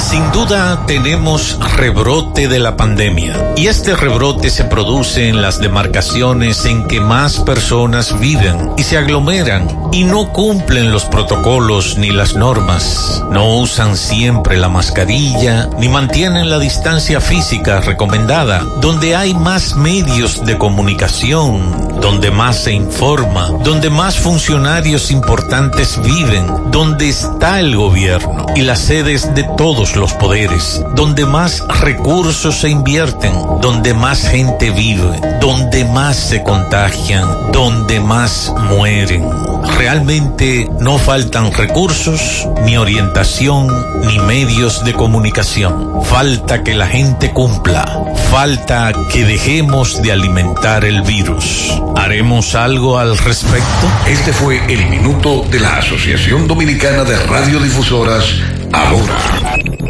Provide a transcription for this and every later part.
Sin duda tenemos rebrote de la pandemia. Y este rebrote se produce en las demarcaciones en que más personas viven y se aglomeran y no cumplen los protocolos ni las normas, no usan siempre la mascarilla ni mantienen la distancia física recomendada, donde hay más medios de comunicación, donde más se informa, donde más funcionarios importantes viven, donde está el gobierno y las sedes de todos los poderes, donde más recursos se invierten, donde más gente vive, donde más se contagian, donde más mueren. Realmente no faltan recursos, ni orientación, ni medios de comunicación. Falta que la gente cumpla. Falta que dejemos de alimentar el virus. ¿Haremos algo al respecto? Este fue el minuto de la Asociación Dominicana de Radiodifusoras, Ahora.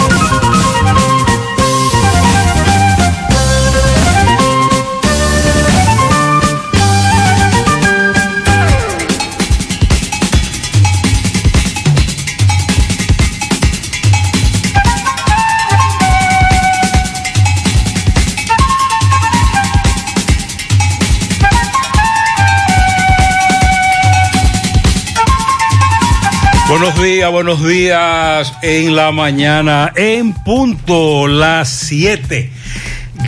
Días, buenos días en la mañana, en punto, las 7.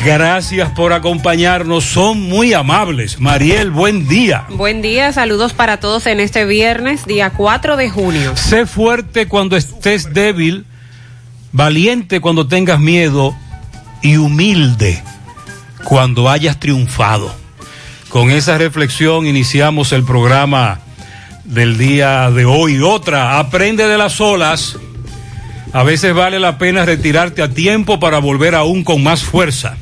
Gracias por acompañarnos, son muy amables. Mariel, buen día. Buen día, saludos para todos en este viernes, día 4 de junio. Sé fuerte cuando estés débil, valiente cuando tengas miedo y humilde cuando hayas triunfado. Con esa reflexión iniciamos el programa del día de hoy. Otra, aprende de las olas. A veces vale la pena retirarte a tiempo para volver aún con más fuerza.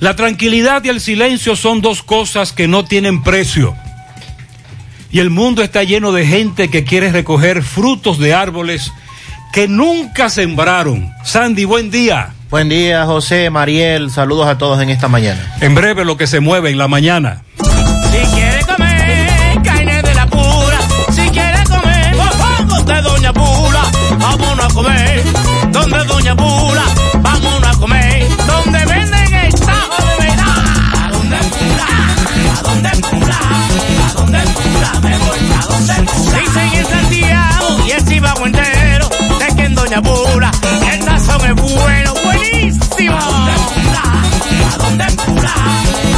La tranquilidad y el silencio son dos cosas que no tienen precio. Y el mundo está lleno de gente que quiere recoger frutos de árboles que nunca sembraron. Sandy, buen día. Buen día, José, Mariel. Saludos a todos en esta mañana. En breve lo que se mueve en la mañana. Si a comer donde Doña Pula, vámonos a comer donde venden el tajo de verdad. ¿A dónde Pula? ¿A dónde Pula? ¿A dónde Pula? Me voy a dónde Pula. Dicen en Santiago y el Chivago entero de que en Doña Pula el tazón es bueno, buenísimo. ¿A dónde Pula?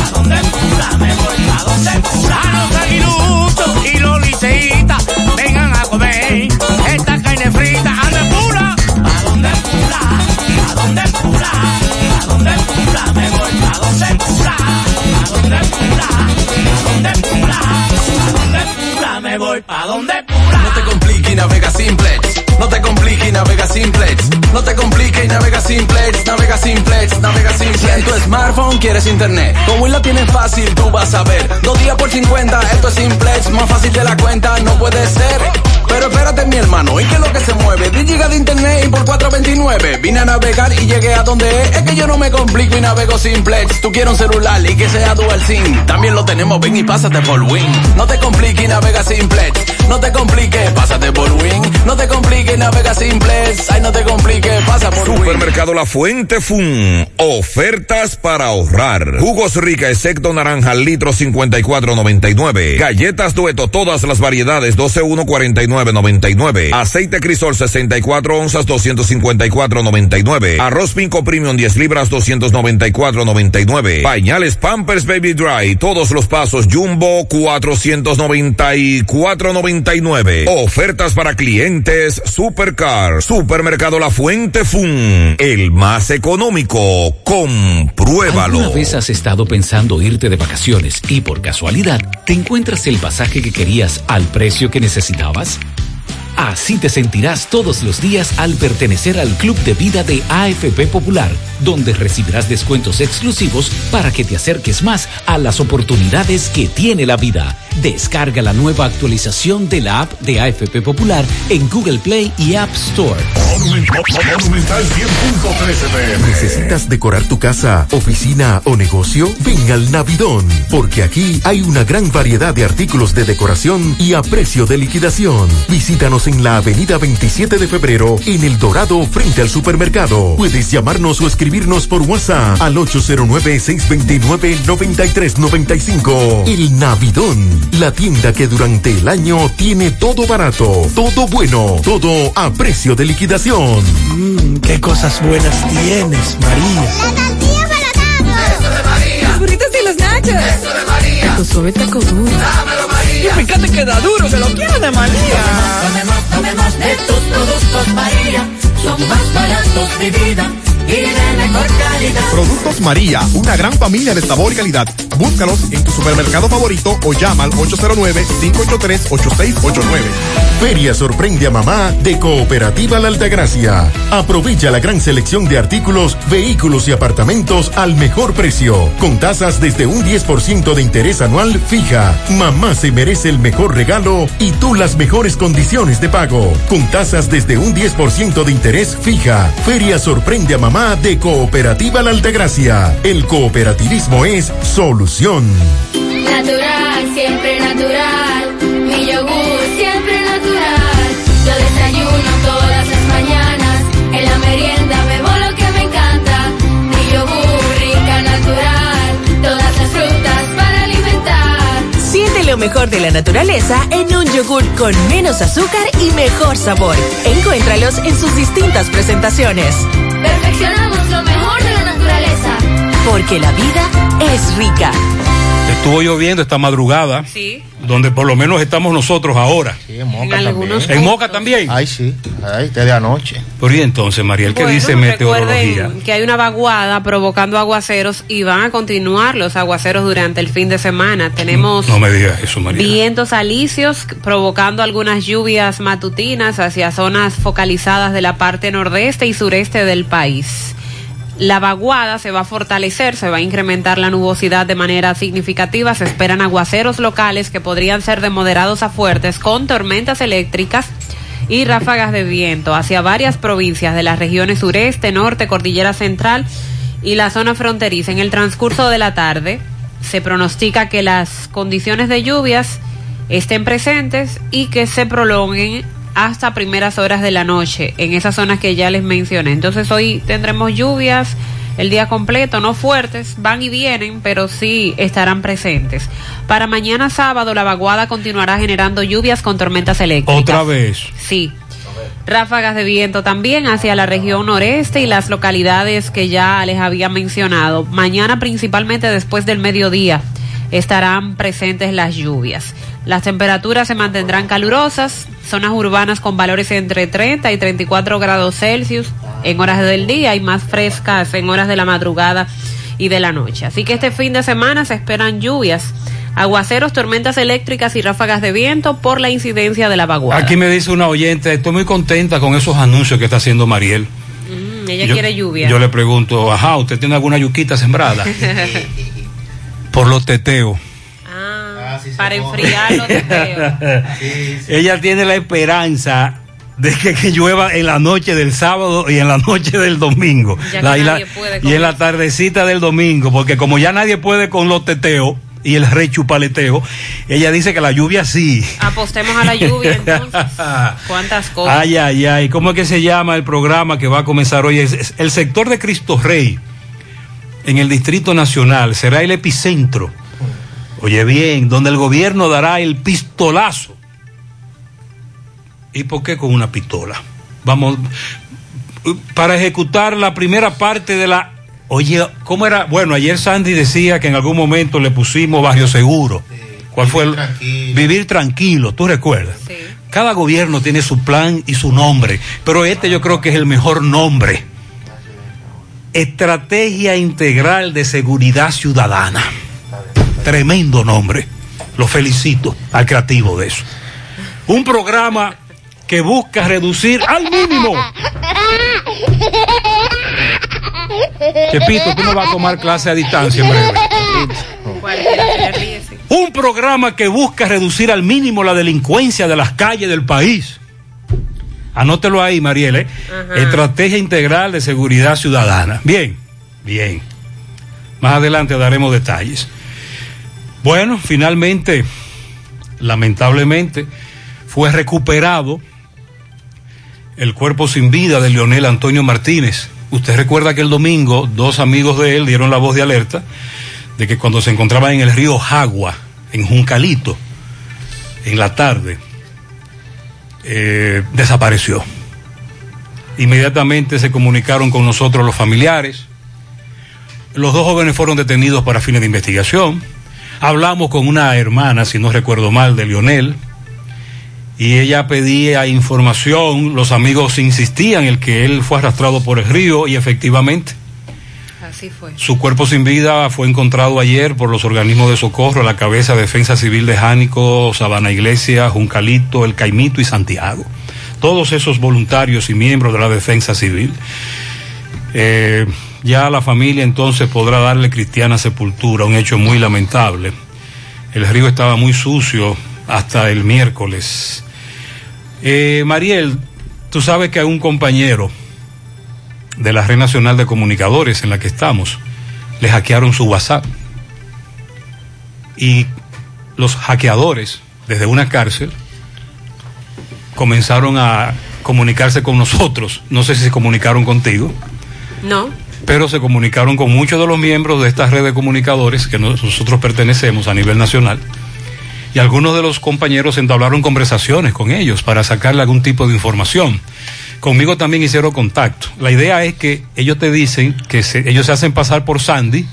¿A dónde Pula? Me voy a dónde Pula. A los aguiluchos y los liceitas vengan dónde Pula? ¿A dónde dónde Pula. ¿A dónde dónde dónde. No te compliques y navega simplex. No te compliques y navega simplex. No te compliques y navega simplex. Navega simplex, navega smartphone quieres internet, como Win tienes fácil, tú vas a ver. Dos días por 50, esto es simplex. Más fácil de la cuenta, no puede ser. Pero espérate, mi hermano, ¿y qué es lo que se mueve? 10 gigas de internet y por 4.29. Vine a navegar y llegué a donde es. Es que yo no me complico y navego simplex. Tú quieres un celular y que sea dual SIM. También lo tenemos, ven y pásate por Win. No te compliques y navega simplex. No te compliques, pásate por Win. No te compliques, navega simplex. Ay, no te compliques, pasa por Win. Supermercado La Fuente Fun. Ofertas para ahorrar. Jugos rica excepto naranja litro 54.99. Galletas dueto todas las variedades 12.149.99. Aceite crisol 64 onzas 254.99. Arroz pinco premium 10 libras 294.99. Pañales Pampers Baby Dry todos los pasos Jumbo 494.99. Ofertas para clientes Supercar. Supermercado La Fuente Fun. El más económico. Compruébalo. ¿Alguna vez has estado pensando irte de vacaciones y por casualidad te encuentras el pasaje que querías al precio que necesitabas? Así te sentirás todos los días al pertenecer al Club de Vida de AFP Popular, donde recibirás descuentos exclusivos para que te acerques más a las oportunidades que tiene la vida. Descarga la nueva actualización de la app de AFP Popular en Google Play y App Store. Monumental 100.13 pm. ¿Necesitas decorar tu casa, oficina o negocio? Ven al Navidón, porque aquí hay una gran variedad de artículos de decoración y a precio de liquidación. Visítanos en la avenida 27 de febrero, en El Dorado, frente al supermercado. Puedes llamarnos o escribirnos por WhatsApp al 809-629-9395. El Navidón, la tienda que durante el año tiene todo barato, todo bueno, todo a precio de liquidación. Mmm, qué cosas buenas tienes, María. La tortilla para Eso de María. Los burritos y los nachos. Eso de María. Tu suave taco duro. Dámelo, María. Y fíjate que da duro, que lo quiero de María. Tomemos, tomemos de tus productos, María. Son más baratos de vida y mejor calidad. Productos María, una gran familia de sabor y calidad. Búscalos en tu supermercado favorito o llama al 809-583-8689. Feria sorprende a mamá de Cooperativa La Altagracia. Aprovecha la gran selección de artículos, vehículos y apartamentos al mejor precio, con tasas desde un 10% de interés anual fija. Mamá se merece el mejor regalo y tú las mejores condiciones de pago, con tasas desde un 10% de interés fija. Feria sorprende a mamá de Cooperativa La Altagracia. El cooperativismo es solución. Natural, siempre natural. Lo mejor de la naturaleza en un yogur con menos azúcar y mejor sabor. Encuéntralos en sus distintas presentaciones. Perfeccionamos lo mejor de la naturaleza. Porque la vida es rica. Estuvo lloviendo esta madrugada. Sí. Donde por lo menos estamos nosotros ahora. Sí, en Moca En también. ¿En Moca también? Ay, sí. Ay, desde anoche. Pero y entonces, Mariel, ¿qué Bueno, dice meteorología? que hay una vaguada provocando aguaceros y van a continuar los aguaceros durante el fin de semana. Tenemos No me digas eso, Mariel. vientos alisios provocando algunas lluvias matutinas hacia zonas focalizadas de la parte nordeste y sureste del país. La vaguada se va a fortalecer, se va a incrementar la nubosidad de manera significativa. Se esperan aguaceros locales que podrían ser de moderados a fuertes con tormentas eléctricas y ráfagas de viento hacia varias provincias de las regiones sureste, norte, cordillera central y la zona fronteriza. En el transcurso de la tarde se pronostica que las condiciones de lluvias estén presentes y que se prolonguen hasta primeras horas de la noche en esas zonas que ya les mencioné. Entonces hoy tendremos lluvias el día completo, no fuertes, van y vienen, pero sí estarán presentes. Para mañana sábado la vaguada continuará generando lluvias con tormentas eléctricas. Otra vez. Sí. Ráfagas de viento también hacia la región noreste y las localidades que ya les había mencionado. Mañana principalmente después del mediodía estarán presentes las lluvias. Las temperaturas se mantendrán calurosas, zonas urbanas con valores entre 30 y 34 grados Celsius en horas del día y más frescas en horas de la madrugada y de la noche. Así que este fin de semana se esperan lluvias, aguaceros, tormentas eléctricas y ráfagas de viento por la incidencia de la vaguada. Aquí me dice una oyente, estoy muy contenta con esos anuncios que está haciendo Mariel. Mm, ella Yo- quiere lluvia. Yo le pregunto, ajá, ¿usted tiene alguna yuquita sembrada? Por los teteos. Para enfriar los teteos. Ella tiene la esperanza de que, que llueva en la noche del sábado y en la noche del domingo. Ya que La- y, la- nadie puede con y en la tardecita del domingo, porque como ya nadie puede con los teteos y el rechupaleteo, ella dice que la lluvia sí. Apostemos a la lluvia entonces. ¿Cuántas cosas? Ay, ay, ay. ¿Cómo es que se llama el programa que va a comenzar hoy? Es- es el sector de Cristo Rey, en el Distrito Nacional, será el epicentro. Oye bien, donde el gobierno dará el pistolazo. ¿Y por qué con una pistola? Vamos, para ejecutar la primera parte de la... Oye, ¿cómo era? Bueno, ayer Sandy decía que en algún momento le pusimos barrio seguro. ¿Cuál fue el? Vivir tranquilo, ¿tú recuerdas? Cada gobierno tiene su plan y su nombre, pero este yo creo que es el mejor nombre. Estrategia Integral de Seguridad Ciudadana. Tremendo nombre. Lo felicito al creativo de eso. Un programa que busca reducir al mínimo. Chepito, tú no vas a tomar clase a distancia en breve. Un programa que busca reducir al mínimo la delincuencia de las calles del país. Anótelo ahí, Mariel. ¿eh? Estrategia integral de seguridad ciudadana. Bien, bien. Más adelante daremos detalles. Bueno, finalmente, lamentablemente, fue recuperado el cuerpo sin vida de Leonel Antonio Martínez. Usted recuerda que el domingo dos amigos de él dieron la voz de alerta de que cuando se encontraba en el río Jagua, en Juncalito, en la tarde, eh, desapareció. Inmediatamente se comunicaron con nosotros los familiares. Los dos jóvenes fueron detenidos para fines de investigación. Hablamos con una hermana, si no recuerdo mal, de Lionel, y ella pedía información. Los amigos insistían en que él fue arrastrado por el río y efectivamente Así fue. su cuerpo sin vida fue encontrado ayer por los organismos de socorro a la cabeza de Defensa Civil de Jánico, Sabana Iglesia, Juncalito, El Caimito y Santiago. Todos esos voluntarios y miembros de la Defensa Civil. Eh, ya la familia entonces podrá darle cristiana sepultura, un hecho muy lamentable. El río estaba muy sucio hasta el miércoles. Eh, Mariel, tú sabes que hay un compañero de la Red Nacional de Comunicadores en la que estamos, le hackearon su WhatsApp. Y los hackeadores, desde una cárcel, comenzaron a comunicarse con nosotros. No sé si se comunicaron contigo, No. Pero se comunicaron con muchos de los miembros de esta red de comunicadores que nosotros pertenecemos a nivel nacional. Y algunos de los compañeros entablaron conversaciones con ellos para sacarle algún tipo de información. Conmigo también hicieron contacto. La idea es que ellos te dicen que se- ellos se hacen pasar por Sandy,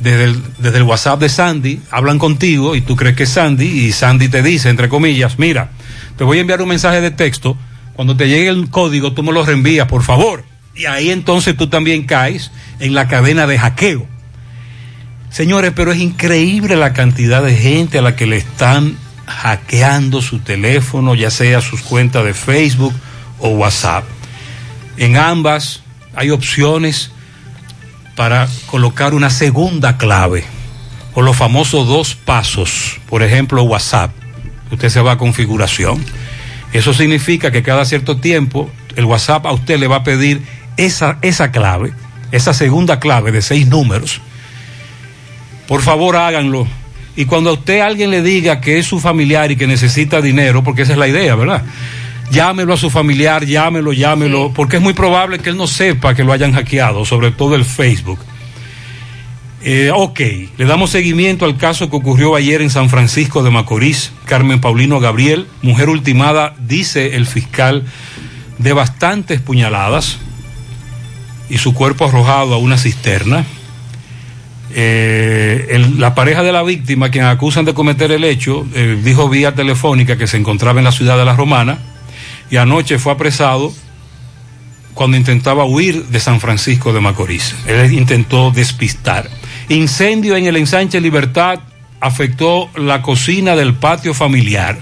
desde el, desde el WhatsApp de Sandy, hablan contigo y tú crees que es Sandy y Sandy te dice, entre comillas, mira, te voy a enviar un mensaje de texto, cuando te llegue el código tú me lo reenvías, por favor. Y ahí entonces tú también caes en la cadena de hackeo. Señores, pero es increíble la cantidad de gente a la que le están hackeando su teléfono, ya sea sus cuentas de Facebook o WhatsApp. En ambas hay opciones para colocar una segunda clave o los famosos dos pasos. Por ejemplo, WhatsApp. Usted se va a configuración. Eso significa que cada cierto tiempo el WhatsApp a usted le va a pedir esa, esa clave, esa segunda clave de seis números. Por favor, háganlo. Y cuando a usted alguien le diga que es su familiar y que necesita dinero, porque esa es la idea, ¿verdad? Llámelo a su familiar, llámelo, llámelo, porque es muy probable que él no sepa que lo hayan hackeado, sobre todo el Facebook. Eh, ok, le damos seguimiento al caso que ocurrió ayer en San Francisco de Macorís. Carmen Paulino Gabriel, mujer ultimada, dice el fiscal, de bastantes puñaladas y su cuerpo arrojado a una cisterna. Eh, la pareja de la víctima, quien acusan de cometer el hecho, eh, dijo vía telefónica que se encontraba en la ciudad de La Romana y anoche fue apresado cuando intentaba huir de San Francisco de Macorís. Él intentó despistar. Incendio en el ensanche Libertad afectó la cocina del patio familiar.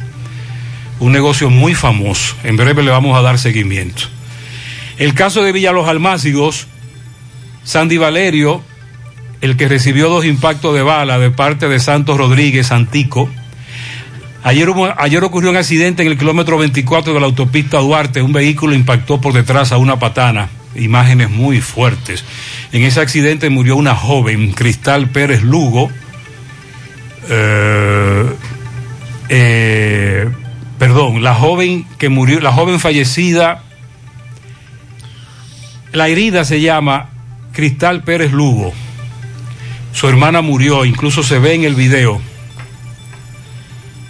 Un negocio muy famoso. En breve le vamos a dar seguimiento. El caso de Villa Los Almácigos, Sandy Valerio, el que recibió dos impactos de bala de parte de Santos Rodríguez Antico. Ayer, hubo- ayer ocurrió un accidente en el kilómetro 24 de la autopista Duarte. Un vehículo impactó por detrás a una patana. Imágenes muy fuertes. En ese accidente murió una joven, Cristal Pérez Lugo. Eh, eh, perdón, la joven que murió, la joven fallecida, la herida se llama Cristal Pérez Lugo. Su hermana murió, incluso se ve en el video.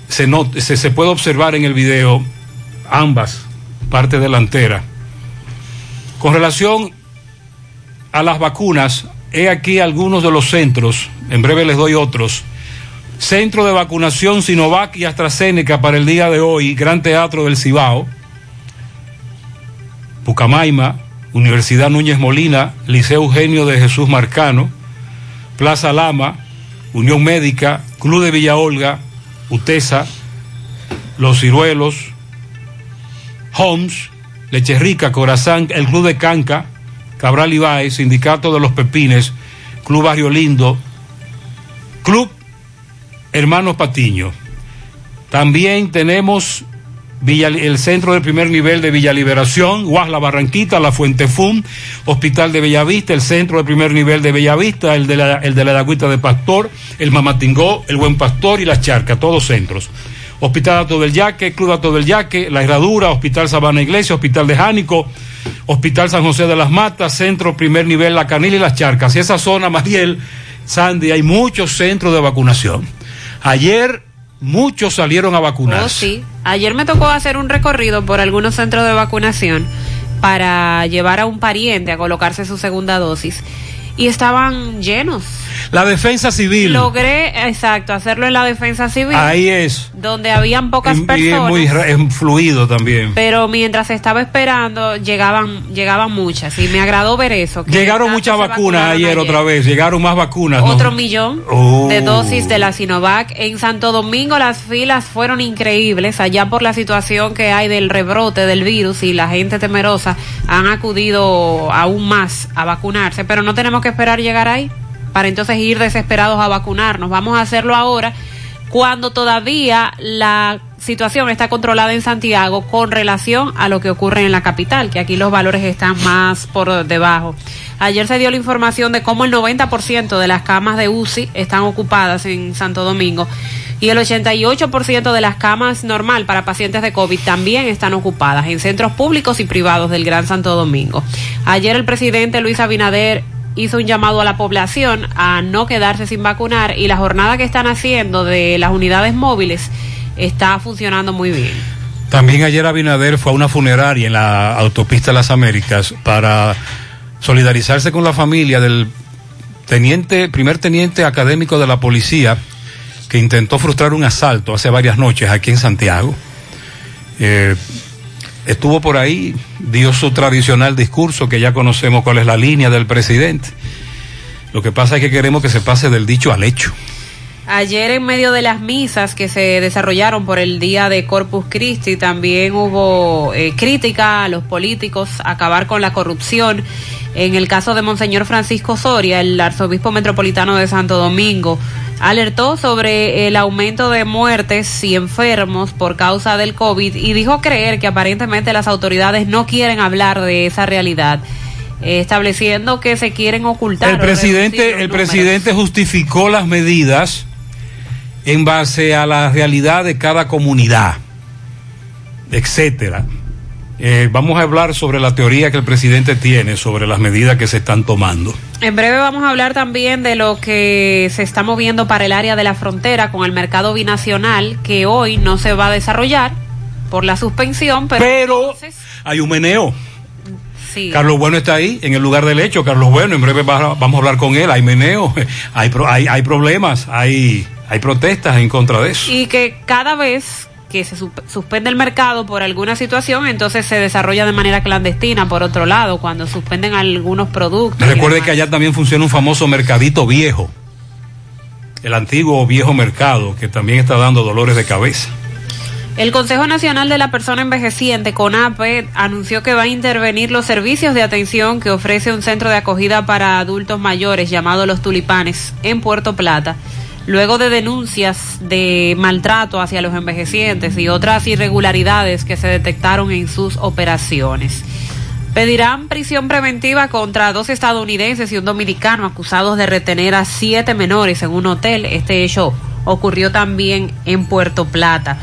Se, se, se puede observar en el video ambas, parte delantera. Con relación a las vacunas, he aquí algunos de los centros, en breve les doy otros. Centro de vacunación Sinovac y AstraZeneca para el día de hoy, Gran Teatro del Cibao, Pucamaima, Universidad Núñez Molina, Liceo Eugenio de Jesús Marcano, Plaza Lama, Unión Médica, Club de Villa Olga, UTESA, Los Ciruelos, Homes, Leche Rica, Corazán, el Club de Canca, Cabral Ibáez, Sindicato de los Pepines, Club Barrio Lindo, Club Hermanos Patiño. También tenemos Villa- el centro del primer nivel de Villa Liberación, Guasla Barranquita, La Fuente Fum, Hospital de Bellavista, el centro del primer nivel de Bellavista, el de la, el de la de Pastor, el Mamatingó, el Buen Pastor y la Charca, todos centros. Hospital Ato del Yaque, Club Ato del Yaque, La Herradura, Hospital Sabana Iglesia, Hospital de Jánico, Hospital San José de las Matas, Centro Primer Nivel La Canila y las Charcas. Y esa zona, Mariel, Sandy, hay muchos centros de vacunación. Ayer muchos salieron a vacunarse. Oh, sí. Ayer me tocó hacer un recorrido por algunos centros de vacunación para llevar a un pariente a colocarse su segunda dosis. Y estaban llenos. La defensa civil. Logré, exacto, hacerlo en la defensa civil. Ahí es. Donde habían pocas Y- y es personas. muy fluido también. Pero mientras estaba esperando, llegaban, llegaban muchas. Y me agradó ver eso. que Llegaron muchas vacunas ayer, otra vez. Llegaron más vacunas. ¿no? Otro millón Oh. de dosis de la Sinovac. En Santo Domingo las filas fueron increíbles, allá por la situación que hay del rebrote del virus y la gente temerosa han acudido aún más a vacunarse, pero no tenemos que esperar llegar ahí para entonces ir desesperados a vacunarnos. Vamos a hacerlo ahora cuando todavía la situación está controlada en Santiago con relación a lo que ocurre en la capital, que aquí los valores están más por debajo. Ayer se dio la información de cómo el 90% de las camas de UCI están ocupadas en Santo Domingo y el 88% de las camas normal para pacientes de COVID también están ocupadas en centros públicos y privados del Gran Santo Domingo. Ayer el presidente Luis Abinader hizo un llamado a la población a no quedarse sin vacunar y la jornada que están haciendo de las unidades móviles está funcionando muy bien. También ayer Abinader fue a una funeraria en la autopista Las Américas para solidarizarse con la familia del teniente, primer teniente académico de la policía que intentó frustrar un asalto hace varias noches aquí en Santiago. Eh, estuvo por ahí, dio su tradicional discurso, que ya conocemos cuál es la línea del presidente. Lo que pasa es que queremos que se pase del dicho al hecho. Ayer en medio de las misas que se desarrollaron por el día de Corpus Christi también hubo eh, crítica a los políticos, acabar con la corrupción. En el caso de Monseñor Francisco Soria, el arzobispo metropolitano de Santo Domingo, alertó sobre el aumento de muertes y enfermos por causa del COVID y dijo creer que aparentemente las autoridades no quieren hablar de esa realidad, eh, estableciendo que se quieren ocultar. El presidente, el números. presidente justificó las medidas en base a la realidad de cada comunidad, etcétera. Eh, vamos a hablar sobre la teoría que el presidente tiene sobre las medidas que se están tomando. En breve vamos a hablar también de lo que se está moviendo para el área de la frontera con el mercado binacional, que hoy no se va a desarrollar por la suspensión, pero, Pero hay un meneo. sí. Carlos Bueno está ahí, en el lugar del hecho. Carlos Bueno, en breve va- vamos a hablar con él. Hay meneo, hay, hay, hay problemas, hay, hay protestas en contra de eso. y que cada vez que se suspende el mercado por alguna situación, entonces se desarrolla de manera clandestina, por otro lado, cuando suspenden algunos productos. Recuerde que allá también funciona un famoso mercadito viejo, el antiguo viejo mercado, que también está dando dolores de cabeza. El Consejo Nacional de la Persona Envejeciente, CONAPE, anunció que va a intervenir los servicios de atención que ofrece un centro de acogida para adultos mayores llamado Los Tulipanes en Puerto Plata, luego de denuncias de maltrato hacia los envejecientes y otras irregularidades que se detectaron en sus operaciones. Pedirán prisión preventiva contra dos estadounidenses y un dominicano acusados de retener a siete menores en un hotel. Este hecho ocurrió también en Puerto Plata.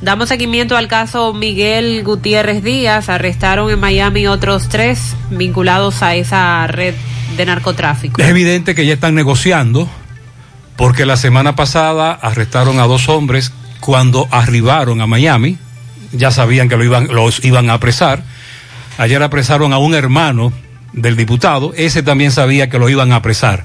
Damos seguimiento al caso Miguel Gutiérrez Díaz. Arrestaron en Miami otros tres vinculados a esa red de narcotráfico. Es evidente que ya están negociando, porque la semana pasada arrestaron a dos hombres cuando arribaron a Miami, ya sabían que lo iban, los iban a apresar. Ayer apresaron a un hermano del diputado, ese también sabía que lo iban a apresar.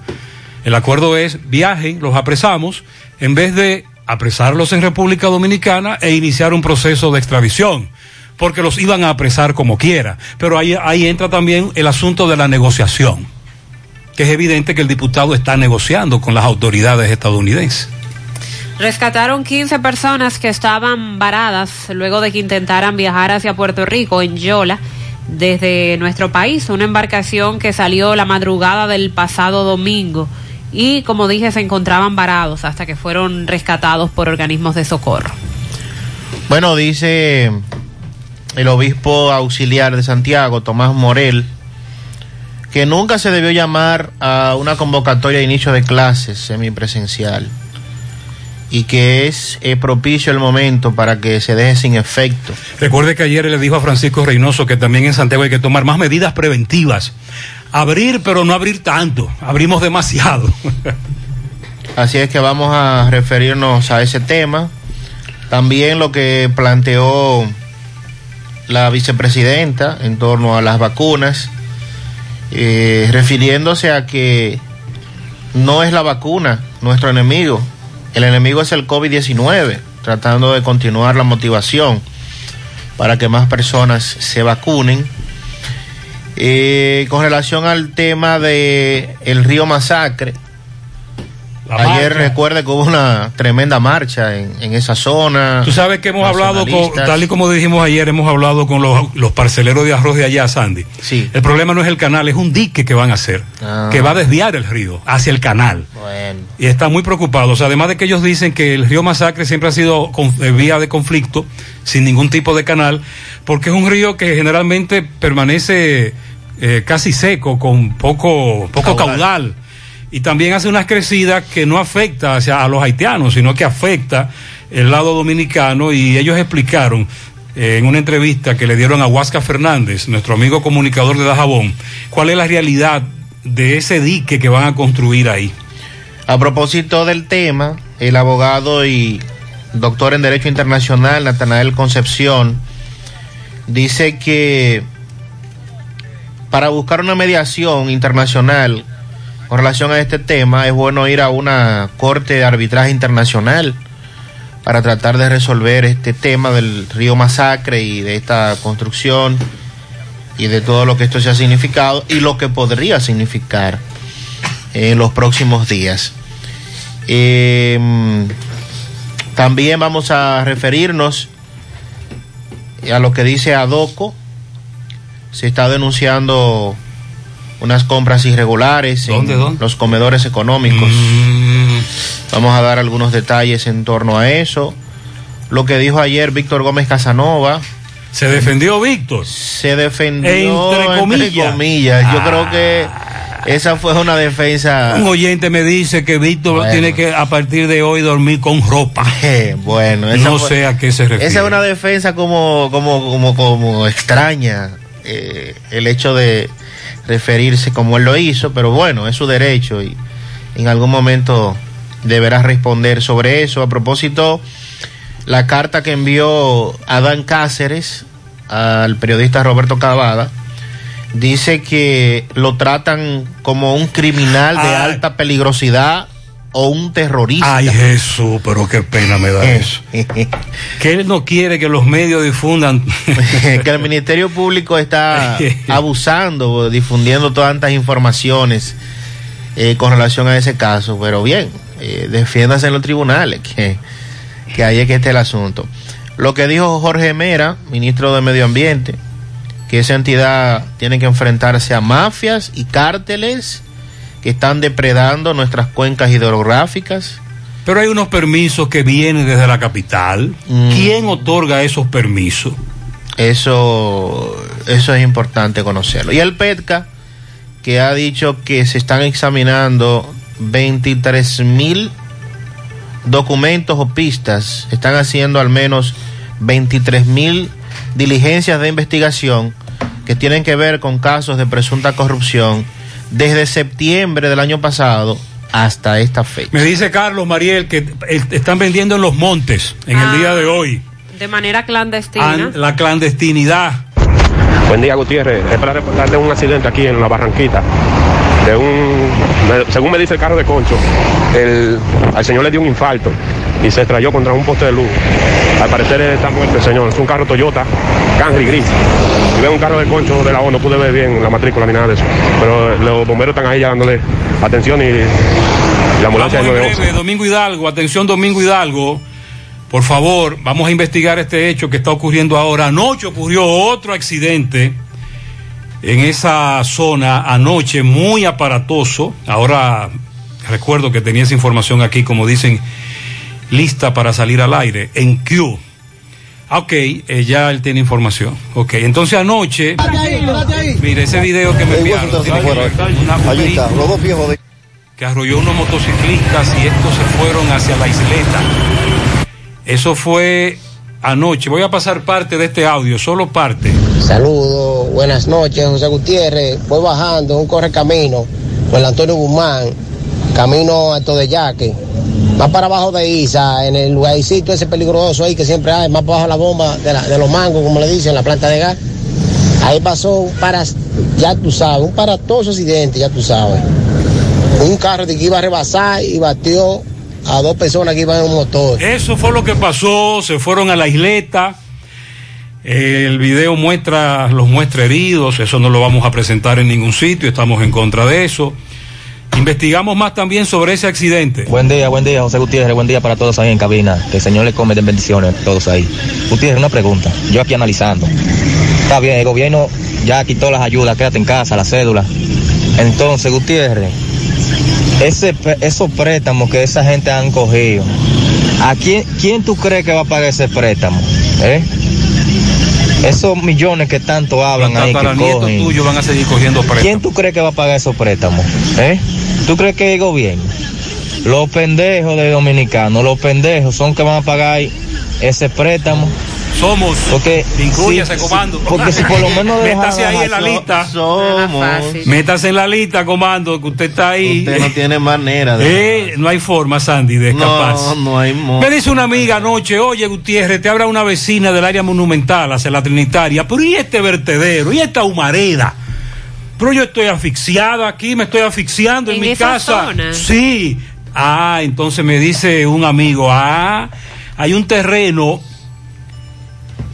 El acuerdo es, viajen, los apresamos, en vez de apresarlos en República Dominicana e iniciar un proceso de extradición, porque los iban a apresar como quiera. Pero ahí, ahí entra también el asunto de la negociación, que es evidente que el diputado está negociando con las autoridades estadounidenses. Rescataron 15 personas que estaban varadas luego de que intentaran viajar hacia Puerto Rico en Yola desde nuestro país, una embarcación que salió la madrugada del pasado domingo y como dije se encontraban varados hasta que fueron rescatados por organismos de socorro. Bueno, dice el obispo auxiliar de Santiago, Tomás Morel, que nunca se debió llamar a una convocatoria de inicio de clases semipresencial y que es eh, propicio el momento para que se deje sin efecto. Recuerde que ayer le dijo a Francisco Reynoso que también en Santiago hay que tomar más medidas preventivas. Abrir, pero no abrir tanto. Abrimos demasiado. Así es que vamos a referirnos a ese tema. También lo que planteó la vicepresidenta en torno a las vacunas, eh, refiriéndose a que no es la vacuna nuestro enemigo, el enemigo es el COVID-19, tratando de continuar la motivación para que más personas se vacunen. Eh, con relación al tema de el río Masacre, Ayer recuerde que hubo una tremenda marcha en, en esa zona. Tú sabes que hemos hablado con, tal y como dijimos ayer, hemos hablado con los, los, parceleros de arroz de allá, Sandy. Sí. El problema no es el canal, es un dique que van a hacer, ah. que va a desviar el río hacia el canal. Bueno. Y están muy preocupados. Además de que ellos dicen que el río Masacre siempre ha sido con, eh, vía de conflicto, sin ningún tipo de canal, porque es un río que generalmente permanece eh, casi seco, con poco, poco caudal. caudal y también hace unas crecidas que no afecta hacia a los haitianos, sino que afecta el lado dominicano y ellos explicaron eh, en una entrevista que le dieron a Huasca Fernández, nuestro amigo comunicador de Dajabón, cuál es la realidad de ese dique que van a construir ahí. A propósito del tema, el abogado y doctor en Derecho Internacional, Natanael Concepción, dice que para buscar una mediación internacional con relación a este tema, es bueno ir a una corte de arbitraje internacional para tratar de resolver este tema del río Masacre y de esta construcción y de todo lo que esto se ha significado y lo que podría significar en los próximos días. Eh, también vamos a referirnos a lo que dice Adoco. Se está denunciando unas compras irregulares ¿Dónde, en dónde? los comedores económicos. Mm. Vamos a dar algunos detalles en torno a eso. Lo que dijo ayer Víctor Gómez Casanova. ¿Se defendió Víctor? Se defendió entre comillas. Entre comillas. Yo Ah. creo que esa fue una defensa. Un oyente me dice que Víctor Bueno. tiene que a partir de hoy dormir con ropa. bueno, esa no fue- sé a qué se refiere. Esa es una defensa como, como, como, como extraña. eh, el hecho de referirse como él lo hizo, pero bueno, es su derecho y en algún momento deberá responder sobre eso. A propósito, la carta que envió Adán Cáceres al periodista Roberto Cavada dice que lo tratan como un criminal de alta peligrosidad o un terrorista. Ay Jesús, pero qué pena me da eso. que él no quiere que los medios difundan. que el Ministerio Público está abusando, difundiendo tantas informaciones eh, con relación a ese caso. Pero bien, eh, defiéndase en los tribunales, que, que ahí es que está el asunto. Lo que dijo Jorge Mera, ministro de Medio Ambiente, que esa entidad tiene que enfrentarse a mafias y cárteles que están depredando nuestras cuencas hidrográficas. Pero hay unos permisos que vienen desde la capital. Mm. ¿Quién otorga esos permisos? Eso, eso es importante conocerlo. Y el PETCA, que ha dicho que se están examinando 23 mil documentos o pistas, están haciendo al menos 23 mil diligencias de investigación que tienen que ver con casos de presunta corrupción desde septiembre del año pasado hasta esta fecha. Me dice Carlos Mariel que eh, están vendiendo en los montes en Ah. el día de hoy. De manera clandestina. An- la clandestinidad. Buen día, Gutiérrez. Es para reportarle un accidente aquí en la Barranquita. de un, según me dice el carro de Concho, el, al señor le dio un infarto y se estrelló contra un poste de luz. Al parecer está muerto el señor, es un carro Toyota, Camry gris. Y veo un carro de Concho de la O, no pude ver bien la matrícula ni nada de eso, pero los bomberos están ahí ya dándole atención y, y la ambulancia Vamos es en 911. breve, Domingo Hidalgo, atención Domingo Hidalgo. Por favor, vamos a investigar este hecho que está ocurriendo ahora. Anoche ocurrió otro accidente en esa zona, anoche muy aparatoso. Ahora recuerdo que tenía esa información aquí, como dicen, lista para salir al aire, en Q. Ah, Ok, eh, ya él tiene información. Ok, entonces anoche, mire ese video que me enviaron. Una- un vehículo que arrolló unos motociclistas y estos se fueron hacia la isleta. Eso fue anoche. Voy a pasar parte de este audio, solo parte. Saludos, buenas noches, José Gutiérrez. Voy bajando un corre camino con el Antonio Guzmán, camino a Todeyaque. Más para abajo de Isa, en el lugarcito ese peligroso ahí que siempre hay, más para abajo la bomba de, los mangos, como le dicen, la planta de gas. Ahí pasó un ya tú sabes, un paratoso accidente, ya tú sabes. Un carro de que iba a rebasar y batió a dos personas que iban en un motor. Eso fue lo que pasó, se fueron a la isleta. El video muestra, los muestra heridos, eso no lo vamos a presentar en ningún sitio, estamos en contra de eso. Investigamos más también sobre ese accidente. Buen día, buen día, José Gutiérrez. Buen día para todos ahí en cabina. Que el Señor le come de bendiciones a todos ahí. Gutiérrez, una pregunta. Yo aquí analizando. Está bien, el gobierno ya quitó las ayudas, quédate en casa, la cédula. Entonces, Gutiérrez, ese, esos préstamos que esa gente han cogido, ¿a quién, quién tú crees que va a pagar ese préstamo? ¿Eh? Esos millones que tanto hablan Los ahí que cogen. tuyos van a seguir cogiendo préstamos. ¿Quién tú crees que va a pagar esos préstamos? ¿Eh? ¿Tú crees que el gobierno? Los pendejos de dominicanos, los pendejos son que van a pagar ese préstamo. Somos. Porque Incluye si- ese comando. Porque si por lo menos Métase ahí en la lista. Somos. Métase en la lista, comando, que usted está ahí. Usted no tiene manera de. Eh, no hay forma, Sandy, de escaparse. No, no hay mo- Me dice una amiga anoche, oye Gutiérrez, te habla una vecina del área monumental hacia la Trinitaria, pero ¿y este vertedero? ¿Y esta humareda? Pero yo estoy asfixiada aquí, me estoy asfixiando en, ¿En mi casa. zona? Sí. Ah, entonces me dice un amigo, ah, hay un terreno,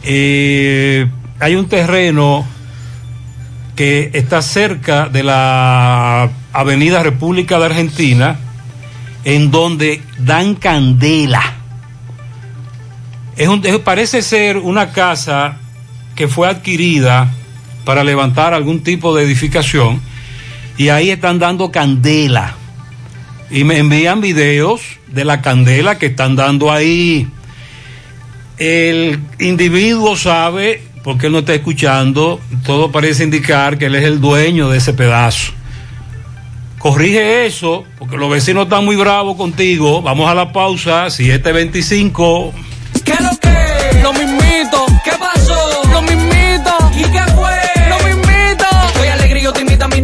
eh, hay un terreno que está cerca de la Avenida República de Argentina, en donde dan candela. Es un- parece ser una casa que fue adquirida para levantar algún tipo de edificación y ahí están dando candela. Y me envían videos de la candela que están dando ahí. El individuo sabe, porque él no está escuchando, todo parece indicar que él es el dueño de ese pedazo. Corrige eso, porque los vecinos están muy bravos contigo. Vamos a la pausa, 725.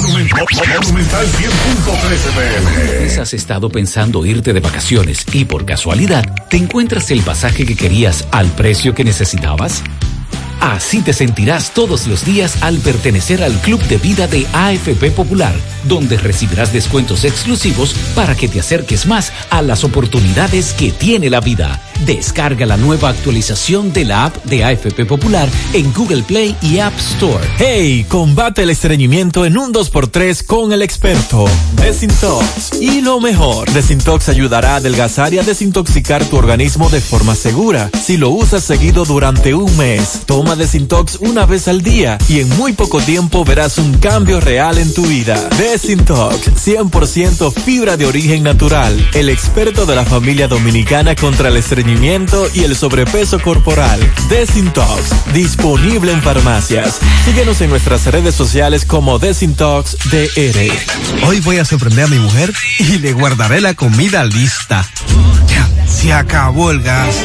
Monumental 100.13 pm. vez has estado pensando irte de vacaciones y por casualidad te encuentras el pasaje que querías al precio que necesitabas? Así te sentirás todos los días al pertenecer al Club de Vida de AFP Popular, donde recibirás descuentos exclusivos para que te acerques más a las oportunidades que tiene la vida. Descarga la nueva actualización de la app de AFP Popular en Google Play y App Store. Hey, combate el estreñimiento en un 2x3 con el experto Desintox. Y lo mejor, Desintox ayudará a adelgazar y a desintoxicar tu organismo de forma segura. Si lo usas seguido durante un mes, toma Desintox una vez al día y en muy poco tiempo verás un cambio real en tu vida. Desintox, 100% fibra de origen natural. El experto de la familia dominicana contra el estreñimiento y el sobrepeso corporal. Desintox, disponible en farmacias. Síguenos en nuestras redes sociales como Desintox DR. Hoy voy a sorprender a mi mujer y le guardaré la comida lista. Ya, se acabó el gas.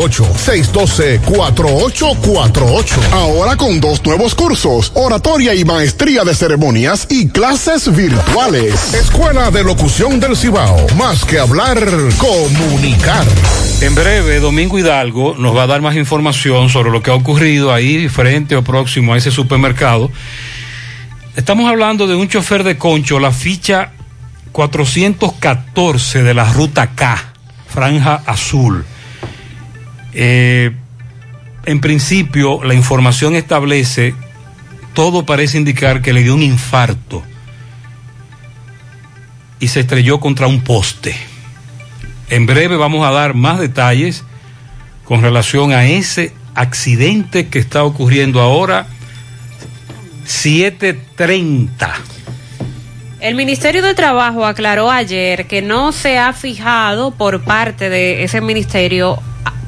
612-4848. Ahora con dos nuevos cursos, oratoria y maestría de ceremonias y clases virtuales. Escuela de Locución del Cibao. Más que hablar, comunicar. En breve, Domingo Hidalgo nos va a dar más información sobre lo que ha ocurrido ahí frente o próximo a ese supermercado. Estamos hablando de un chofer de concho, la ficha 414 de la ruta K, franja azul. Eh, en principio, la información establece, todo parece indicar que le dio un infarto y se estrelló contra un poste. En breve vamos a dar más detalles con relación a ese accidente que está ocurriendo ahora, 730. El Ministerio de Trabajo aclaró ayer que no se ha fijado por parte de ese ministerio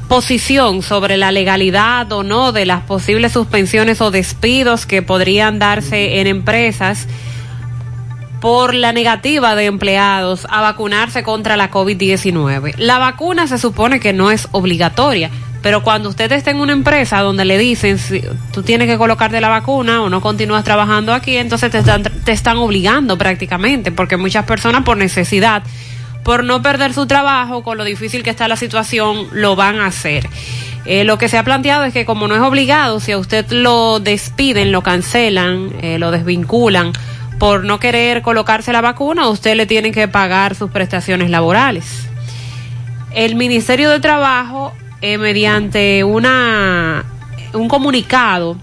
posición sobre la legalidad o no de las posibles suspensiones o despidos que podrían darse en empresas por la negativa de empleados a vacunarse contra la COVID-19. La vacuna se supone que no es obligatoria, pero cuando usted está en una empresa donde le dicen si tú tienes que colocarte la vacuna o no continúas trabajando aquí, entonces te están, te están obligando prácticamente, porque muchas personas por necesidad por no perder su trabajo, con lo difícil que está la situación, lo van a hacer. Eh, lo que se ha planteado es que como no es obligado, si a usted lo despiden, lo cancelan, eh, lo desvinculan por no querer colocarse la vacuna, usted le tienen que pagar sus prestaciones laborales. El Ministerio de Trabajo, eh, mediante una, un comunicado,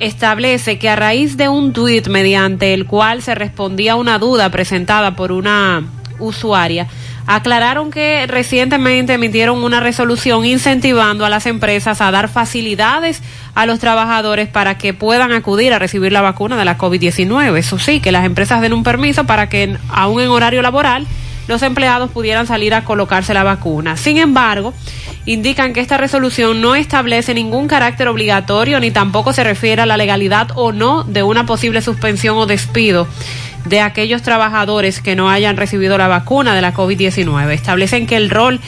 establece que a raíz de un tuit mediante el cual se respondía a una duda presentada por una usuaria, aclararon que recientemente emitieron una resolución incentivando a las empresas a dar facilidades a los trabajadores para que puedan acudir a recibir la vacuna de la COVID-19. Eso sí, que las empresas den un permiso para que aún en horario laboral los empleados pudieran salir a colocarse la vacuna. Sin embargo, indican que esta resolución no establece ningún carácter obligatorio ni tampoco se refiere a la legalidad o no de una posible suspensión o despido de aquellos trabajadores que no hayan recibido la vacuna de la COVID-19. Establecen que el rol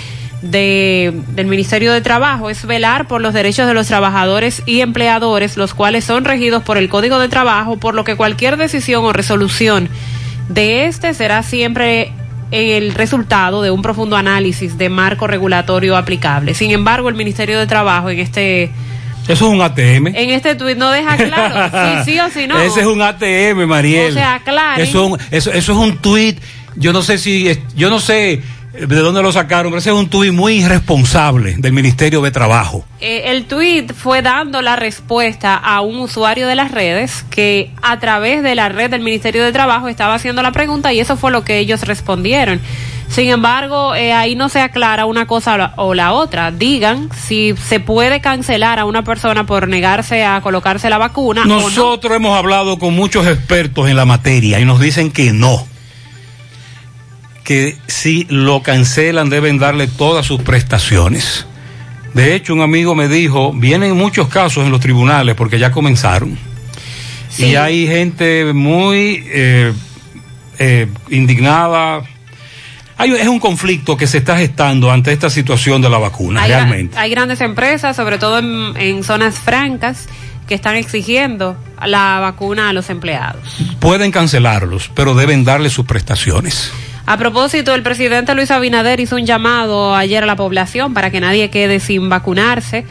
de, del Ministerio de Trabajo es velar por los derechos de los trabajadores y empleadores, los cuales son regidos por el Código de Trabajo, por lo que cualquier decisión o resolución de este será siempre el resultado de un profundo análisis de marco regulatorio aplicable. Sin embargo, el Ministerio de Trabajo en este Eso es un ATM. en este tuit no deja claro si sí o si no. Ese es un ATM, Mariel. O sea, aclaren. Eso, es un- eso, eso es un tuit. Yo no sé si, yo no sé de dónde lo sacaron, pero ese es un tuit muy irresponsable del Ministerio de Trabajo. Eh, el tuit fue dando la respuesta a un usuario de las redes que a través de la red del Ministerio de Trabajo estaba haciendo la pregunta y eso fue lo que ellos respondieron. Sin embargo, eh, ahí no se aclara una cosa o la- otra. Digan si se puede cancelar a una persona por negarse a colocarse la vacuna o no. Nosotros hemos hablado con muchos expertos en la materia y nos dicen que no. Que si lo cancelan deben darle todas sus prestaciones. De hecho, un amigo me dijo, vienen muchos casos en los tribunales porque ya comenzaron. Y hay gente muy eh, eh, indignada. Hay, es un conflicto que se está gestando ante esta situación de la vacuna, Hay, realmente. hay grandes empresas, sobre todo en, en zonas francas, que están exigiendo la vacuna a los empleados. Pueden cancelarlos, pero deben darle sus prestaciones. A propósito, el presidente Luis Abinader hizo un llamado ayer a la población para que nadie quede sin vacunarse.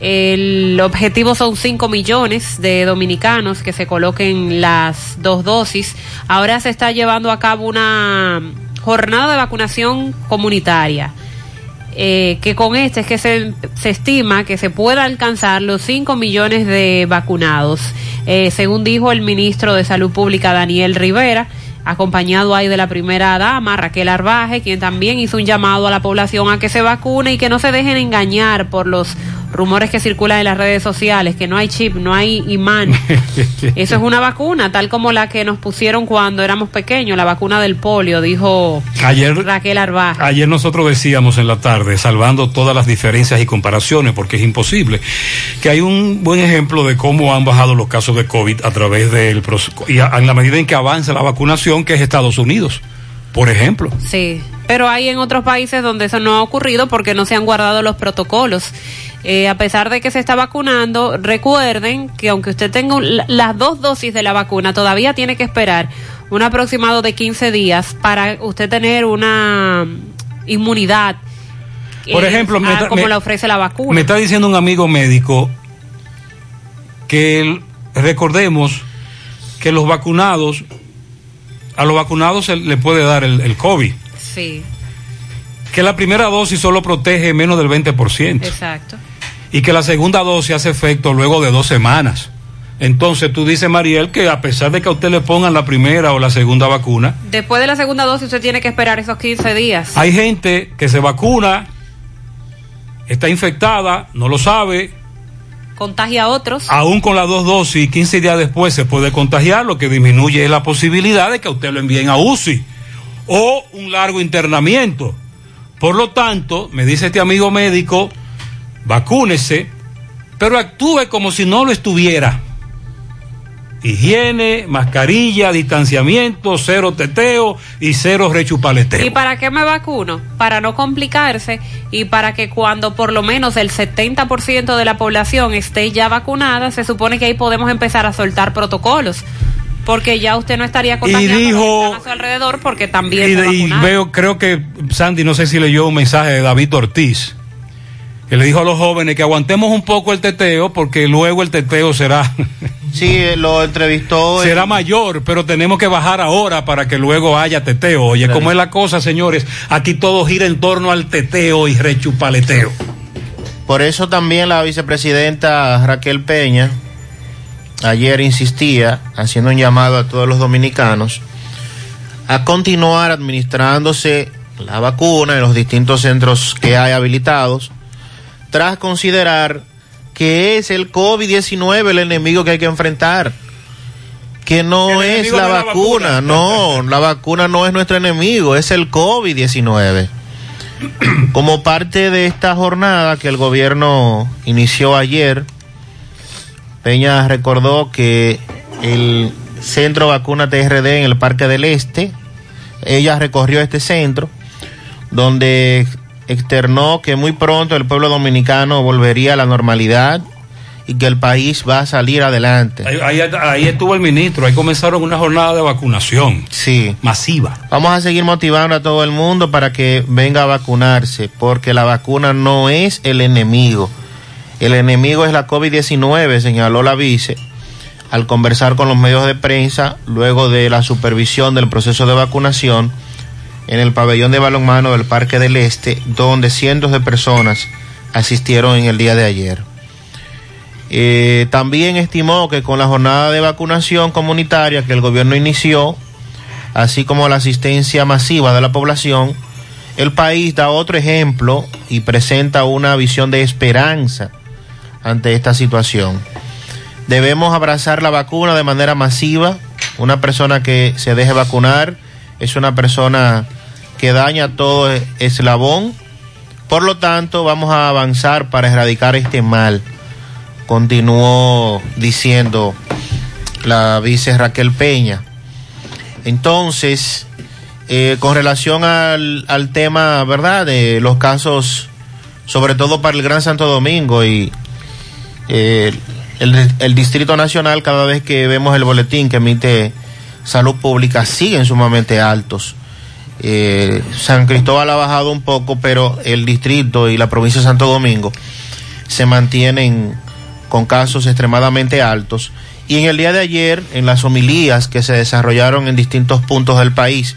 El objetivo son 5 millones de dominicanos que se coloquen las dos dosis. Ahora se está llevando a cabo una jornada de vacunación comunitaria. eh, que con este es que se, se estima que se pueda alcanzar los 5 millones de vacunados, eh, según dijo el ministro de Salud Pública Daniel Rivera, acompañado ahí de la primera dama Raquel Arbaje, quien también hizo un llamado a la población a que se vacune y que no se dejen engañar por los rumores que circulan en las redes sociales, que no hay chip, no hay imán. Eso es una vacuna, tal como la que nos pusieron cuando éramos pequeños, la vacuna del polio, dijo Ayer, Raquel Arbaje. ayer nosotros decíamos en la tarde, salvando todas las diferencias y comparaciones, porque es imposible, que hay un buen ejemplo de cómo han bajado los casos de COVID a través del y a- en la medida en que avanza la vacunación, que es Estados Unidos, por ejemplo. Sí, pero hay en otros países donde eso no ha ocurrido porque no se han guardado los protocolos. Eh, a pesar de que se está vacunando, recuerden que aunque usted tenga un- la- las dos dosis de la vacuna, todavía tiene que esperar un aproximado de 15 días para usted tener una inmunidad. Por eh, ejemplo, me a- está- como me- la ofrece la vacuna. Me está diciendo un amigo médico que el- recordemos que los vacunados, a los vacunados se le puede dar el, el COVID, Sí, que la primera dosis solo protege menos del 20%. exacto. y que la segunda dosis hace efecto luego de dos semanas. Entonces tú dices, Mariel, que a pesar de que a usted le pongan la primera o la segunda vacuna, Después de la segunda dosis usted tiene que esperar esos 15 días. hay gente que se vacuna, está infectada, no lo sabe, Contagia a otros. aún con las dos dosis, 15 días después se puede contagiar, lo que disminuye la posibilidad de que usted lo envíen a UCI o un largo internamiento. Por lo tanto, me dice este amigo médico, vacúnese, pero actúe como si no lo estuviera. Higiene, mascarilla, distanciamiento, cero teteo y cero rechupaleteo. ¿Y para qué me vacuno? Para no complicarse y para que cuando por lo menos el 70% de la población esté ya vacunada, se supone que ahí podemos empezar a soltar protocolos. Porque ya usted no estaría contagiando a dijo- su alrededor porque también Y, se veo, creo que Sandy, no sé si leyó un mensaje de David Ortiz, que le dijo a los jóvenes que aguantemos un poco el teteo, porque luego el teteo será, Sí, lo entrevistó. será mayor, pero tenemos que bajar ahora para que luego haya teteo. Oye, ¿cómo es la cosa, señores? Aquí todo gira en torno al teteo y rechupaleteo. Por eso también la vicepresidenta Raquel Peña ayer insistía, haciendo un llamado a todos los dominicanos, a continuar administrándose la vacuna en los distintos centros que hay habilitados, tras considerar que es el COVID-19 el enemigo que hay que enfrentar. que no El es la es la vacuna, vacuna. no, la vacuna no es nuestro enemigo, es el COVID-19. Como parte de esta jornada que el gobierno inició ayer, Peña recordó que el centro vacuna TRD en el Parque del Este, ella recorrió este centro, donde externó que muy pronto el pueblo dominicano volvería a la normalidad y que el país va a salir adelante. Ahí, ahí- ahí estuvo el ministro, ahí comenzaron una jornada de vacunación Sí. masiva. Vamos a seguir motivando a todo el mundo para que venga a vacunarse, porque la vacuna no es el enemigo. El enemigo es la COVID-19, señaló la vice al conversar con los medios de prensa luego de la supervisión del proceso de vacunación en el pabellón de balonmano del Parque del Este, donde cientos de personas asistieron en el día de ayer. Eh, también estimó que con la jornada de vacunación comunitaria que el gobierno inició, así como la asistencia masiva de la población, el país da otro ejemplo y presenta una visión de esperanza ante esta situación. Debemos abrazar la vacuna de manera masiva. Una persona que se deje vacunar es una persona que daña todo eslabón. Por lo tanto, vamos a avanzar para erradicar este mal. Continuó diciendo la vice Raquel Peña. Entonces, eh, con relación al, al tema, ¿verdad? De los casos, sobre todo para el Gran Santo Domingo y eh, el, el Distrito Nacional, cada vez que vemos el boletín que emite Salud Pública, siguen sumamente altos. Eh, San Cristóbal ha bajado un poco, pero el distrito y la provincia de Santo Domingo se mantienen con casos extremadamente altos. Y en el día de ayer, en las homilías que se desarrollaron en distintos puntos del país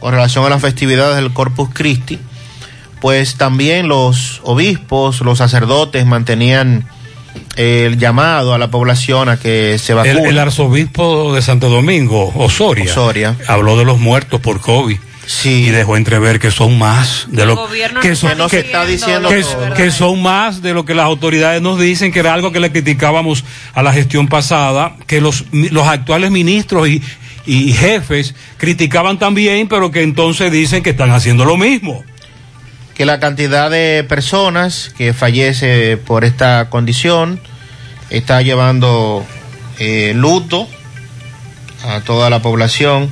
con relación a las festividades del Corpus Christi, pues también los obispos, los sacerdotes mantenían el llamado a la población a que se El, vacune. el arzobispo de Santo Domingo, Osoria, Osoria. habló de los muertos por COVID. Sí. Y dejó entrever que son más de lo que son, está no se está diciendo que, todo. que son más de lo que las autoridades nos dicen, que era algo que le criticábamos a la gestión pasada, que los, los actuales ministros y, y jefes criticaban también, pero que entonces dicen que están haciendo lo mismo. que la cantidad de personas que fallece por esta condición está llevando eh, luto a toda la población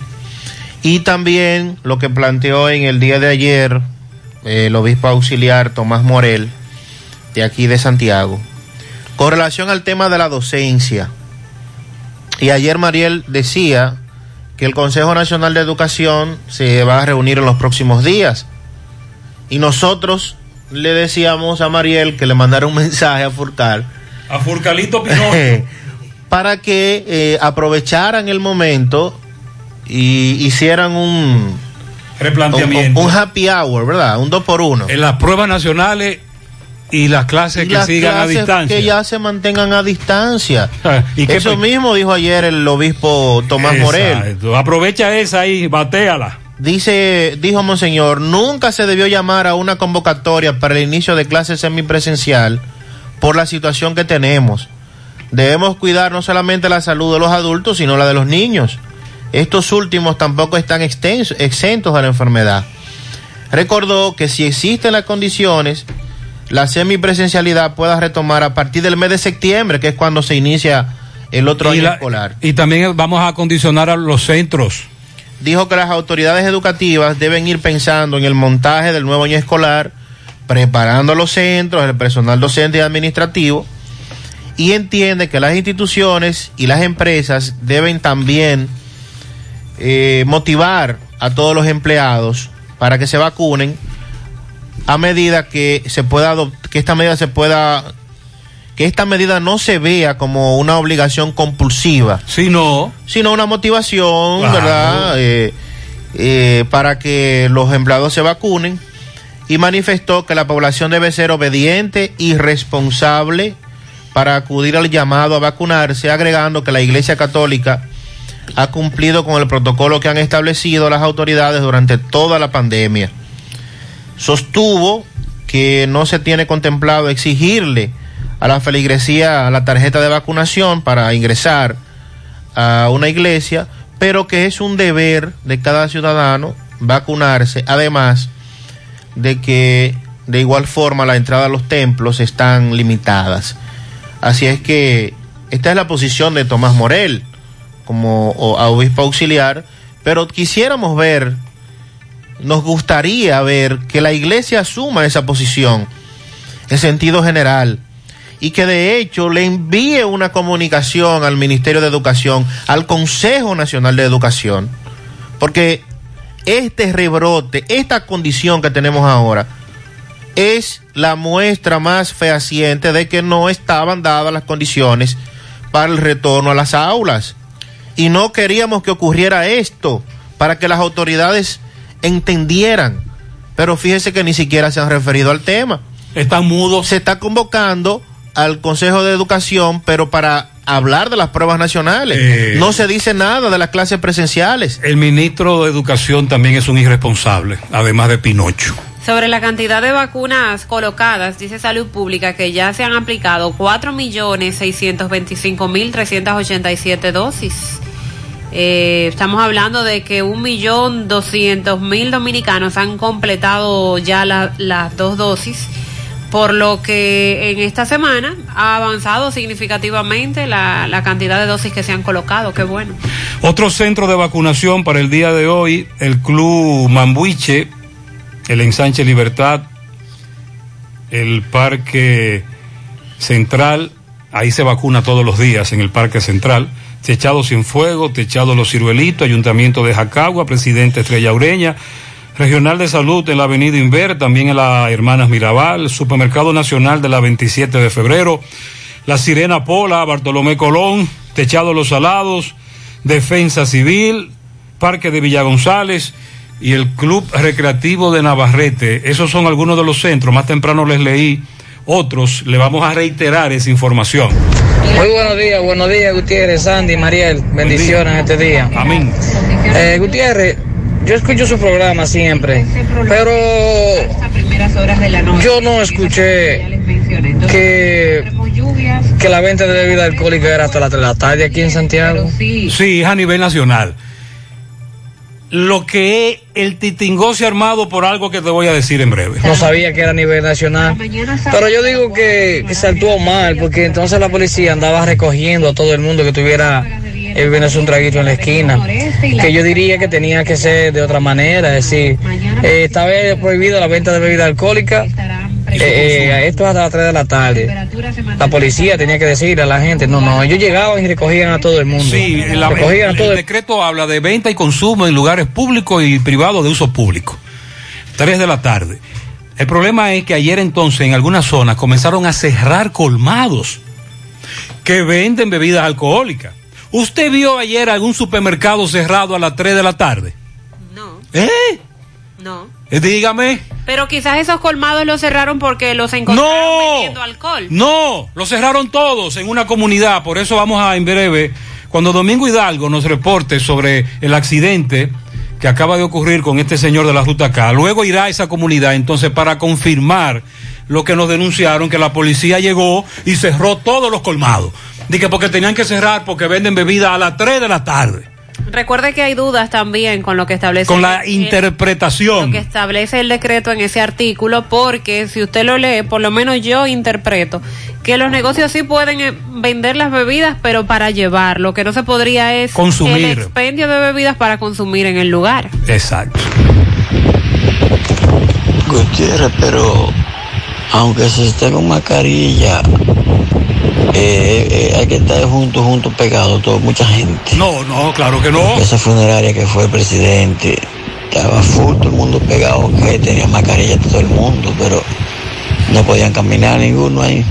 y también lo que planteó en el día de ayer eh, el obispo auxiliar Tomás Morel de aquí de Santiago con relación al tema de la docencia. Y ayer Mariel decía que el Consejo Nacional de Educación se va a reunir en los próximos días. Y nosotros le decíamos a Mariel que le mandara un mensaje a Furcal. A Furcalito Pinocho. para que eh, aprovecharan el momento y hicieran un, replanteamiento. un, un happy hour, ¿verdad? Un dos por uno. en las pruebas nacionales y las clases Y que las sigan a clases distancia. Que ya se mantengan a distancia. ¿Y Eso mismo dijo ayer el obispo Tomás Morel. Aprovecha esa ahí, bateala. Dice, dijo Monseñor, nunca se debió llamar a una convocatoria para el inicio de clases semipresencial por la situación que tenemos. Debemos cuidar no solamente la salud de los adultos, sino la de los niños. Estos últimos tampoco están exentos de la enfermedad. Recordó que si existen las condiciones, la semipresencialidad pueda retomar a partir del mes de septiembre, que es cuando se inicia el otro Y, año la- escolar. y también vamos a condicionar a los centros. dijo que las autoridades educativas deben ir pensando en el montaje del nuevo año escolar, preparando los centros, el personal docente y administrativo, y entiende que las instituciones y las empresas deben también eh, motivar a todos los empleados para que se vacunen a medida que se pueda que esta medida se pueda que esta medida no se vea como una obligación compulsiva sino sino una motivación Claro. verdad Eh, eh, para que los empleados se vacunen. Y manifestó que la población debe ser obediente y responsable para acudir al llamado a vacunarse agregando que la iglesia católica ha cumplido con el protocolo que han establecido las autoridades durante toda la pandemia. Sostuvo que no se tiene contemplado exigirle a la feligresía la tarjeta de vacunación para ingresar a una iglesia, pero que es un deber de cada ciudadano vacunarse, además de que de igual forma la entrada a los templos están limitadas. Así es que esta es la posición de Tomás Morel como obispo auxiliar, pero quisiéramos ver, nos gustaría ver que la iglesia asuma esa posición en sentido general y que de hecho le envíe una comunicación al Ministerio de Educación, al Consejo Nacional de Educación, porque este rebrote, esta condición que tenemos ahora, es la muestra más fehaciente de que no estaban dadas las condiciones para el retorno a las aulas. Y no queríamos que ocurriera esto para que las autoridades entendieran. Pero fíjese que ni siquiera se han referido al tema. Están mudos. Se está convocando al Consejo de Educación, pero para hablar de las pruebas nacionales. Eh. No se dice nada de las clases presenciales. El ministro de Educación también es un irresponsable, además de Pinocho. Sobre la cantidad de vacunas colocadas, dice Salud Pública que ya se han aplicado 4.625.387 dosis. Eh, estamos hablando de que 1.200.000 dominicanos han completado ya la- las dos dosis, por lo que en esta semana ha avanzado significativamente la, la cantidad de dosis que se han colocado. Qué bueno. Otro centro de vacunación para el día de hoy, el Club Mambuiche, el Ensanche Libertad, el Parque Central, ahí se vacuna todos los días en el Parque Central. Techado Sin Fuego, Techado Los Ciruelitos, Ayuntamiento de Jacagua, Presidente Estrella Ureña, Regional de Salud en la Avenida Inver, también en la Hermanas Mirabal, Supermercado Nacional de la 27 de febrero, La Sirena Pola, Bartolomé Colón, Techado Los Salados, Defensa Civil, Parque de Villa González y el Club Recreativo de Navarrete. Esos son algunos de los centros. Más temprano les leí otros. Le vamos a reiterar esa información. Muy buenos días, buenos días Gutiérrez, Sandy, Mariel, bendiciones este día. Amén. Eh, Gutiérrez, yo escucho su programa siempre, pero yo no escuché que, que la venta de bebida alcohólica era hasta las 3 de la tarde aquí en Santiago. Sí, es a nivel nacional. Lo que es el titingoce armado por algo que te voy a decir en breve. No sabía que era a nivel nacional. Pero yo digo que, que se actuó mal, porque entonces la policía andaba recogiendo a todo el mundo que tuviera eh, bebiéndose un traguito en la esquina. Que yo diría que tenía que ser de otra manera, es decir, eh, estaba prohibido la venta de bebida alcohólica. Eh, eh, esto hasta las 3 de la tarde. La policía tenía que decirle a la gente, no, no, ellos llegaban y recogían a todo el mundo. Sí, la- recogían a el, todo el decreto habla de venta y consumo en lugares públicos y privados de uso público. Tres de la tarde. El problema es que ayer entonces en algunas zonas comenzaron a cerrar colmados que venden bebidas alcohólicas. ¿Usted vio ayer algún supermercado cerrado a las 3 de la tarde? No. ¿Eh? No. Eh, Dígame. Pero quizás esos colmados los cerraron porque los encontraron vendiendo alcohol. No, lo cerraron todos en una comunidad. Por eso vamos a en breve, cuando Domingo Hidalgo nos reporte sobre el accidente que acaba de ocurrir con este señor de la ruta K. Luego irá a esa comunidad entonces para confirmar lo que nos denunciaron, que la policía llegó y cerró todos los colmados. Dije porque tenían que cerrar porque venden bebida a las 3 de la tarde. Recuerde que hay dudas también con lo que establece Con la el- interpretación. lo que establece el decreto en ese artículo, porque si usted lo lee, por lo menos yo interpreto que los negocios sí pueden eh, vender las bebidas, pero para llevar. Lo que no se podría es Consumir. el expendio de bebidas para consumir en el lugar. Exacto. Gutiérrez, pero aunque se esté con mascarilla, eh, eh, hay que estar juntos, juntos, pegados, todo, mucha gente. No, no, claro que no. Esa funeraria que fue el presidente, estaba full, todo el mundo pegado, que tenía mascarilla todo el mundo, pero no podían caminar ninguno ahí.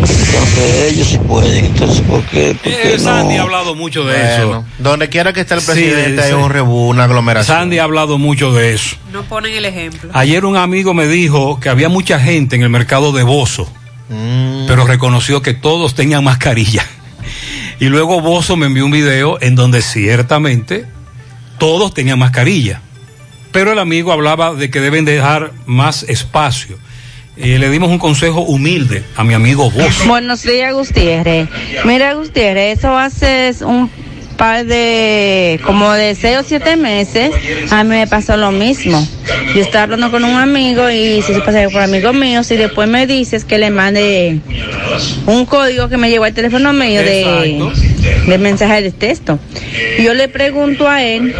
Entonces ellos sí pueden, entonces ¿por qué, por qué Eh, Sandy ha no? hablado mucho de Bueno, eso. Donde quiera que esté el Sí, presidente hay un rebú, una aglomeración. Sandy ha hablado mucho de eso. No ponen el ejemplo. Ayer un amigo me dijo que había mucha gente en el mercado de Bozo, Mm. pero reconoció que todos tenían mascarilla. Y luego Bozo me envió un video en donde ciertamente todos tenían mascarilla. Pero el amigo hablaba de que deben dejar más espacio. Eh, le dimos un consejo humilde a mi amigo Bozo. Buenos días, Gutiérrez. Mira, Gutiérrez, eso hace un par de, como de seis o siete meses, a mí me pasó lo mismo. Yo estaba hablando con un amigo y se pasa por amigos míos y después me dices que le mande un código que me llegó al teléfono mío de, de mensaje de texto. Yo le pregunto a él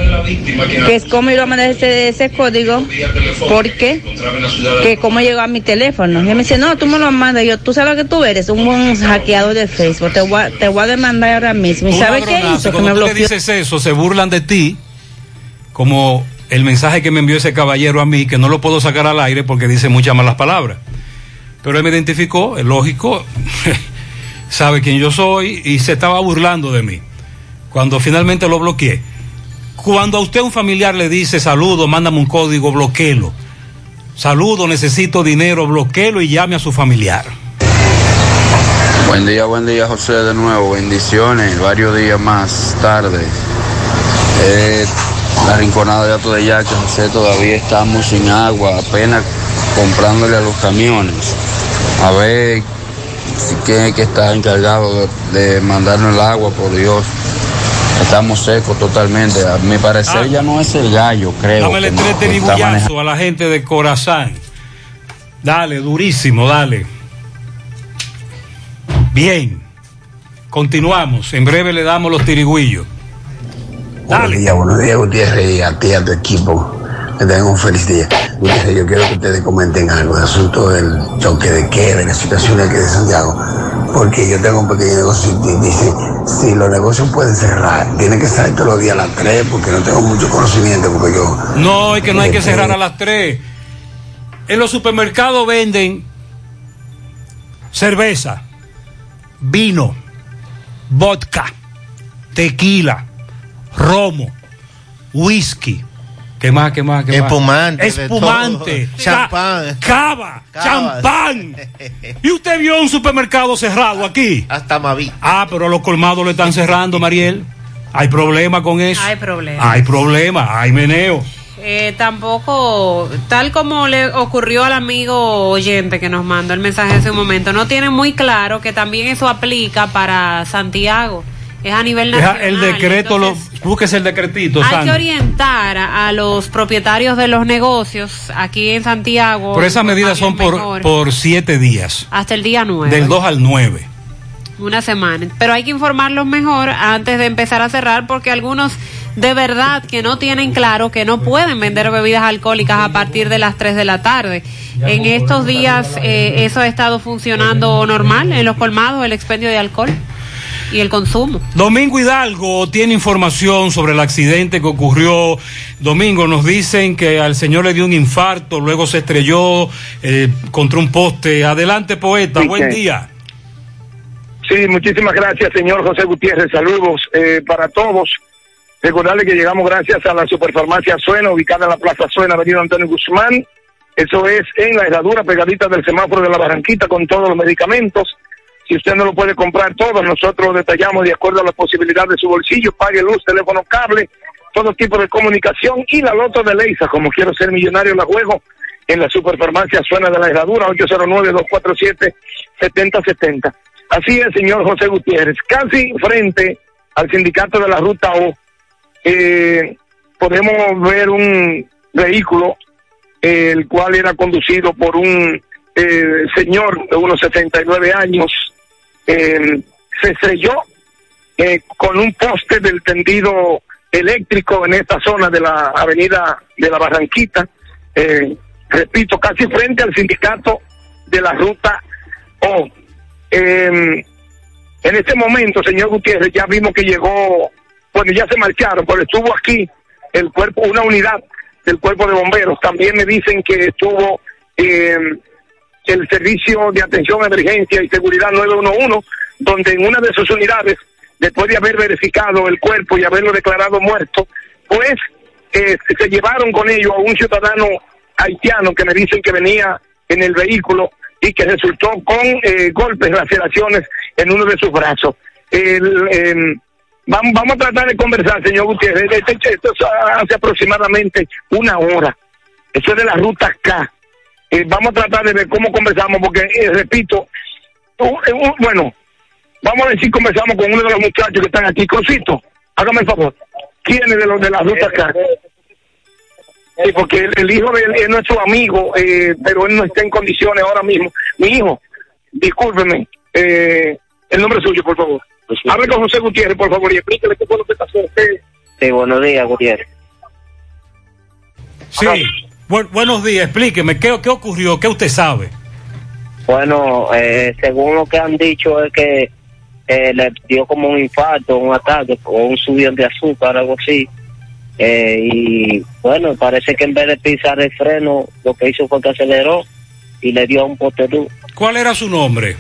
que es cómo iba a mandar ese, ese código, porque que cómo llegó a mi teléfono. Y él me dice, no, tú me lo mandas. Y yo, tú sabes lo que tú eres, un buen hackeador de Facebook. Te voy a, te voy a demandar ahora mismo. ¿Y sabes qué hizo? Que me Cuando tú le bloqueó. dices eso, se burlan de ti, como el mensaje que me envió ese caballero a mí, que no lo puedo sacar al aire porque dice muchas malas palabras. Pero él me identificó, es lógico, sabe quién yo soy y se estaba burlando de mí. Cuando finalmente lo bloqueé. Cuando a usted un familiar le dice saludo, mándame un código, bloqueelo. Saludo, necesito dinero, bloqueelo y llame a su familiar. Buen día, buen día José de nuevo, bendiciones, varios días más tarde. Eh, la rinconada de Alto de José, todavía estamos sin agua, apenas comprándole a los camiones. A ver si quién que está encargado de, de mandarnos el agua, por Dios. Estamos secos totalmente. A mi parecer ya no es el gallo, creo. Que no- tres a la gente de Corazán. Dale, durísimo, dale. Bien. Continuamos. En breve le damos los tirigüillos. Buenos días, buenos días, Gutiérrez, y a ti, a tu equipo. Que tengan un feliz día. Yo quiero que ustedes comenten algo del asunto del toque de queda y la situación aquí de Santiago. Porque yo tengo un pequeño negocio y dice, si los negocios pueden cerrar, tienen que estar todos los días a las 3 porque no tengo mucho conocimiento, porque yo... No, es que no hay que cerrar a las 3. En los supermercados venden cerveza, vino, vodka, tequila, romo, whisky. ¿Qué más, qué más, qué más? Espumante, Espumante. Champán. Cava, Cava. champán. ¿Y usted vio un supermercado cerrado aquí? Hasta Maví. Ah, pero los colmados le están cerrando, Mariel. Hay problema con eso. Hay problema. Hay problema, hay meneo. Eh, tampoco, tal como le ocurrió al amigo oyente que nos mandó el mensaje hace un momento, no tiene muy claro que también eso aplica para Santiago. Es a nivel nacional. el decreto, lo, búsquese el decretito, Hay que orientar a, a los propietarios de los negocios aquí en Santiago. Pero esas medidas son por, por siete días, hasta el día 9. del 2 al 9. Una semana. Pero hay que informarlos mejor antes de empezar a cerrar porque algunos de verdad que no tienen claro que no pueden vender bebidas alcohólicas a partir de las 3 de la tarde. En estos días eh, eso ha estado funcionando normal en los colmados, el expendio de alcohol y el consumo. Domingo Hidalgo tiene información sobre el accidente que ocurrió. Domingo, nos dicen que al señor le dio un infarto, luego se estrelló eh, contra un poste. Adelante, poeta, Sí, buen que- día. Sí, muchísimas gracias, señor José Gutiérrez. Saludos eh, para todos. Recordarle que llegamos gracias a la Superfarmacia Suena, ubicada en la Plaza Suena, Avenida Antonio Guzmán. Eso es en la herradura pegadita del semáforo de la Barranquita con todos los medicamentos. Si usted no lo puede comprar todo, nosotros detallamos de acuerdo a la posibilidad de su bolsillo. Pague luz, teléfono, cable, todo tipo de comunicación y la loto de Leisa. Como quiero ser millonario, la juego en la Superfarmacia Suena de la herradura, 809-247-7070. Así es, señor José Gutiérrez. Casi frente al sindicato de la Ruta O, eh, podemos ver un vehículo, eh, el cual era conducido por un eh, señor de unos 79 años. Eh, se estrelló eh, con un poste del tendido eléctrico en esta zona de la avenida de la Barranquita. Eh, repito, casi frente al sindicato de la Ruta O. Eh, en este momento, señor Gutiérrez, ya vimos que llegó, bueno, ya se marcharon, pero estuvo aquí el cuerpo, una unidad del cuerpo de bomberos. También me dicen que estuvo eh, el servicio de atención a emergencia y seguridad 911, donde en una de sus unidades, después de haber verificado el cuerpo y haberlo declarado muerto, pues eh, se llevaron con ellos a un ciudadano haitiano que me dicen que venía en el vehículo y que resultó con eh, golpes, laceraciones en uno de sus brazos. El, em, vamos, vamos a tratar de conversar, señor Gutiérrez. Este- este- Esto es hace aproximadamente una hora. Eso es de la ruta K. Eh, vamos a tratar de ver cómo conversamos, porque, eh, repito, eh, bueno, vamos a ver si conversamos con uno de los muchachos que están aquí. Cosito, Hágame el favor. ¿Quién es de los de la ruta acá? Sí, porque el, el hijo de él es nuestro amigo, eh, pero él no está en condiciones ahora mismo. Mi hijo, discúlpeme, eh, el nombre suyo, por favor. Hable con José Gutiérrez, por favor, y explíquele qué fue lo que pasó. Usted, Sí, buenos días, Gutiérrez. Sí. Bu- buenos días, explíqueme, ¿qué, ¿qué ocurrió? ¿Qué usted sabe? Bueno, eh, según lo que han dicho es que eh, le dio como un infarto, un ataque o un subión de azúcar, algo así. Eh, y bueno, parece que en vez de pisar el freno, lo que hizo fue que aceleró y le dio un pote de luz. ¿Cuál era su nombre?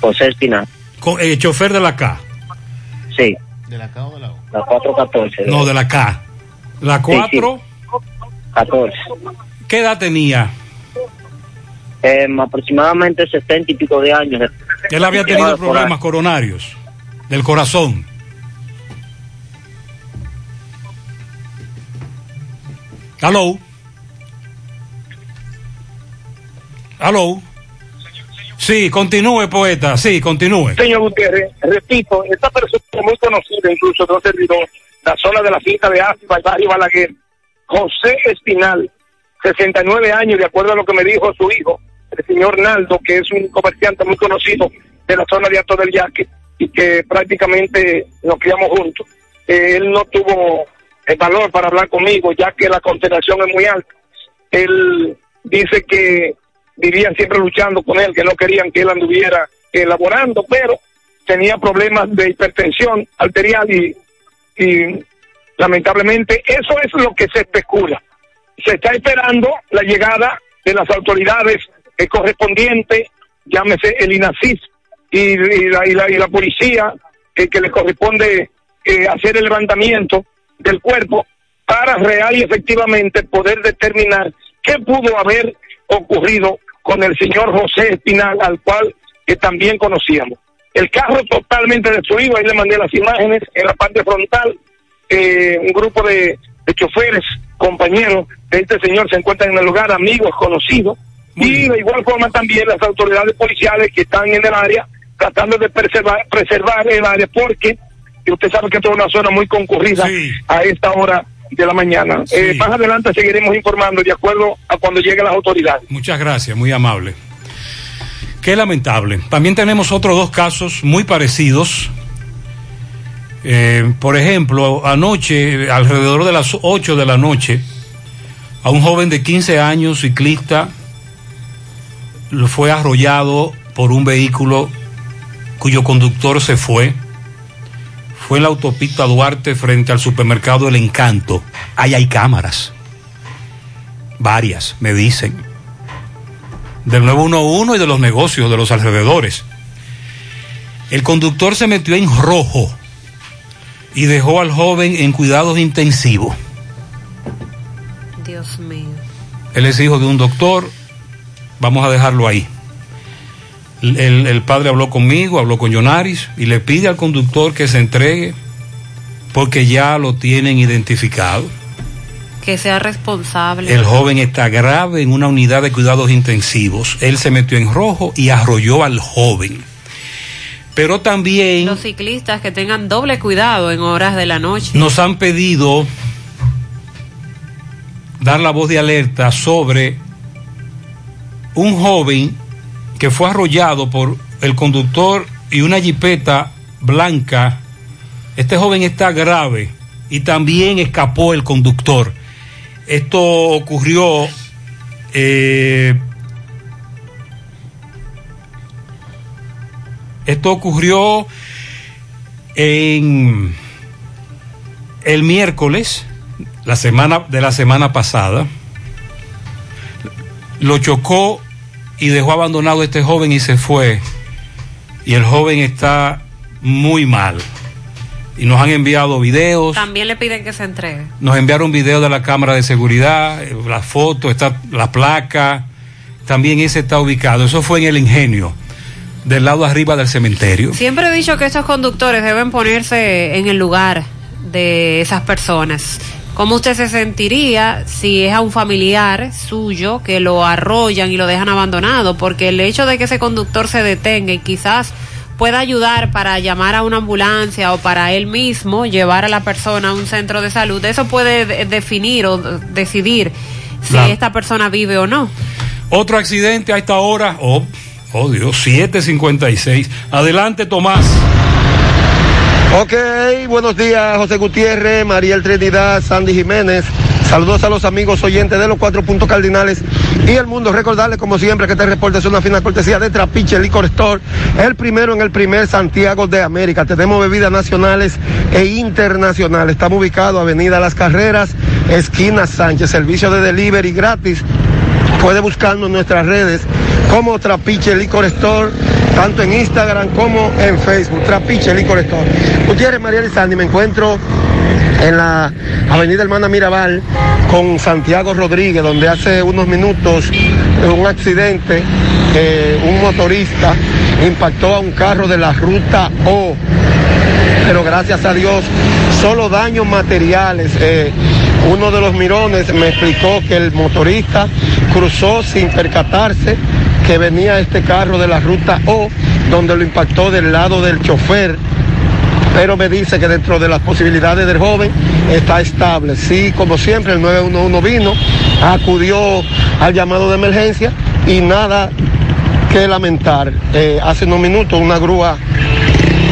José Espinal. Co- eh, chofer de la K. Sí. ¿De la K o de la O? La 414. No, de la K. La Sí, sí. 4, 14. ¿qué edad tenía? Eh, aproximadamente 70 y pico de años. Él había tenido problemas coronarios del corazón. Aló. Aló. Sí, continúe, poeta. Sí, continúe. Señor Gutiérrez, repito, esta persona es muy conocida incluso de un servidor, la zona de la finca de Áciba y Barrio Balaguer, José Espinal, 69 años, de acuerdo a lo que me dijo su hijo, el señor Naldo, que es un comerciante muy conocido de la zona de Alto del Yaque y que prácticamente nos criamos juntos. Eh, él no tuvo el valor para hablar conmigo, ya que la concentración es muy alta. Él dice que vivían siempre luchando con él, que no querían que él anduviera elaborando, pero tenía problemas de hipertensión arterial y, y lamentablemente eso es lo que se especula. Se está esperando la llegada de las autoridades eh, correspondientes, llámese el INACIS y, la, y, la, y la policía, eh, que le corresponde eh, hacer el levantamiento del cuerpo para real y efectivamente poder determinar qué pudo haber ocurrido con el señor José Espinal, al cual que también conocíamos. El carro totalmente destruido, ahí le mandé las imágenes en la parte frontal, eh, un grupo de, de choferes, compañeros de este señor se encuentran en el lugar, amigos, conocidos, y de igual forma también las autoridades policiales que están en el área tratando de preservar, preservar el área porque usted sabe que esta es una zona muy concurrida a esta hora de la mañana. Eh, más adelante seguiremos informando de acuerdo a cuando lleguen las autoridades. Muchas gracias, muy amable. Qué lamentable. También tenemos otros dos casos muy parecidos. Eh, por ejemplo, anoche, alrededor de las 8 de la noche, a un joven de 15 años, ciclista, fue arrollado por un vehículo cuyo conductor se fue. Fue en la autopista Duarte frente al supermercado El Encanto. Ahí hay cámaras. Varias, me dicen. Del 911 y de los negocios de los alrededores. El conductor se metió en rojo y dejó al joven en cuidados intensivos. Dios mío. Él es hijo de un doctor. Vamos a dejarlo ahí. El, el- padre habló conmigo, habló con Yonaris y le pide al conductor que se entregue porque ya lo tienen identificado. Que sea responsable. El joven está grave en una unidad de cuidados intensivos. Él se metió en rojo y arrolló al joven. Pero también Los ciclistas que tengan doble cuidado en horas de la noche. nos han pedido dar la voz de alerta sobre un joven que fue arrollado por el conductor y una jipeta blanca. Este joven está grave y también escapó el conductor. Esto ocurrió eh, esto ocurrió en el miércoles la semana de la semana pasada. Lo chocó y dejó abandonado a este joven y se fue. Y el joven está muy mal. Y nos han enviado videos. También le piden que se entregue. nos enviaron videos de la cámara de seguridad la foto está la placa. También ese está ubicado. Eso fue en el ingenio del lado arriba del cementerio Siempre he dicho que estos conductores deben ponerse en el lugar de esas personas. ¿Cómo usted se sentiría si es a un familiar suyo que lo arrollan y lo dejan abandonado? Porque el hecho de que ese conductor se detenga y quizás pueda ayudar para llamar a una ambulancia o para él mismo llevar a la persona a un centro de salud, eso puede de- definir o decidir si esta persona vive o no. Otro accidente a esta hora. Oh, oh Dios, 756. Adelante, Tomás. Ok, buenos días, José Gutiérrez, Mariel Trinidad, Sandy Jiménez. Saludos a los amigos oyentes de los cuatro puntos cardinales y el mundo. Recordarles, como siempre, que este reporte es una fina cortesía de Trapiche Licor Store, el primero en el primer Santiago de América. Tenemos bebidas nacionales e internacionales. Estamos ubicados Avenida Las Carreras, esquina Sánchez, servicio de delivery gratis. Puede buscarnos en nuestras redes como Trapiche Licor Store, tanto en Instagram como en Facebook. Trapiche Licor Store. Gutiérrez, María Sandy, me encuentro en la avenida Hermana Mirabal con Santiago Rodríguez, donde hace unos minutos un accidente, eh, un motorista impactó a un carro de la ruta O pero gracias a Dios, solo daños materiales. Eh, uno de los mirones me explicó que el motorista cruzó sin percatarse que venía este carro de la ruta O, donde lo impactó del lado del chofer. Pero me dice que dentro de las posibilidades del joven está estable. Sí, como siempre, el 911 vino, acudió al llamado de emergencia y nada que lamentar. Eh, hace unos minutos una grúa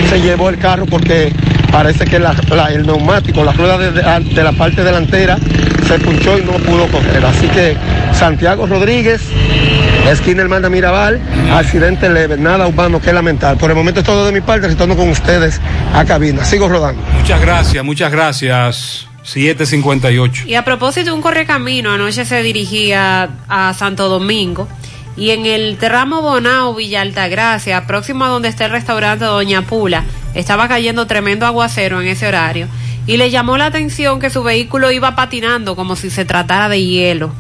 se llevó el carro porque parece que la- la- el neumático, la rueda de, de- de la parte delantera se punchó y no pudo coger. Así que Santiago Rodríguez, esquina Hermana Mirabal, accidente leve, nada humano que lamentar. Por el momento es todo de mi parte, retorno con ustedes a cabina. Sigo rodando. Muchas gracias, muchas gracias. 758. Y a propósito, un correcamino anoche se dirigía a Santo Domingo y en el tramo Bonao Villa Altagracia, próximo a donde está el restaurante Doña Pula, estaba cayendo tremendo aguacero en ese horario y le llamó la atención que su vehículo iba patinando como si se tratara de hielo.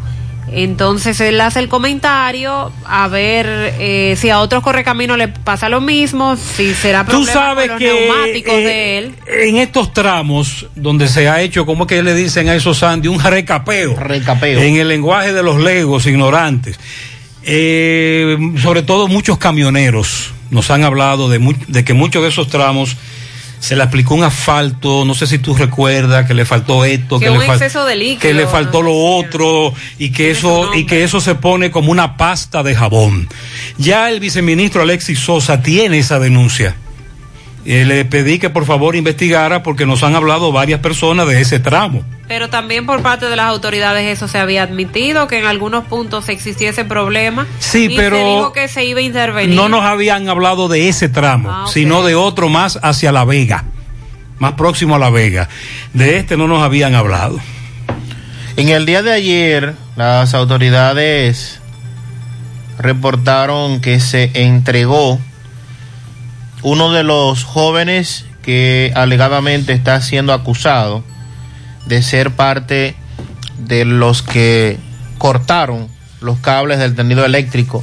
Entonces él hace el comentario a ver eh, si a otros correcaminos le pasa lo mismo, si será Tú problema sabes con los que neumáticos eh, de él. en estos tramos donde se ha hecho, ¿cómo es que le dicen a esos Sandy? Un recapeo. Recapeo. En el lenguaje de los legos ignorantes. Eh, sobre todo muchos camioneros nos han hablado de, que muchos de esos tramos se le aplicó un asfalto, no sé si tú recuerdas que le faltó esto, Que le, fal- exceso de líquido, que le faltó lo otro y que eso y que eso se pone como una pasta de jabón. Ya el viceministro Alexis Sosa tiene esa denuncia. Eh, le pedí que por favor investigara porque nos han hablado varias personas de ese tramo. Pero también por parte de las autoridades eso se había admitido, que en algunos puntos existiese problema. Sí, y pero se dijo que se iba a intervenir. No nos habían hablado de ese tramo, Ah, sino de otro más hacia La Vega, más próximo a La Vega. De este no nos habían hablado. En el día de ayer, las autoridades reportaron que se entregó uno de los jóvenes que alegadamente está siendo acusado de ser parte de los que cortaron los cables del tendido eléctrico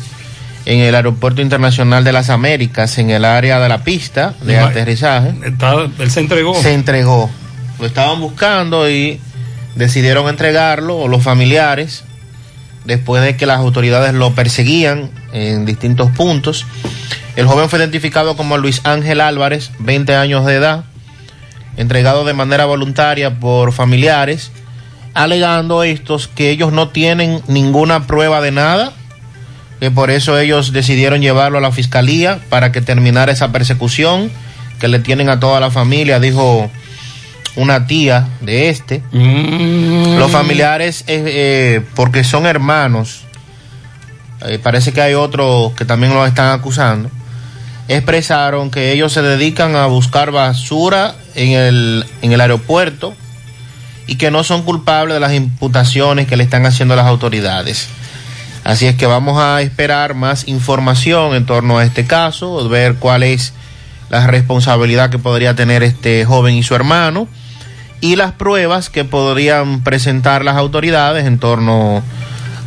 en el Aeropuerto Internacional de las Américas, en el área de la pista de aterrizaje. él se entregó. Se entregó. Lo estaban buscando y decidieron entregarlo, o los familiares, después de que las autoridades lo perseguían en distintos puntos. El joven fue identificado como Luis Ángel Álvarez, 20 años de edad, entregado de manera voluntaria por familiares, alegando estos que ellos no tienen ninguna prueba de nada, que por eso ellos decidieron llevarlo a la fiscalía para que terminara esa persecución que le tienen a toda la familia, dijo una tía de este. Los familiares, eh, eh, porque son hermanos, eh, parece que hay otros que también lo están acusando, expresaron que ellos se dedican a buscar basura en el, en el aeropuerto y que no son culpables de las imputaciones que le están haciendo las autoridades. Así es que vamos a esperar más información en torno a este caso, ver cuál es la responsabilidad que podría tener este joven y su hermano y las pruebas que podrían presentar las autoridades en torno a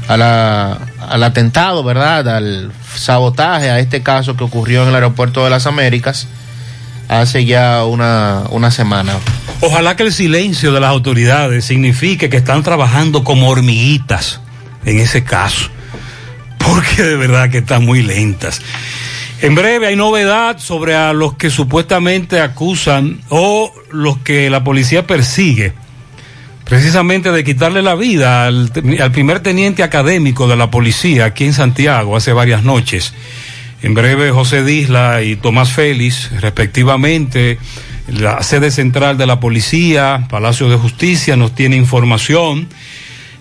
al atentado, ¿verdad? Al sabotaje, a este caso que ocurrió en el aeropuerto de las Américas hace ya una, una semana. Ojalá que el silencio de las autoridades signifique que están trabajando como hormiguitas en ese caso, porque de verdad que están muy lentas. En breve hay novedad sobre a los que supuestamente acusan o los que la policía persigue, precisamente de quitarle la vida al, al primer teniente académico de la policía aquí en Santiago hace varias noches. En breve José Disla y Tomás Félix, respectivamente, la sede central de la policía, Palacio de Justicia, nos tiene información.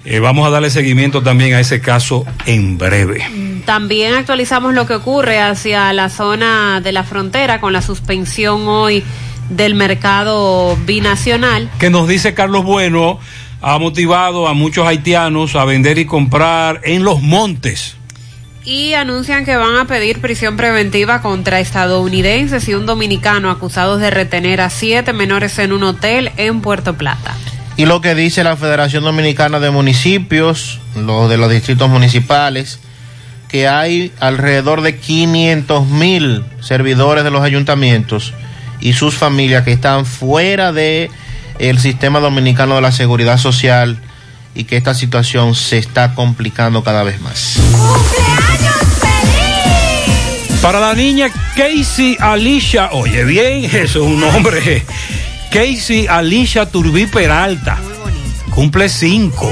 Eh, vamos a darle seguimiento también a ese caso en breve. También actualizamos lo que ocurre hacia la zona de la frontera con la suspensión hoy del mercado binacional. Que nos dice Carlos Bueno, ha motivado a muchos haitianos a vender y comprar en los montes. Y anuncian que van a pedir prisión preventiva contra estadounidenses y un dominicano acusados de retener a siete menores en un hotel en Puerto Plata. Y lo que dice la Federación Dominicana de Municipios, los de los distritos municipales, que hay alrededor de 500 mil servidores de los ayuntamientos y sus familias que están fuera de el sistema dominicano de la seguridad social y que esta situación se está complicando cada vez más. Para la niña Casey Alicia, oye bien, eso es un nombre. Casey Alicia Turbí Peralta. Cumple cinco.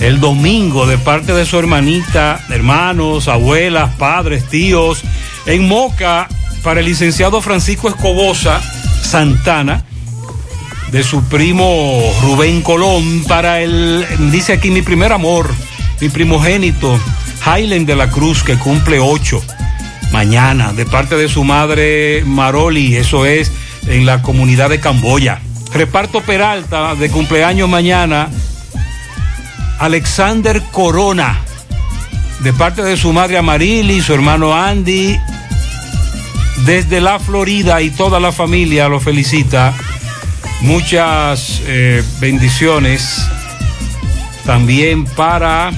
El domingo de parte de su hermanita, hermanos, abuelas, padres, tíos. En Moca, para el licenciado Francisco Escobosa Santana. De su primo Rubén Colón. Para el, dice aquí, mi primer amor, mi primogénito, Highland de la Cruz, que cumple ocho. Mañana, de parte de su madre Maroli, eso es en la comunidad de Camboya. Reparto Peralta de cumpleaños mañana. Alexander Corona, de parte de su madre Amarili, su hermano Andy, desde la Florida y toda la familia lo felicita. Muchas eh, bendiciones también para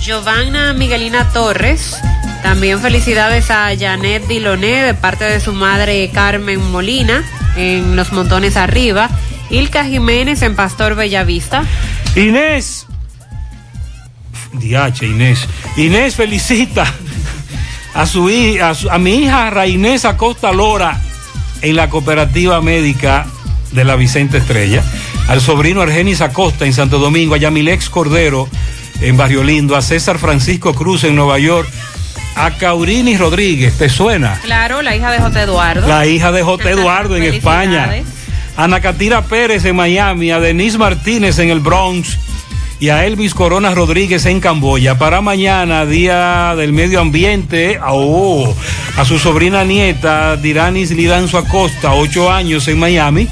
Giovanna Miguelina Torres. También felicidades a Janet Diloné de parte de su madre Carmen Molina en Los Montones Arriba. Ilka Jiménez en Pastor Bellavista. Inés. Diache, Inés. Inés felicita a su, a, su- a mi hija Rainés Acosta Lora en la cooperativa médica de la Vicente Estrella. Al sobrino Argenis Acosta en Santo Domingo, a Yamilex Cordero en Barrio Lindo, a César Francisco Cruz en Nueva York, a Caurini Rodríguez, ¿te suena? Claro, la hija de J. Eduardo. La hija de J. Eduardo en España. A Ana Catira Pérez en Miami, a Denise Martínez en el Bronx y a Elvis Corona Rodríguez en Camboya. Para mañana, Día del Medio Ambiente, oh, a su sobrina nieta, Diranis Lidanzo Acosta, ocho años en Miami.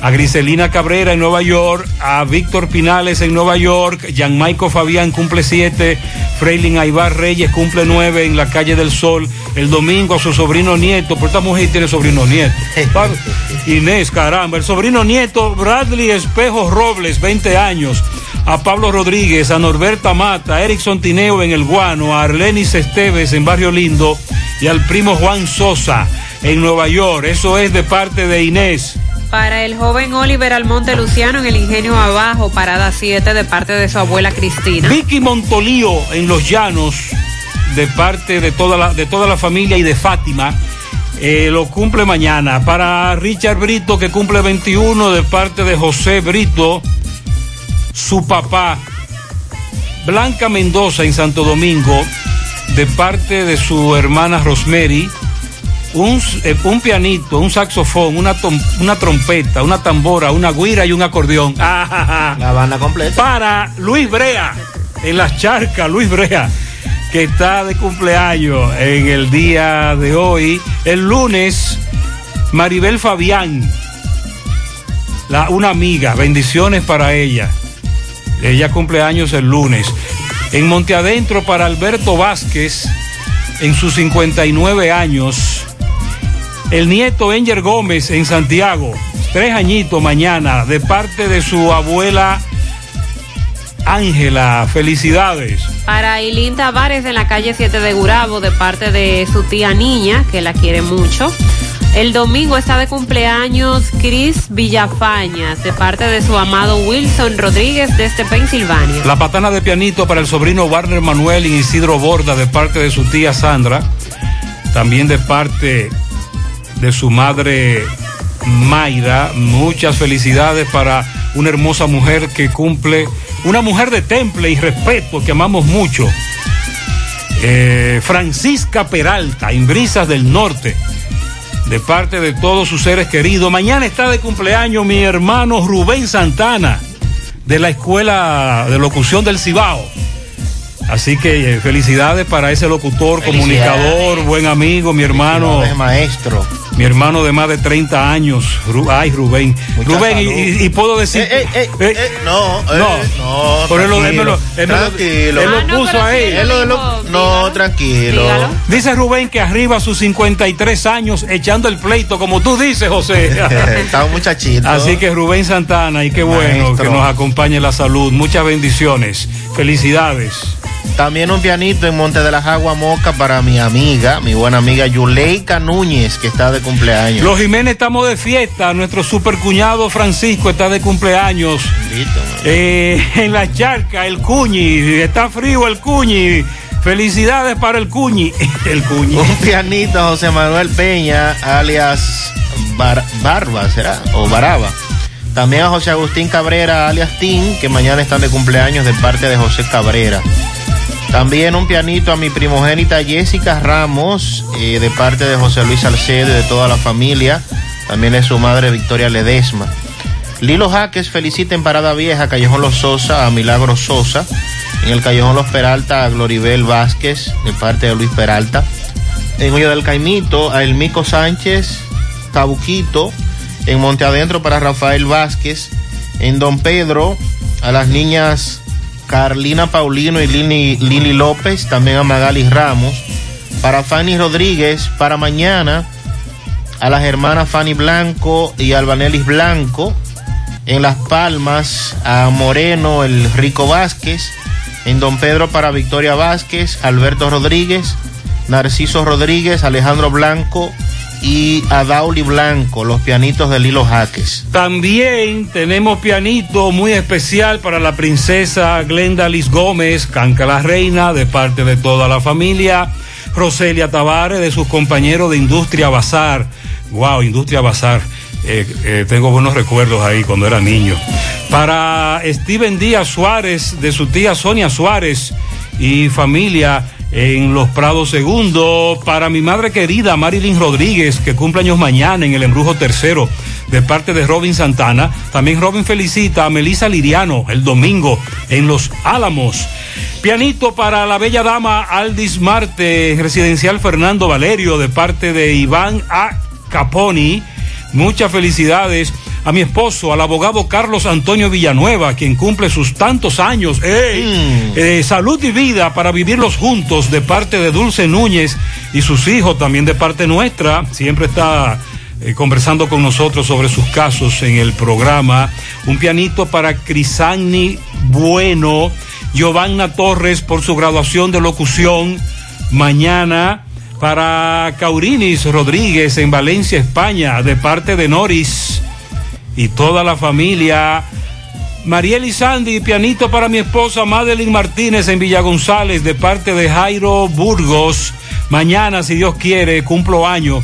A Griselina Cabrera en Nueva York, a Víctor Pinales en Nueva York, Gianmaico Fabián cumple siete, Freilin Aibar Reyes cumple nueve en la calle del Sol, el domingo a su sobrino nieto, porque esta mujer tiene sobrino nieto. Inés, caramba, el sobrino nieto Bradley Espejo Robles, 20 años, a Pablo Rodríguez, a Norberta Mata, a Erickson Tineo en El Guano, a Arlenis Esteves en Barrio Lindo y al primo Juan Sosa en Nueva York. Eso es de parte de Inés. Para el joven Oliver Almonte Luciano en el Ingenio Abajo, parada 7 de parte de su abuela Cristina. Vicky Montolío en Los Llanos, de parte de toda la, de toda la familia y de Fátima, eh, lo cumple mañana. Para Richard Brito, que cumple 21, de parte de José Brito, su papá. Blanca Mendoza en Santo Domingo, de parte de su hermana Rosemary. Un, eh, un pianito, un saxofón, una, tom- una trompeta, una tambora, una guira y un acordeón. La banda completa. Para Luis Brea, en las charcas, Luis Brea, que está de cumpleaños en el día de hoy. El lunes, Maribel Fabián, la, una amiga, bendiciones para ella. Ella cumpleaños el lunes. En Monte Adentro para Alberto Vázquez, en sus 59 años. El nieto Enger Gómez en Santiago, tres añitos mañana, de parte de su abuela Ángela. Felicidades. Para Ailín Tavares en la calle 7 de Gurabo, de parte de su tía niña, que la quiere mucho. El domingo está de cumpleaños Cris Villafañas, de parte de su amado Wilson Rodríguez desde Pensilvania. La patana de pianito para el sobrino Warner Manuel y Isidro Borda, de parte de su tía Sandra. también de parte de su madre Mayra. Muchas felicidades para una hermosa mujer que cumple, una mujer de temple y respeto que amamos mucho. Eh, Francisca Peralta, en Brisas del Norte, de parte de todos sus seres queridos. Mañana está de cumpleaños mi hermano Rubén Santana, de la Escuela de Locución del Cibao. Así que eh, felicidades para ese locutor, comunicador, buen amigo, mi hermano. maestro. Mi hermano de más de 30 años. Ru- Ay, Rubén. Rubén, y, puedo decir. Eh, eh, eh, eh, no, eh, no, no, Pero él lo- él me lo- tranquilo, él lo- tranquilo. él lo Ah, no, puso pero ahí. sí, él lo- él lo- no, tranquilo. Dice Rubén que arriba a sus 53 años echando el pleito, como tú dices, José. Está un muchachito. Así que Rubén Santana, y qué bueno Maestro. que nos acompañe la salud. Muchas bendiciones. Felicidades. También un pianito en Monte de las Aguas Moca para mi amiga, mi buena amiga Yuleika Núñez, que está de cumpleaños. Los Jiménez estamos de fiesta. Nuestro super cuñado Francisco está de cumpleaños. Eh, en la charca, el cuñi. Está frío el cuñi. Felicidades para el cuñi. El cuñi. Un pianito a José Manuel Peña, alias Bar- Barba, ¿será? O Baraba. También a José Agustín Cabrera, alias Tim, que mañana están de cumpleaños de parte de José Cabrera. También un pianito a mi primogénita Jessica Ramos, eh, de parte de José Luis Salcedo y de toda la familia. También es su madre Victoria Ledesma. Lilo Jaques felicita en Parada Vieja, Callejón Los Sosa, a Milagro Sosa. En el Callejón Los Peralta, a Gloribel Vázquez, de parte de Luis Peralta. En Hoyo del Caimito, a Elmico Sánchez, Cabuquito. En Monte Adentro para Rafael Vázquez. En Don Pedro, a las niñas Carlina Paulino y Lili, López, también a Magali Ramos. Para Fanny Rodríguez, para mañana, a las hermanas Fanny Blanco y Albanelis Blanco. En Las Palmas, a Moreno, el Rico Vázquez. En Don Pedro para Victoria Vázquez, Alberto Rodríguez, Narciso Rodríguez, Alejandro Blanco y a Dauli Blanco, los pianitos de Lilo Jaques. También tenemos pianito muy especial para la princesa Glenda Liz Gómez, Canca la Reina, de parte de toda la familia. Roselia Tavares, de sus compañeros de Industria Bazar. Wow, Industria Bazar. Eh, eh, tengo buenos recuerdos ahí cuando era niño. Para Steven Díaz Suárez, de su tía Sonia Suárez y familia en Los Prados Segundo. Para mi madre querida Marilyn Rodríguez, que cumple años mañana en el Embrujo Tercero, de parte de Robin Santana. También Robin felicita a Melissa Liriano el domingo en Los Álamos. Pianito para la bella dama Aldis Marte, residencial Fernando Valerio, de parte de Iván A. Caponi. Muchas felicidades a mi esposo, al abogado Carlos Antonio Villanueva, quien cumple sus tantos años. ¡Ey! Eh, salud y vida para vivirlos juntos de parte de Dulce Núñez y sus hijos, también de parte nuestra. Siempre está eh, conversando con nosotros sobre sus casos en el programa. Un pianito para Crisani Bueno, Giovanna Torres por su graduación de locución mañana. Para Caurinis Rodríguez en Valencia, España, de parte de Noris y toda la familia. Mariel y Sandy, pianito para mi esposa Madeline Martínez en Villa González, de parte de Jairo Burgos. Mañana, si Dios quiere, cumplo año.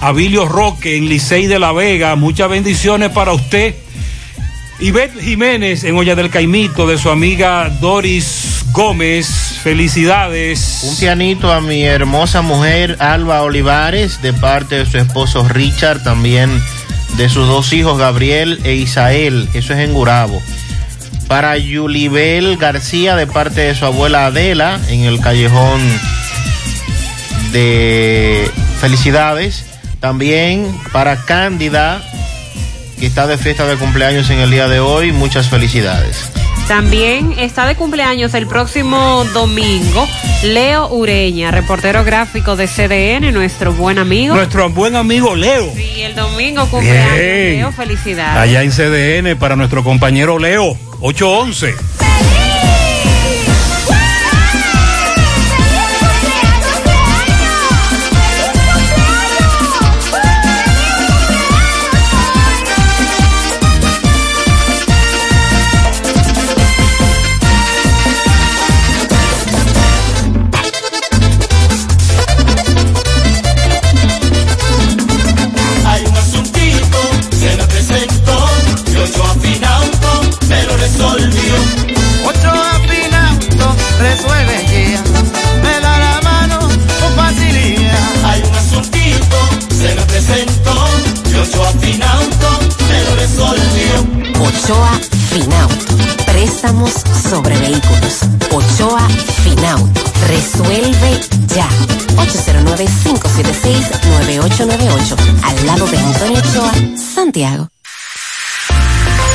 Abilio Roque en Licey de la Vega, muchas bendiciones para usted. Ivette Jiménez en Olla del Caimito, de su amiga Doris Gómez, felicidades. Un pianito a mi hermosa mujer Alba Olivares, de parte de su esposo Richard, también de sus dos hijos Gabriel e Isael, eso es en Gurabo. Para Yulibel García, de parte de su abuela Adela, en el callejón de Felicidades. También para Cándida, que está de fiesta de cumpleaños en el día de hoy, muchas felicidades. También está de cumpleaños el próximo domingo Leo Ureña, reportero gráfico de CDN, nuestro buen amigo. Nuestro buen amigo Leo. Y el domingo cumpleaños Bien. Leo, felicidades. Allá en CDN para nuestro compañero Leo, 811. Now.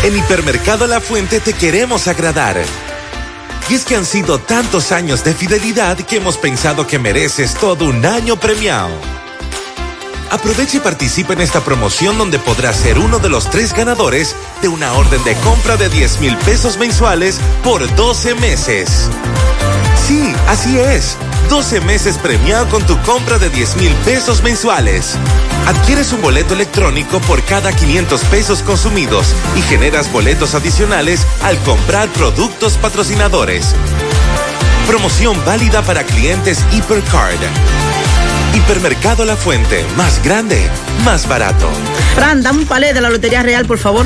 En Hipermercado La Fuente te queremos agradar. Y es que han sido tantos años de fidelidad que hemos pensado que mereces todo un año premiado. Aprovecha y participa en esta promoción donde podrás ser uno de los tres ganadores de una orden de compra de 10 mil pesos mensuales por 12 meses. Sí, así es. 12 meses premiado con tu compra de 10 mil pesos mensuales. Adquieres un boleto electrónico por cada 500 pesos consumidos y generas boletos adicionales al comprar productos patrocinadores. Promoción válida para clientes Hipercard. Hipermercado La Fuente, más grande, más barato. Fran, dame un palé de la Lotería Real, por favor.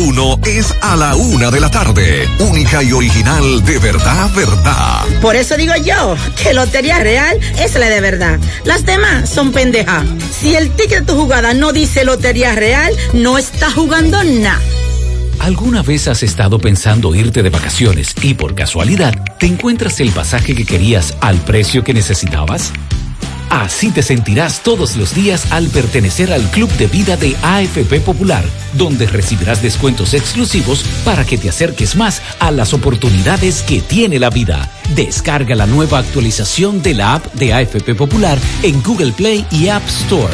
uno es a la una de la tarde. Única y original de verdad, verdad. Por eso digo yo que Lotería Real es la de verdad. Las demás son pendejas. Si el ticket de tu jugada no dice Lotería Real, no está jugando nada. ¿Alguna vez has estado pensando irte de vacaciones y por casualidad te encuentras el pasaje que querías al precio que necesitabas? Así te sentirás todos los días al pertenecer al Club de Vida de AFP Popular, donde recibirás descuentos exclusivos para que te acerques más a las oportunidades que tiene la vida. Descarga la nueva actualización de la app de AFP Popular en Google Play y App Store.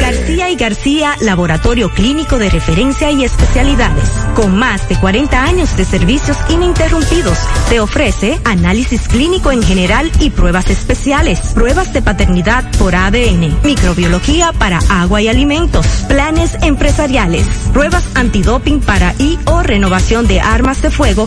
García y García, laboratorio clínico de referencia y especialidades. Con más de 40 años de servicios ininterrumpidos, te ofrece análisis clínico en general y pruebas especiales, pruebas de paternidad por ADN, microbiología para agua y alimentos, planes empresariales, pruebas antidoping para y o renovación de armas de fuego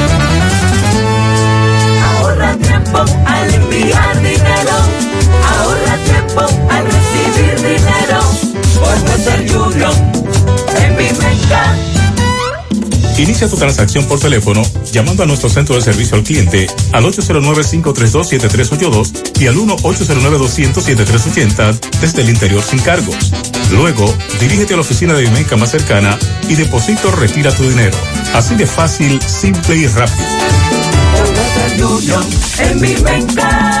Tiempo al enviar dinero. Ahorra tiempo al recibir dinero. Por Western Union en mi. Inicia tu transacción por teléfono llamando a nuestro centro de servicio al cliente al 809-532-7382 y al 1-809-200-7380 desde el interior sin cargos. Luego, dirígete a la oficina de Vimenca más cercana y deposito o retira tu dinero. Así de fácil, simple y rápido. Union en mi banca.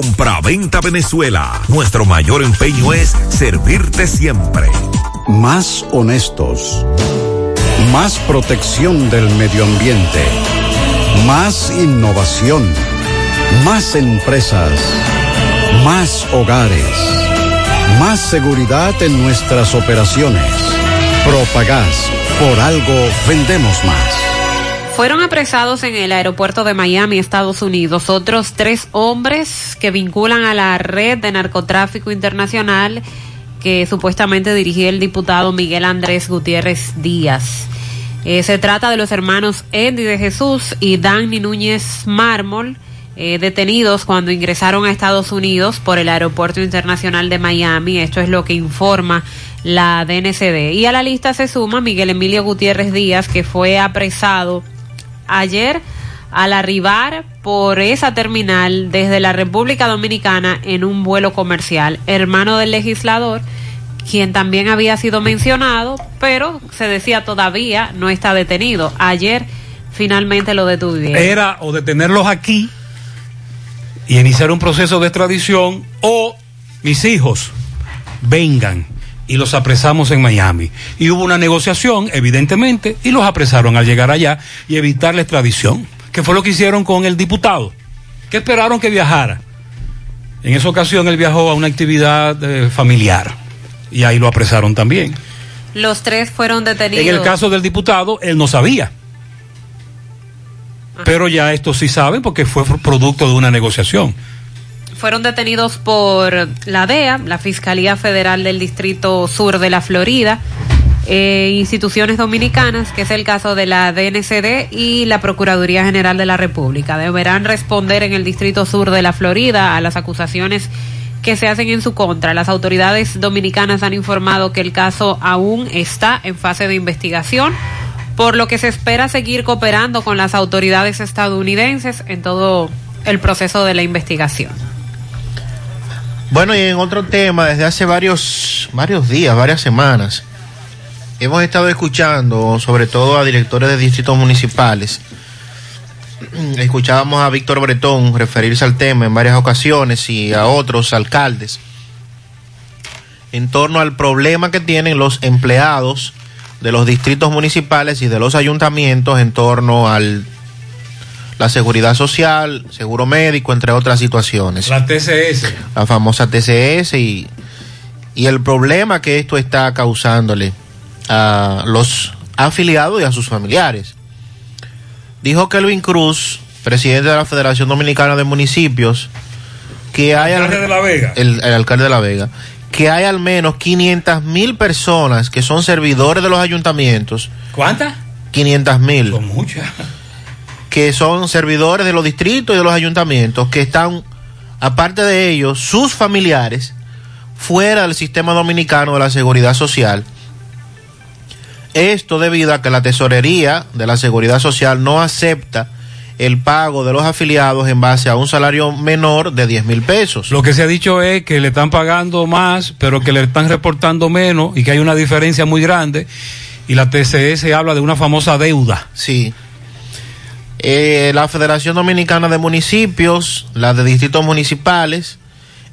Compra-venta Venezuela. Nuestro mayor empeño es servirte siempre. Más honestos. Más protección del medio ambiente. Más innovación. Más empresas. Más hogares. Más seguridad en nuestras operaciones. Propagás. Por algo vendemos más. Fueron apresados en el aeropuerto de Miami, Estados Unidos, otros tres hombres que vinculan a la red de narcotráfico internacional que supuestamente dirigía el diputado Miguel Andrés Gutiérrez Díaz. Eh, se trata de los hermanos Andy de Jesús y Danny Núñez Mármol, eh, detenidos cuando ingresaron a Estados Unidos por el Aeropuerto Internacional de Miami. Esto es lo que informa la DNCD. Y a la lista se suma Miguel Emilio Gutiérrez Díaz, que fue apresado ayer al arribar por esa terminal desde la República Dominicana en un vuelo comercial, hermano del legislador, quien también había sido mencionado, pero se decía todavía no está detenido. Ayer finalmente lo detuvieron. Era o detenerlos aquí y iniciar un proceso de extradición o mis hijos vengan y los apresamos en Miami. Y hubo una negociación, evidentemente, y los apresaron al llegar allá y evitar la extradición, que fue lo que hicieron con el diputado, que esperaron que viajara. En esa ocasión él viajó a una actividad eh, familiar y ahí lo apresaron también. Los tres fueron detenidos. En el caso del diputado, él no sabía. Pero ya estos sí saben porque fue producto de una negociación fueron detenidos por la DEA, la Fiscalía Federal del Distrito Sur de la Florida, eh, instituciones dominicanas, que es el caso de la DNCD y la Procuraduría General de la República. Deberán responder en el Distrito Sur de la Florida a las acusaciones que se hacen en su contra. Las autoridades dominicanas han informado que el caso aún está en fase de investigación, por lo que se espera seguir cooperando con las autoridades estadounidenses en todo el proceso de la investigación. Bueno, y en otro tema, desde hace varios, varios días, varias semanas, hemos estado escuchando, sobre todo a directores de distritos municipales. Escuchábamos a Víctor Bretón referirse al tema en varias ocasiones y a otros alcaldes en torno al problema que tienen los empleados de los distritos municipales y de los ayuntamientos en torno al la seguridad social, seguro médico, entre otras situaciones. La TCS. La famosa TCS y, y el problema que esto está causándole a los afiliados y a sus familiares. Dijo Kelvin Cruz, presidente de la Federación Dominicana de Municipios, que hay... El alcalde de La Vega. El, el alcalde de La Vega. Que hay al menos 500 mil personas que son servidores de los ayuntamientos. ¿Cuántas? 500 mil. Son muchas que son servidores de los distritos y de los ayuntamientos, que están, aparte de ellos, sus familiares, fuera del sistema dominicano de la seguridad social. Esto debido a que la tesorería de la seguridad social no acepta el pago de los afiliados en base a un salario menor de 10 mil pesos. Lo que se ha dicho es que le están pagando más, pero que le están reportando menos y que hay una diferencia muy grande. Y la TCS habla de una famosa deuda. Sí. Eh, la Federación Dominicana de Municipios, la de distritos municipales,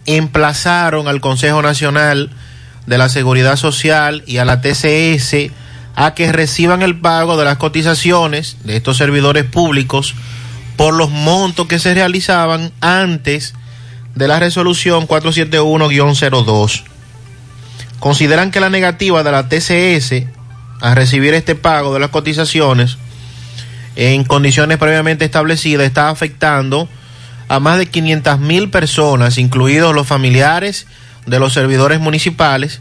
emplazaron al Consejo Nacional de la Seguridad Social y a la TCS a que reciban el pago de las cotizaciones de estos servidores públicos por los montos que se realizaban antes de la resolución 471-02. Consideran que la negativa de la TCS a recibir este pago de las cotizaciones en condiciones previamente establecidas está afectando a más de 500 mil personas, incluidos los familiares de los servidores municipales,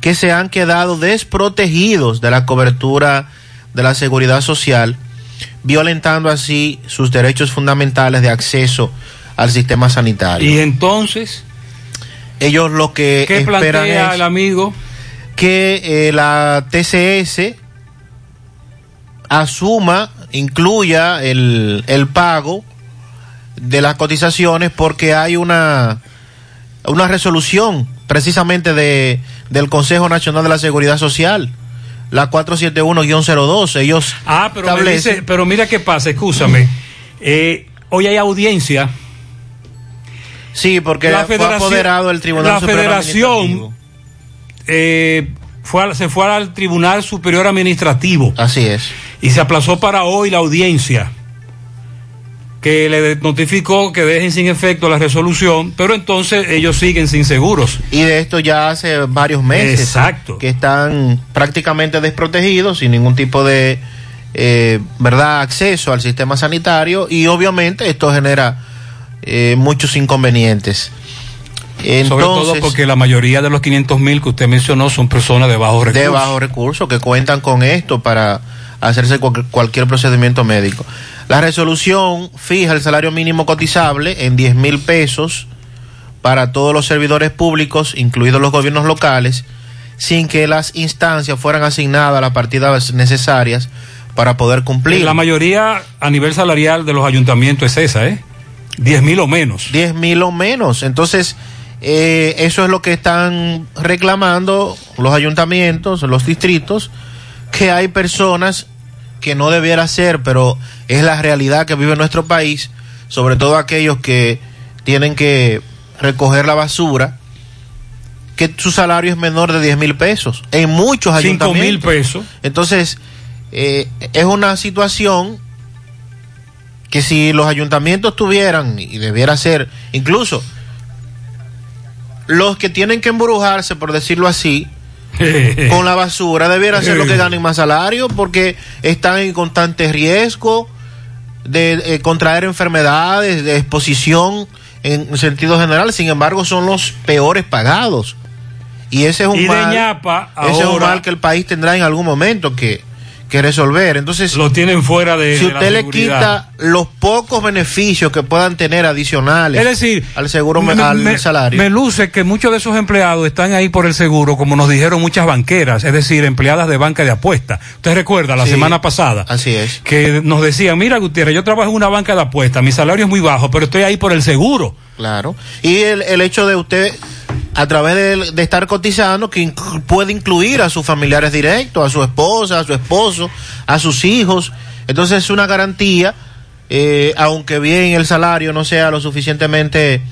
que se han quedado desprotegidos de la cobertura de la seguridad social, violentando así sus derechos fundamentales de acceso al sistema sanitario. Y entonces, ellos lo que ¿qué esperan plantea es el amigo? que eh, la TCS asuma, incluya el, el pago de las cotizaciones porque hay una, una resolución precisamente de, del Consejo Nacional de la Seguridad Social, la 471-02. Ellos Ah, pero, me dice- pero mira qué pasa, escúchame. Eh, hoy hay audiencia. Sí, porque fue apoderado el Tribunal La federación eh, fue se fue al Tribunal Superior Administrativo. Así es. Y se aplazó para hoy la audiencia que le notificó que dejen sin efecto la resolución, pero entonces ellos siguen sin seguros. Y de esto ya hace varios meses. Exacto. Que están prácticamente desprotegidos, sin ningún tipo de, eh, ¿verdad?, acceso al sistema sanitario. Y obviamente esto genera eh, muchos inconvenientes. Sobre todo porque la mayoría de los 500 mil que usted mencionó son personas de bajos recursos. de bajos recursos que cuentan con esto para hacerse cual- cualquier procedimiento médico. La resolución fija el salario mínimo cotizable en 10 mil pesos para todos los servidores públicos, incluidos los gobiernos locales, sin que las instancias fueran asignadas las partidas necesarias para poder cumplir. La mayoría a nivel salarial de los ayuntamientos es esa, ¿eh? 10 mil o menos. 10 mil o menos. Entonces, eh, eso es lo que están reclamando los ayuntamientos, los distritos, que hay personas que no debiera ser, pero es la realidad que vive nuestro país, sobre todo aquellos que tienen que recoger la basura, que su salario es menor de 10 mil pesos. En muchos 5 ayuntamientos. mil pesos. Entonces, eh, es una situación que si los ayuntamientos tuvieran, y debiera ser, incluso los que tienen que embrujarse, por decirlo así, con la basura, debiera ser los que ganen más salario, porque están en constante riesgo de eh, contraer enfermedades, de exposición en sentido general, sin embargo son los peores pagados. Y ese es un Y mal, ñapa, ese es un mal que el país tendrá en algún momento que, que resolver. Entonces, Lo tienen fuera de, si de la usted le seguridad. quita los pocos beneficios que puedan tener adicionales Es decir, al seguro me, al me- salario. me luce que muchos de esos empleados están ahí por el seguro, como nos dijeron muchas banqueras, es decir, empleadas de banca de apuestas. Usted recuerda la Sí, semana pasada Así es. que nos decían, mira Gutiérrez, yo trabajo en una banca de apuestas, mi salario es muy bajo, pero estoy ahí por el seguro. Claro. Y el, el hecho de usted, a través de, de estar cotizando, que inc- puede incluir a sus familiares directos, a su esposa, a su esposo, a sus hijos. Entonces es una garantía, eh, aunque bien el salario no sea lo suficientemente,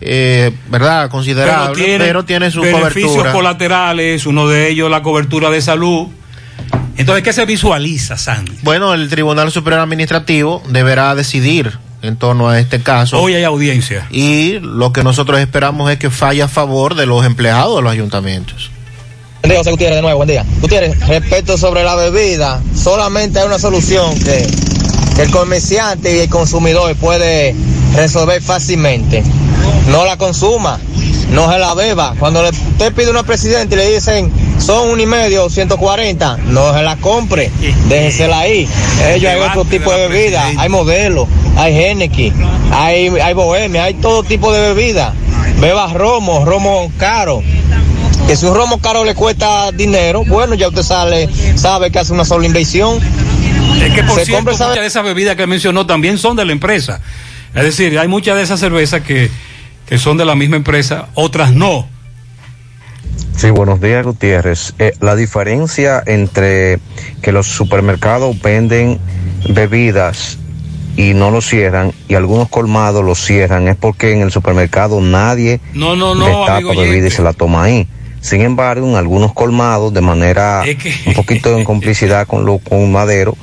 eh, ¿verdad?, considerable, pero tiene, su beneficios cobertura. colaterales, uno de ellos la cobertura de salud. Entonces, ¿qué se visualiza, Sandy? Bueno, el Tribunal Superior Administrativo deberá decidir en torno a este caso. Hoy hay audiencia. Y lo que nosotros esperamos es que falle a favor de los empleados de los ayuntamientos. Buen día, José Gutiérrez, de nuevo, buen día. Gutiérrez, respecto sobre la bebida, solamente hay una solución que, que el comerciante y el consumidor puede resolver fácilmente. No la consuma, no se la beba. Cuando le- usted pide una presidenta y le dicen son un y medio, 140, no se la compre, déjesela ahí. Ellos hay otro tipo de bebida, hay modelo, hay Henneken, hay, hay bohemia, hay todo tipo de bebida. Beba romo, romo caro que si un romo caro le cuesta dinero, bueno, ya usted sale, sabe que hace una sola inversión. Es que por Se cierto, muchas de esas bebidas que mencionó también son de la empresa. Es decir, hay muchas de esas cervezas que, que son de la misma empresa, otras no. Sí, buenos días, Gutiérrez. Eh, la diferencia entre que los supermercados venden bebidas y no lo cierran y algunos colmados lo cierran es porque en el supermercado nadie No, no, no, destapa amigo bebida y se la toma ahí. Sin embargo, en algunos colmados, de manera Es que- un poquito en complicidad con, lo, con un madero,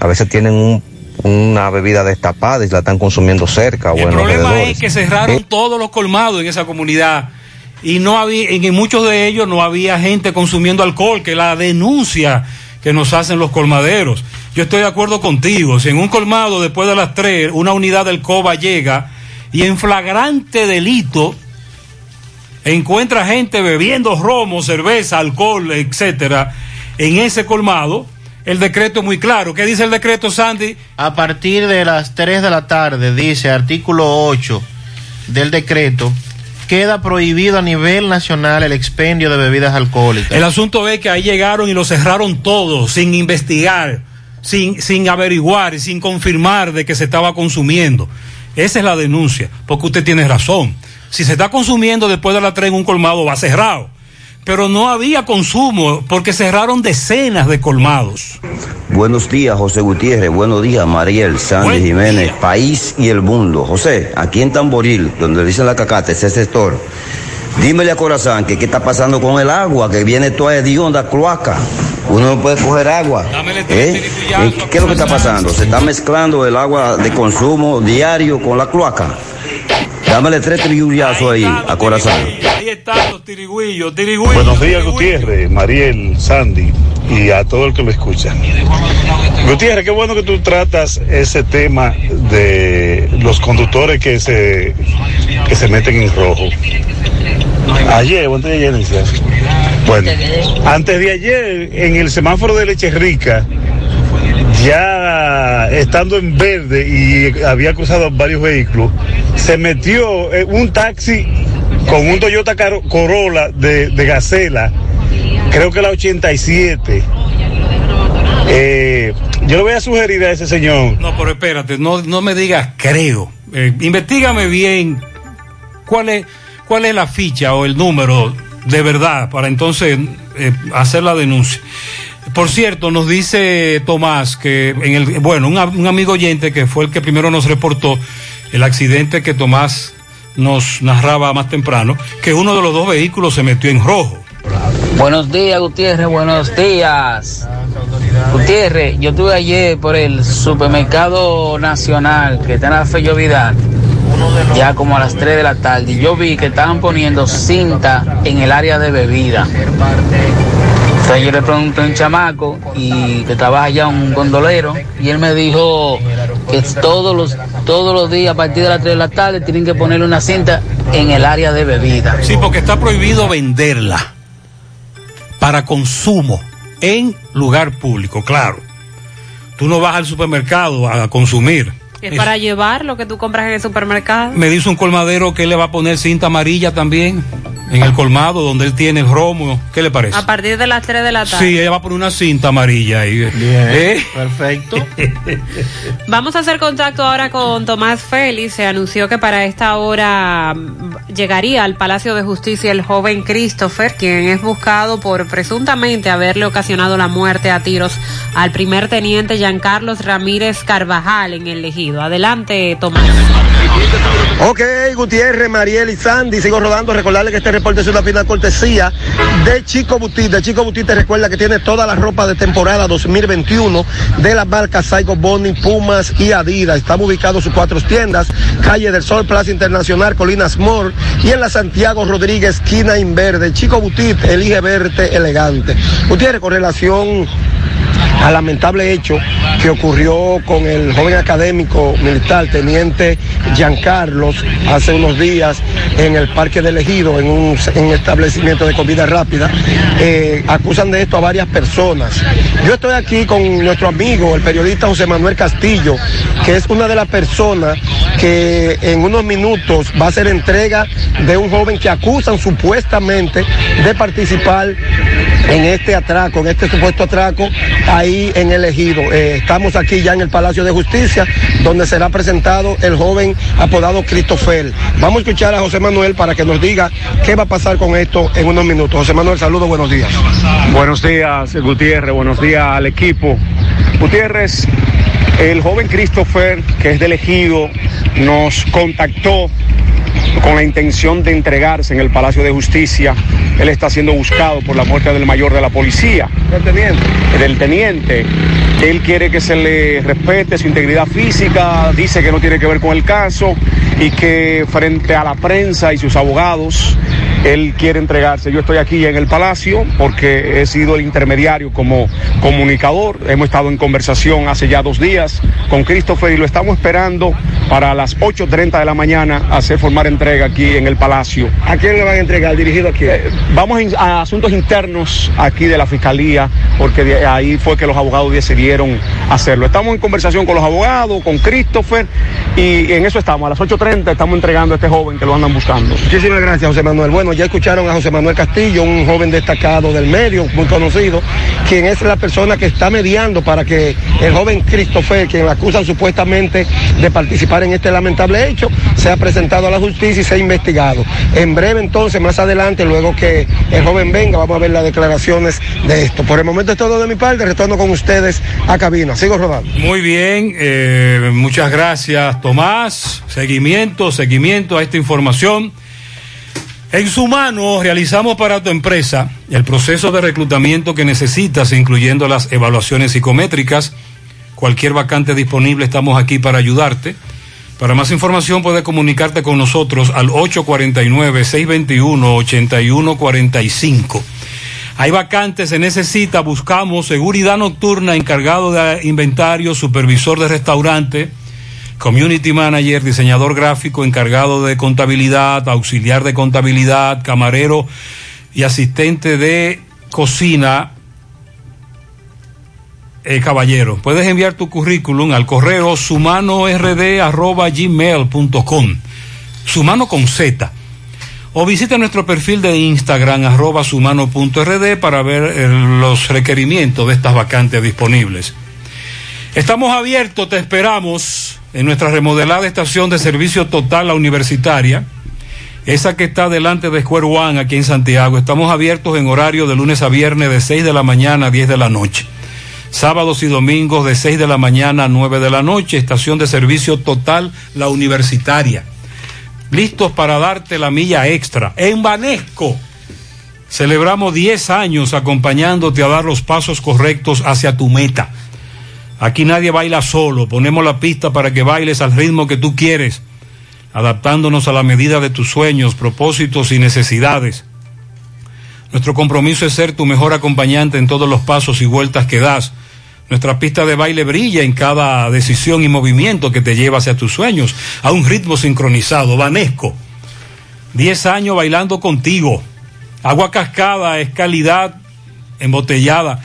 a veces tienen un- una bebida destapada y la están consumiendo cerca o El en los problema alrededores. es que cerraron todos los colmados en esa comunidad y no había, en muchos de ellos no había gente consumiendo alcohol, que la denuncia que nos hacen los colmaderos. Yo estoy de acuerdo contigo, si en un colmado después de las tres una unidad del COBA llega y en flagrante delito encuentra gente bebiendo romo, cerveza, alcohol, etcétera, en ese colmado, el decreto es muy claro. ¿Qué dice el decreto, Sandy? A partir de las 3 de la tarde, dice artículo 8 del decreto, queda prohibido a nivel nacional el expendio de bebidas alcohólicas. El asunto es que ahí llegaron y lo cerraron todo sin investigar, sin, sin averiguar y sin confirmar de que se estaba consumiendo. Esa es la denuncia, porque usted tiene razón. Si se está consumiendo después de la 3 en un colmado, va cerrado. Pero no había consumo porque cerraron decenas de colmados. Buenos días, José Gutiérrez. Buenos días, Mariel, Sandy Jiménez, país y el mundo. José, aquí en Tamboril, donde dicen la cacata, ese sector. Dímele a Corazán que qué está pasando con el agua, que viene toda hedionda, cloaca. Uno no puede coger agua. ¿Eh? ¿Eh? ¿Qué es lo que está pasando? Se está mezclando el agua de consumo diario con la cloaca. Dámele tres trillazos ahí, a Corazán. Ahí están los tirigüillos, tirigüillos. Buenos días, Gutiérrez, Mariel, Sandy y a todo el que lo escucha. Gutiérrez, qué bueno que tú tratas ese tema de los conductores que se, que se meten en rojo. Ayer, antes de ayer? Bueno, antes de ayer, en el semáforo de Leche Rica, ya estando en verde y había cruzado varios vehículos, se metió eh, un taxi con un Toyota Corolla de, de Gacela, creo que la 87. Eh, yo le voy a sugerir a ese señor No, pero espérate, no, no me digas creo. Eh, investígame bien cuál es, cuál es la ficha o el número de verdad para entonces eh, hacer la denuncia. Por cierto, nos dice Tomás que en el, bueno, un, amigo oyente que fue el que primero nos reportó el accidente que Tomás nos narraba más temprano, que uno de los dos vehículos se metió en rojo. Buenos días, Gutiérrez, buenos días. Gutiérrez, yo estuve ayer por el supermercado nacional que está en la Fello Vidal, ya como a las 3 de la tarde, y yo vi que estaban poniendo cinta en el área de bebida. Entonces yo le pregunté a un chamaco y que trabaja allá un gondolero y él me dijo que todos los, todos los días a partir de las 3 de la tarde tienen que ponerle una cinta en el área de bebida. Sí, porque está prohibido venderla para consumo en lugar público, claro. Tú no vas al supermercado a consumir. Es para llevar lo que tú compras en el supermercado. Me dice un colmadero que él le va a poner cinta amarilla también en el colmado donde él tiene el romo. ¿Qué le parece? A partir de las 3 de la tarde. Sí, ella va a poner una cinta amarilla ahí. ¿Eh? Perfecto. Vamos a hacer contacto ahora con Tomás Félix. Se anunció que para esta hora llegaría al Palacio de Justicia el joven Christopher, quien es buscado por presuntamente haberle ocasionado la muerte a tiros al primer teniente Giancarlos Ramírez Carvajal en el Ejido. Adelante, Tomás. Ok, Gutiérrez, Mariel y Sandy, sigo rodando. Recordarle que este reporte es una fina cortesía de Chico Butit. De Chico Butit te recuerda que tiene toda la ropa de temporada 2021 de las marcas Saigo Bonnie, Pumas y Adidas. Estamos ubicados sus cuatro tiendas, Calle del Sol, Plaza Internacional, Colinas Mall y en la Santiago Rodríguez, esquina Inverde. Chico Butit, elige verte elegante. Gutiérrez, con relación al lamentable hecho que ocurrió con el joven académico militar, teniente Giancarlos, hace unos días en el Parque del Ejido, en un, en un establecimiento de comida rápida. Eh, acusan de esto a varias personas. Yo estoy aquí con nuestro amigo, el periodista José Manuel Castillo, que es una de las personas que en unos minutos va a hacer entrega de un joven que acusan supuestamente de participar en este atraco, en este supuesto atraco, ahí en el ejido. Eh, estamos aquí ya en el Palacio de Justicia, donde será presentado el joven apodado Christopher. Vamos a escuchar a José Manuel para que nos diga qué va a pasar con esto en unos minutos. José Manuel, saludos, buenos días. Buenos días, Gutiérrez. Buenos días al equipo. Gutiérrez, el joven Christopher, que es del ejido, nos contactó con la intención de entregarse en el Palacio de Justicia. Él está siendo buscado por la muerte del mayor de la policía. ¿Del teniente? Del teniente. Él quiere que se le respete su integridad física, dice que no tiene que ver con el caso y que frente a la prensa y sus abogados él quiere entregarse. Yo estoy aquí en el Palacio porque he sido el intermediario como comunicador. Hemos estado en conversación hace ya dos días con Christopher y lo estamos esperando para las 8.30 de la mañana hacer formar entrega aquí en el Palacio. ¿A quién le van a entregar? ¿Dirigido a quién? Eh, vamos a asuntos internos aquí de la Fiscalía porque de ahí fue que los abogados decidieron hacerlo. Estamos en conversación con los abogados, con Christopher y en eso estamos. A las 8.30 estamos entregando a este joven que lo andan buscando. Muchísimas gracias, José Manuel. Bueno, ya escucharon a José Manuel Castillo, un joven destacado del medio, muy conocido, quien es la persona que está mediando para que el joven Christopher, quien lo acusan supuestamente de participar en este lamentable hecho, sea presentado a la justicia y sea investigado. En breve, entonces, más adelante, luego que el joven venga, vamos a ver las declaraciones de esto. Por el momento es todo de mi parte, retorno con ustedes a cabina. Sigo rodando. Muy bien, eh, muchas gracias Tomás. Seguimiento, seguimiento a esta información. En su mano realizamos para tu empresa el proceso de reclutamiento que necesitas, incluyendo las evaluaciones psicométricas. Cualquier vacante disponible, estamos aquí para ayudarte. Para más información puedes comunicarte con nosotros al 849-621-8145. Hay vacantes, se necesita, buscamos seguridad nocturna, encargado de inventario, supervisor de restaurante, community manager, diseñador gráfico, encargado de contabilidad, auxiliar de contabilidad, camarero y asistente de cocina. Eh, caballero, puedes enviar tu currículum al correo sumanord@gmail.com. Sumano con Z o visita nuestro perfil de Instagram arroba sumano.rd para ver eh, los requerimientos de estas vacantes disponibles. Estamos abiertos, te esperamos en nuestra remodelada estación de servicio total la universitaria, esa que está delante de Square One aquí en Santiago. Estamos abiertos en horario de lunes a viernes de 6 de la mañana a 10 de la noche. Sábados y domingos de 6 de la mañana a 9 de la noche, estación de servicio total la universitaria listos para darte la milla extra. En Banesco celebramos 10 años acompañándote a dar los pasos correctos hacia tu meta. Aquí nadie baila solo, ponemos la pista para que bailes al ritmo que tú quieres, adaptándonos a la medida de tus sueños, propósitos y necesidades. Nuestro compromiso es ser tu mejor acompañante en todos los pasos y vueltas que das. Nuestra pista de baile brilla en cada decisión y movimiento que te lleva hacia tus sueños, a un ritmo sincronizado. Vanesco, 10 años bailando contigo. Agua cascada es calidad embotellada.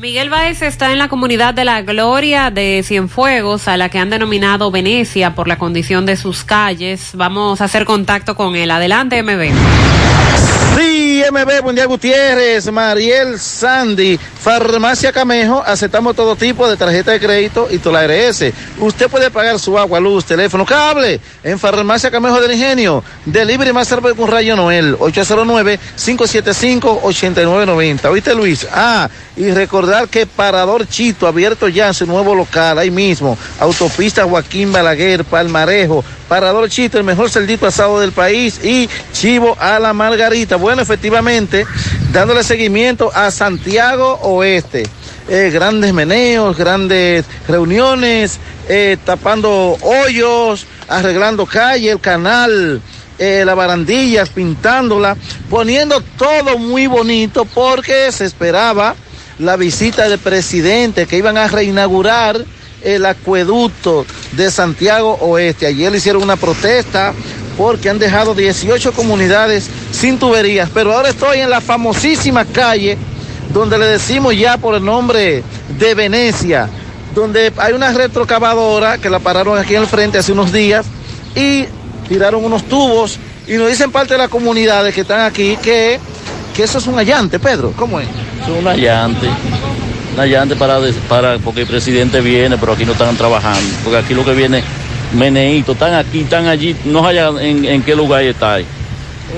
Miguel Baez está en la comunidad de la Gloria de Cienfuegos, a la que han denominado Venecia por la condición de sus calles. Vamos a hacer contacto con él. Adelante, MB. Sí, MB, buen día Gutiérrez, Mariel Sandy, Farmacia Camejo, aceptamos todo tipo de tarjeta de crédito y toda la ARS. Usted puede pagar su agua, luz, teléfono, cable en Farmacia Camejo del Ingenio. Delivery más cerca con Rayo Noel, 809-575-8990. ¿Oíste Luis? Ah, y recordar que Parador Chito abierto ya en su nuevo local, ahí mismo. Autopista Joaquín Balaguer, Palmarejo, Parador Chito, el mejor cerdito asado del país y Chivo a la Margarita. Bueno, efectivamente, dándole seguimiento a Santiago Oeste. Eh, grandes meneos, grandes reuniones, eh, tapando hoyos, arreglando calle, el canal, eh, las barandillas, pintándola, poniendo todo muy bonito porque se esperaba la visita del presidente que iban a reinaugurar el acueducto de Santiago Oeste. Ayer le hicieron una protesta porque han dejado 18 comunidades sin tuberías, pero ahora estoy en la famosísima calle donde le decimos ya por el nombre de Venecia, donde hay una retrocavadora que la pararon aquí en el frente hace unos días y tiraron unos tubos y nos dicen parte de las comunidades que están aquí que, que eso es un allante, Pedro, ¿cómo es? Es un allante. Un allante para, para, porque el presidente viene, pero aquí no están trabajando. Porque aquí lo que viene, meneíto, están aquí, están allí, no allá en, en qué lugar está.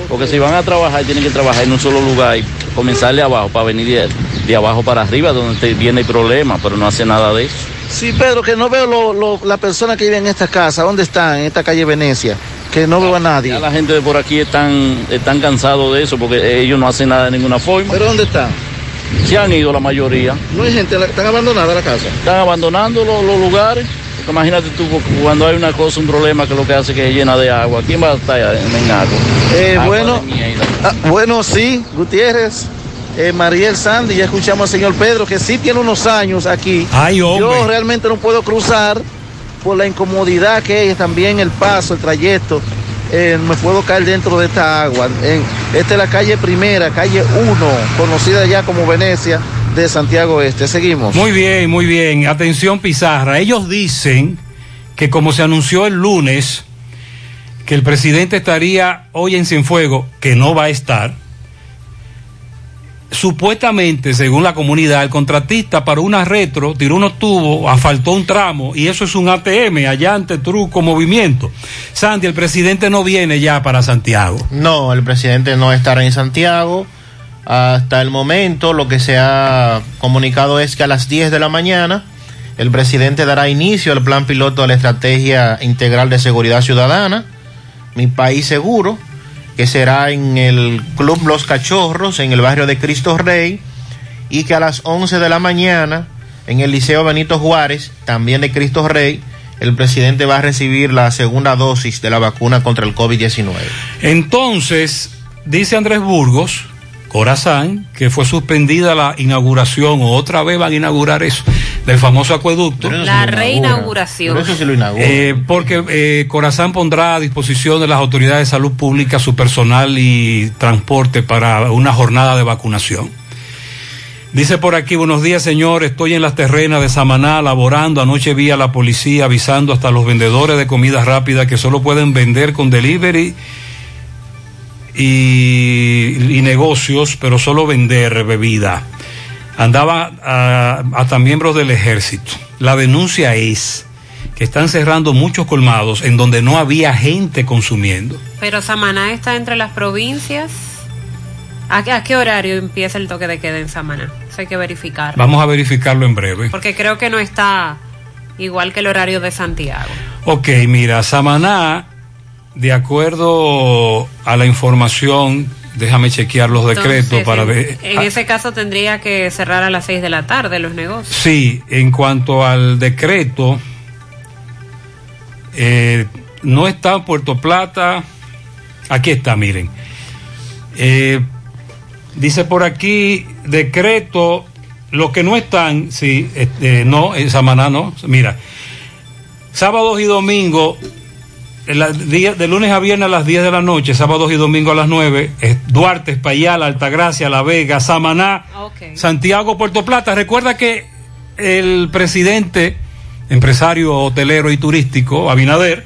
Porque si van a trabajar, tienen que trabajar en un solo lugar. comenzarle abajo para venir de, de abajo para arriba, donde te viene el problema, pero no hace nada de eso. Sí, Pedro, que no veo lo, lo, la persona que vive en esta casa. ¿Dónde están? En esta calle Venecia. Que no veo a nadie. Ya la gente de por aquí están, están cansados de eso porque ellos no hacen nada de ninguna forma. ¿Pero dónde están? Se han ido la mayoría. No hay gente, la- están abandonadas la casa. Están abandonando los, los lugares. Porque imagínate tú, cuando hay una cosa, un problema que lo que hace que es llena de agua. ¿Quién va a estar en? Eh, Agua bueno, de mierda. ah, bueno, sí, Gutiérrez, eh, Mariel Sandy, ya escuchamos al señor Pedro, que sí tiene unos años aquí. Ay, hombre. Yo realmente no puedo cruzar por la incomodidad que es también el paso, el trayecto. Eh, me puedo caer dentro de esta agua. Esta es la calle primera, calle 1, conocida ya como Venecia, de Santiago Este. Seguimos. Muy bien, muy bien. Atención, Pizarra. Ellos dicen que como se anunció el lunes que el presidente estaría hoy en Cienfuegos, que no va a estar, supuestamente, según la comunidad, el contratista para una retro tiró unos tubos, asfaltó un tramo y eso es un ATM, allante, truco, movimiento. Sandy, el presidente no viene ya para Santiago. No, el presidente no estará en Santiago. Hasta el momento lo que se ha comunicado es que a las 10 de la mañana el presidente dará inicio al plan piloto de la Estrategia Integral de Seguridad Ciudadana, Mi País Seguro, que será en el Club Los Cachorros, en el barrio de Cristo Rey, y que a las 11 de la mañana en el Liceo Benito Juárez, también de Cristo Rey, el presidente va a recibir la segunda dosis de la vacuna contra el COVID-19. Entonces, dice Andrés Burgos, Corazán, que fue suspendida la inauguración, o otra vez van a inaugurar eso, del famoso acueducto. La reinauguración. Eh, porque eh, Corazán pondrá a disposición de las autoridades de salud pública su personal y transporte para una jornada de vacunación. Dice por aquí, buenos días señor, estoy en las terrenas de Samaná laborando, anoche vi a la policía avisando hasta los vendedores de comida rápida que solo pueden vender con delivery y, y negocios, pero solo vender bebida. Andaba a- hasta miembros del ejército. La denuncia es que están cerrando muchos colmados en donde no había gente consumiendo. Pero Samaná está entre las provincias. ¿A, qué- a qué horario empieza el toque de queda en Samaná? Eso hay que verificar. Vamos a verificarlo en breve. Porque creo que no está igual que el horario de Santiago. Ok, mira, Samaná, de acuerdo a la información, déjame chequear los decretos para en, ver. en ese caso tendría que cerrar a las 6 de la tarde los negocios. Sí, en cuanto al decreto, eh, no está en Puerto Plata. Aquí está, miren. Eh, dice por aquí, decreto, los que no están, sí, este, no, en Samaná no. Mira, sábados y domingos, de lunes a viernes a las 10 de la noche, sábados y domingos a las 9, es Duarte, Espaillat, Altagracia, La Vega, Samaná, Santiago, Puerto Plata. Recuerda que el presidente, empresario hotelero y turístico, Abinader,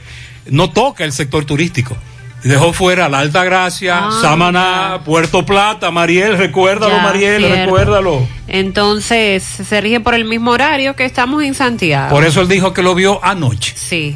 no toca el sector turístico. Dejó fuera la Alta Gracia, Ah, Samaná, Puerto Plata, Mariel, recuérdalo, Ya, Mariel, cierto. recuérdalo. Entonces, se rige por el mismo horario que estamos en Santiago. Por eso él dijo que lo vio anoche. Sí.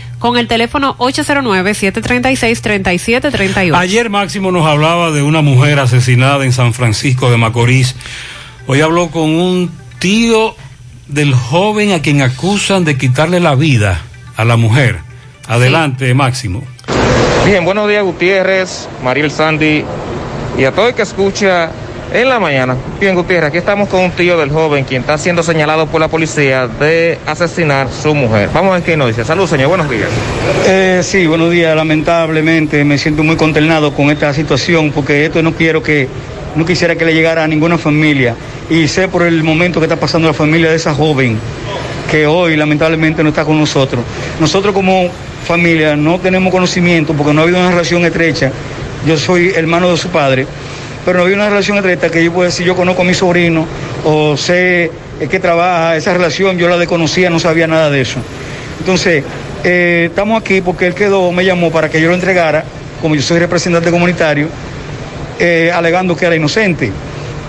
con el teléfono 809-736-3738. Ayer Máximo nos hablaba de una mujer asesinada en San Francisco de Macorís. Hoy habló con un tío del joven a quien acusan de quitarle la vida a la mujer. Adelante, Máximo. Bien, buenos días Gutiérrez, Mariel Sandy y a todo el que escucha en la mañana. Bien, Gutiérrez, aquí estamos con un tío del joven quien está siendo señalado por la policía de asesinar su mujer. Vamos a ver qué nos dice. Salud, señor, buenos días. Eh, sí, buenos días. Lamentablemente me siento muy consternado con esta situación porque esto no quiero que, no quisiera que le llegara a ninguna familia. Y sé por el momento que está pasando la familia de esa joven que hoy lamentablemente no está con nosotros. Nosotros como familia no tenemos conocimiento porque no ha habido una relación estrecha. Yo soy hermano de su padre, pero no ha habido una relación estrecha que yo pueda decir yo conozco a mi sobrino o sé eh, que trabaja, esa relación yo la desconocía, no sabía nada de eso. Entonces, eh, estamos aquí porque él quedó, me llamó para que yo lo entregara, como yo soy representante comunitario, eh, alegando que era inocente.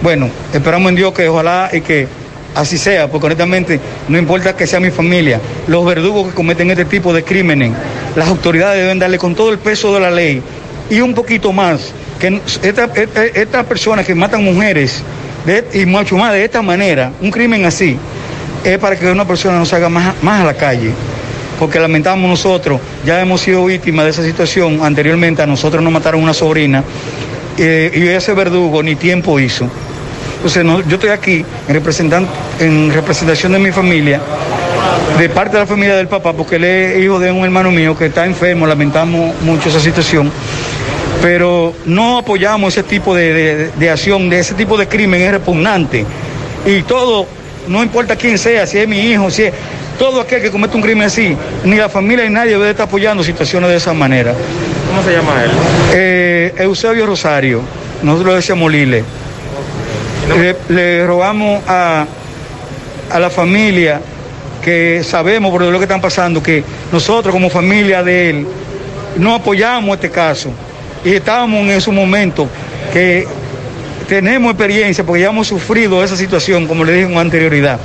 Bueno, esperamos en Dios que ojalá y que así sea, porque honestamente no importa que sea mi familia, los verdugos que cometen este tipo de crímenes, las autoridades deben darle con todo el peso de la ley y un poquito más, que estas esta personas que matan mujeres y mucho más de esta manera, un crimen así, es para que una persona no salga más, a la calle. Porque lamentamos nosotros, ya hemos sido víctimas de esa situación. Anteriormente a nosotros nos mataron una sobrina eh, y ese verdugo ni tiempo hizo. Entonces, yo estoy aquí en, en representación de mi familia, de parte de la familia del papá, porque él es hijo de un hermano mío que está enfermo, lamentamos mucho esa situación, pero no apoyamos ese tipo de, de- de acción, de ese tipo de crimen, es repugnante. Y todo, no importa quién sea, si es mi hijo, si es todo aquel que comete un crimen así, ni la familia ni nadie debe estar apoyando situaciones de esa manera. ¿Cómo se llama él? Eh, Eusebio Rosario, nosotros le decíamos Lile. Le, le rogamos a, a la familia que sabemos por lo que están pasando, que nosotros como familia de él no apoyamos este caso y estábamos en esos momentos que tenemos experiencia porque ya hemos sufrido esa situación, como le dije con anterioridad.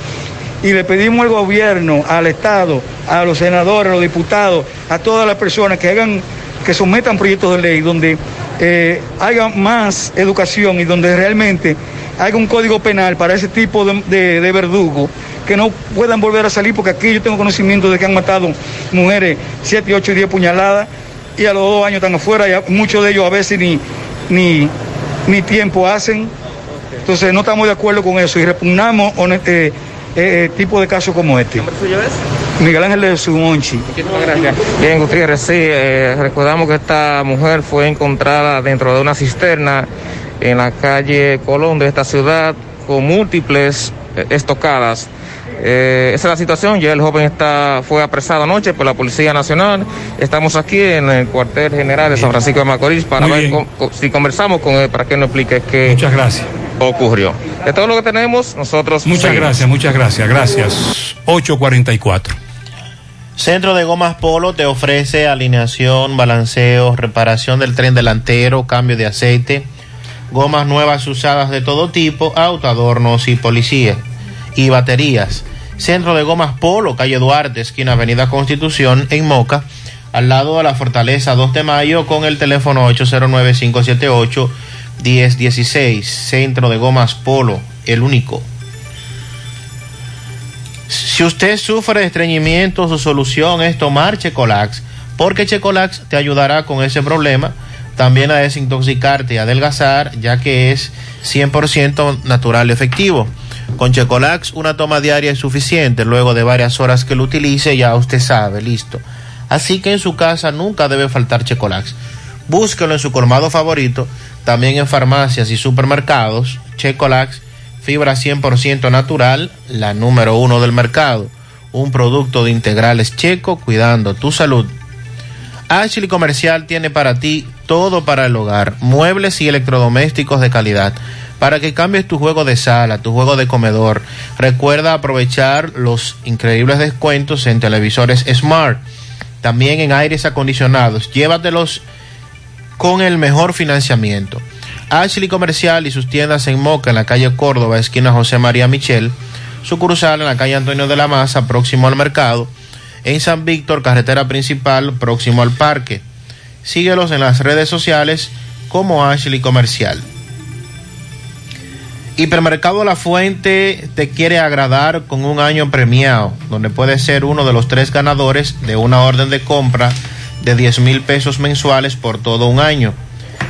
Y le pedimos al gobierno, al Estado, a los senadores, a los diputados, a todas las personas que hagan, que sometan proyectos de ley donde eh, haya más educación y donde realmente haya un código penal para ese tipo de, de, de verdugo que no puedan volver a salir, porque aquí yo tengo conocimiento de que han matado mujeres 7, 8 y 10 puñaladas y a los dos años están afuera y a- muchos de ellos a veces ni, ni, ni tiempo hacen. Entonces no estamos de acuerdo con eso y repugnamos hone- eh, eh, tipo de casos como este. suyo es? Miguel Ángel de Sumonchi. Muchísimas gracias. Bien, Gutiérrez, sí, eh, recordamos que esta mujer fue encontrada dentro de una cisterna en la calle Colón de esta ciudad con múltiples eh, estocadas. Eh, esa es la situación, ya el joven está, fue apresado anoche por la Policía Nacional. Estamos aquí en el cuartel general de San Francisco de Macorís para Muy ver bien. con- con- si conversamos con él para que nos explique qué Muchas gracias. ocurrió. De todo lo que tenemos, nosotros... Muchas seguimos. gracias, muchas gracias, gracias. 844. Centro de Gomas Polo te ofrece alineación, balanceo, reparación del tren delantero, cambio de aceite, gomas nuevas usadas de todo tipo, autoadornos y policía y baterías. Centro de Gomas Polo, calle Duarte, esquina Avenida Constitución, en Moca, al lado de la Fortaleza 2 de Mayo, con el teléfono 809-578-1016. Centro de Gomas Polo, el único. Si usted sufre de estreñimiento, su solución es tomar Checolax, porque Checolax te ayudará con ese problema, también a desintoxicarte y adelgazar, ya que es 100% natural y efectivo. Con Checolax una toma diaria es suficiente, luego de varias horas que lo utilice ya usted sabe, listo. Así que en su casa nunca debe faltar Checolax. Búsquelo en su colmado favorito, también en farmacias y supermercados. Checolax fibra 100% natural, la número uno del mercado. Un producto de integrales checo cuidando tu salud. Ashley Comercial tiene para ti todo para el hogar, muebles y electrodomésticos de calidad. Para que cambies tu juego de sala, tu juego de comedor, recuerda aprovechar los increíbles descuentos en televisores Smart, también en aires acondicionados. Llévatelos con el mejor financiamiento. Ashley Comercial y sus tiendas en Moca, en la calle Córdoba, esquina José María Michel, sucursal en la calle Antonio de la Maza, próximo al mercado, en San Víctor, carretera principal, próximo al parque. Síguelos en las redes sociales como Ashley Comercial. Hipermercado La Fuente te quiere agradar con un año premiado, donde puedes ser uno de los tres ganadores de una orden de compra de 10 mil pesos mensuales por todo un año.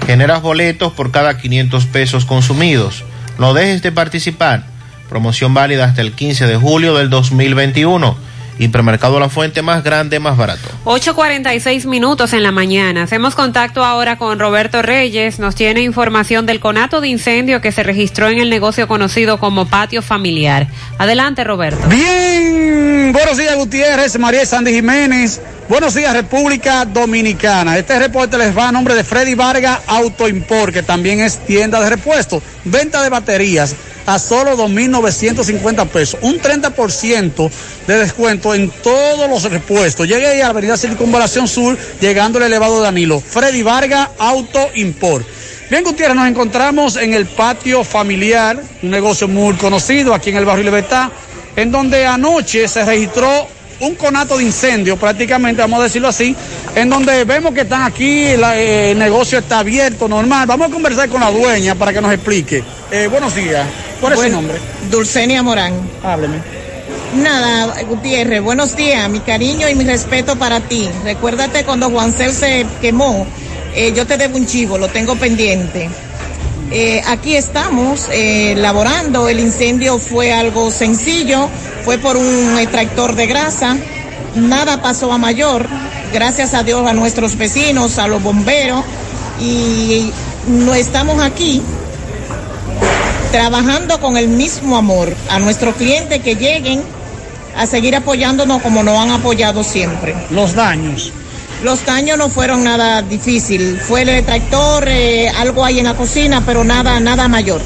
Generas boletos por cada 500 pesos consumidos. No dejes de participar. Promoción válida hasta el 15 de julio del 2021. Hipermercado La Fuente más grande, más barato. 8.46 minutos en la mañana. Hacemos contacto ahora con Roberto Reyes. Nos tiene información del conato de incendio que se registró en el negocio conocido como patio familiar. Adelante, Roberto. Bien, buenos días, Gutiérrez, María Sandy Jiménez. Buenos días, República Dominicana. Este reporte les va a nombre de Freddy Vargas Auto Import, que también es tienda de repuesto. Venta de baterías a solo 2.950 pesos. Un 30% de descuento en todos los repuestos. Llegue ahí a la avenida Circunvalación Sur, llegando al elevado Danilo. Freddy Vargas Auto Import. Bien, Gutiérrez, nos encontramos en el patio familiar, un negocio muy conocido aquí en el barrio Libertad, en donde anoche se registró un conato de incendio, prácticamente, vamos a decirlo así, en donde vemos que están aquí, la, eh, el negocio está abierto, normal. Vamos a conversar con la dueña para que nos explique. Eh, buenos días. ¿Cuál es su Buen- nombre? Dulcenia Morán. Hábleme. Nada, Gutiérrez, buenos días, mi cariño y mi respeto para ti. Recuérdate cuando Juan Cel se quemó, eh, yo te debo un chivo, lo tengo pendiente. Eh, aquí estamos eh, laborando, el incendio fue algo sencillo, fue por un extractor de grasa, nada pasó a mayor, gracias a Dios a nuestros vecinos, a los bomberos, y no estamos aquí trabajando con el mismo amor a nuestros clientes que lleguen a seguir apoyándonos como nos han apoyado siempre. Los daños. Los daños no fueron nada difícil, fue el tractor, eh, algo ahí en la cocina, pero nada, nada mayor.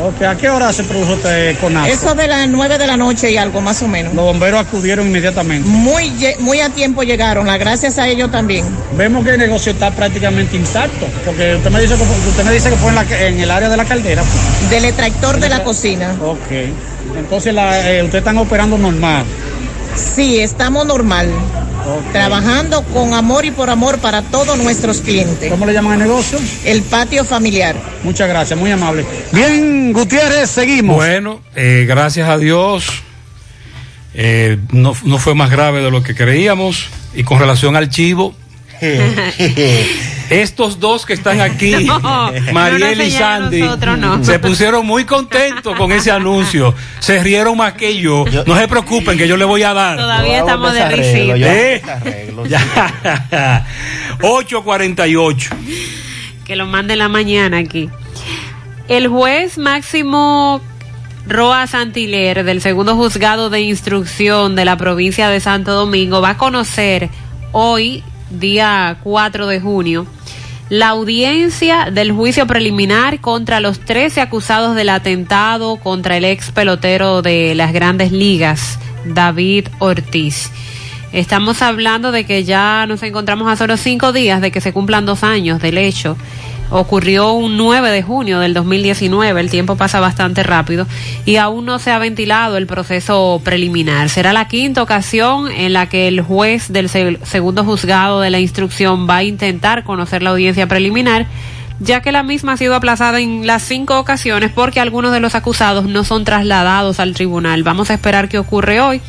Ok, ¿a qué hora se produjo este conato? Eso de las nueve de la noche y algo más o menos. Los bomberos acudieron inmediatamente. Muy, muy a tiempo llegaron, las gracias a ellos también. Vemos que el negocio está prácticamente intacto, porque usted me dice que, fue- usted me dice que fue en, la- en el área de la caldera. pues. Del extractor de la cocina. Ok. Entonces la, eh, ustedes están operando normal. Sí, estamos normal. Trabajando con amor y por amor para todos nuestros clientes. ¿Cómo le llaman el negocio? El patio familiar. Muchas gracias, muy amable. Bien, Gutiérrez, seguimos. Bueno, eh, gracias a Dios, eh, no, no fue más grave de lo que creíamos. Y con relación al chivo, estos dos que están aquí, No, Mariel y Sandy, nosotros, no. se pusieron muy contentos con ese anuncio. Se rieron más que yo. No se preocupen, que yo le voy a dar. Todavía estamos de risita. ¿Eh? Ya. 848. que lo mande la mañana aquí. El juez máximo Roa Santiler del segundo juzgado de instrucción de la provincia de Santo Domingo va a conocer hoy, día 4 de junio, la audiencia del juicio preliminar contra los 13 acusados del atentado contra el ex pelotero de las grandes ligas, David Ortiz. Estamos hablando de que ya nos encontramos a solo cinco días de que se cumplan dos años del hecho. Ocurrió un 9 de junio del 2019, el tiempo pasa bastante rápido y aún no se ha ventilado el proceso preliminar. Será la quinta ocasión en la que el juez del se- segundo juzgado de la instrucción va a intentar conocer la audiencia preliminar ya que la misma ha sido aplazada en las cinco ocasiones porque algunos de los acusados no son trasladados al tribunal. Vamos a esperar qué ocurre hoy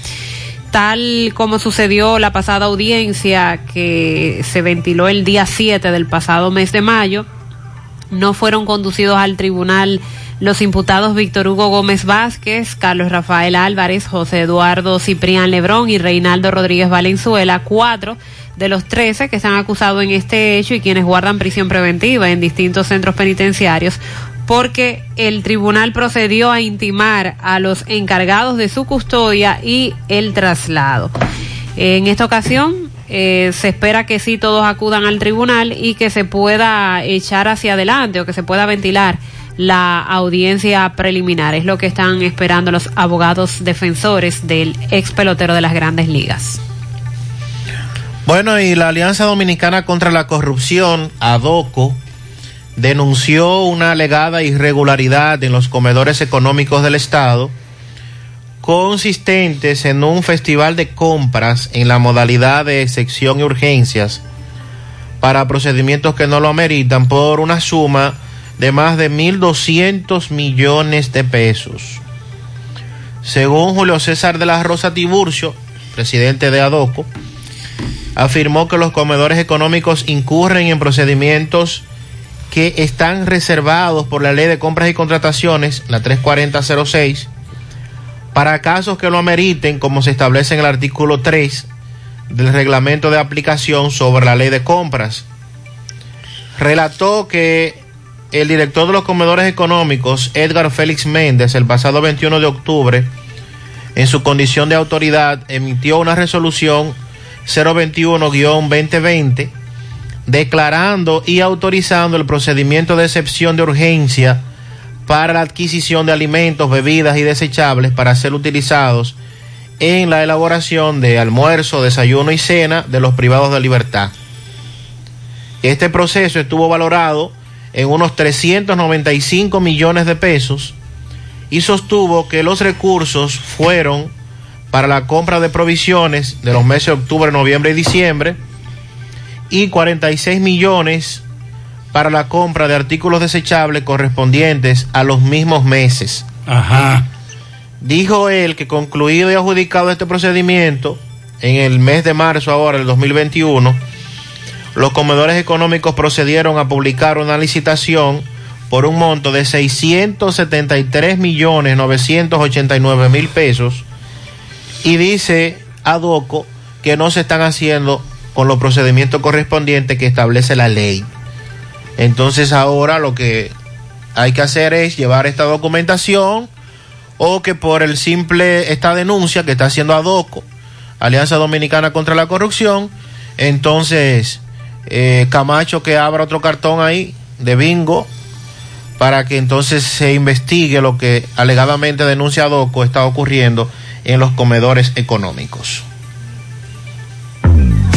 tal como sucedió la pasada audiencia que se ventiló el día 7 del pasado mes de mayo, no fueron conducidos al tribunal los imputados Víctor Hugo Gómez Vázquez, Carlos Rafael Álvarez, José Eduardo Ciprián Lebrón y Reinaldo Rodríguez Valenzuela, cuatro de los trece que están acusados en este hecho y quienes guardan prisión preventiva en distintos centros penitenciarios porque el tribunal procedió a intimar a los encargados de su custodia y el traslado. En esta ocasión eh, se espera que sí todos acudan al tribunal y que se pueda echar hacia adelante o que se pueda ventilar la audiencia preliminar. Es lo que están esperando los abogados defensores del ex pelotero de las grandes ligas. Bueno, y la Alianza Dominicana contra la Corrupción, ADOCO, denunció una alegada irregularidad en los comedores económicos del Estado consistentes en un festival de compras en la modalidad de sección y urgencias para procedimientos que no lo ameritan por una suma de más de 1.200 millones de pesos. Según Julio César de la Rosa Tiburcio, presidente de ADOCO, afirmó que los comedores económicos incurren en procedimientos que están reservados por la ley de compras y contrataciones, la 34006, para casos que lo ameriten, como se establece en el artículo 3 del reglamento de aplicación sobre la ley de compras. Relató que el director de los comedores económicos, Edgar Félix Méndez, el pasado 21 de octubre, en su condición de autoridad, emitió una resolución 021-2020 declarando y autorizando el procedimiento de excepción de urgencia para la adquisición de alimentos, bebidas y desechables para ser utilizados en la elaboración de almuerzo, desayuno y cena de los privados de libertad. Este proceso estuvo valorado en unos 395 millones de pesos y sostuvo que los recursos fueron para la compra de provisiones de los meses de octubre, noviembre y diciembre y 46 millones para la compra de artículos desechables correspondientes a los mismos meses. Ajá. Dijo él que concluido y adjudicado este procedimiento en el mes de marzo ahora del 2021, los comedores económicos procedieron a publicar una licitación por un monto de 673 millones 989 mil pesos y dice Adoco que no se están haciendo con los procedimientos correspondientes que establece la ley. Entonces ahora lo que hay que hacer es llevar esta documentación o que por el simple esta denuncia que está haciendo Adoco, Alianza Dominicana contra la Corrupción, entonces eh, Camacho que abra otro cartón ahí de bingo para que entonces se investigue lo que alegadamente denuncia Adoco está ocurriendo en los comedores económicos.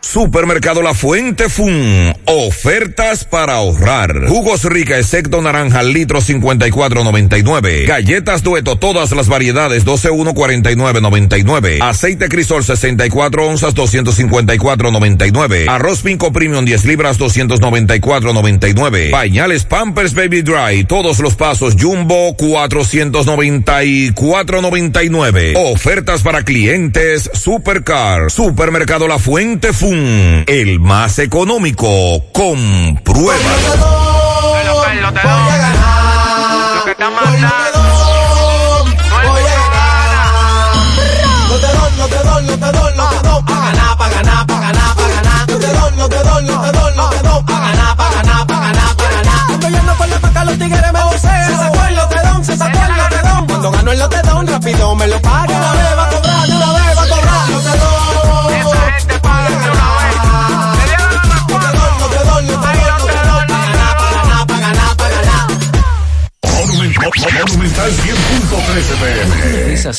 Supermercado La Fuente Fun. Ofertas para ahorrar. Jugos rica excepto naranja litro 54.99. Galletas dueto todas las variedades 12.149.99. Aceite crisol 64 onzas 254.99. Arroz pinco premium 10 libras 294.99. Pañales Pampers Baby Dry todos los pasos Jumbo 494.99. Ofertas para clientes Supercar. Supermercado La Fuente Fun el más económico. Comprueba. Voy a ganar. No te doy, no te doy, no te doy, no te doy. Pa' ganar, pa' ganar, pa' ganar, pa' ganar. No te doy, no te doy, no te doy, no te doy. Pa' ganar, pa' ganar, pa' ganar, pa' ganar. Estoy yendo por la paca, los tigres me vocean.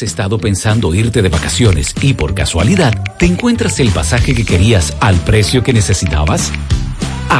Estado pensando irte de vacaciones y por casualidad te encuentras el pasaje que querías al precio que necesitabas?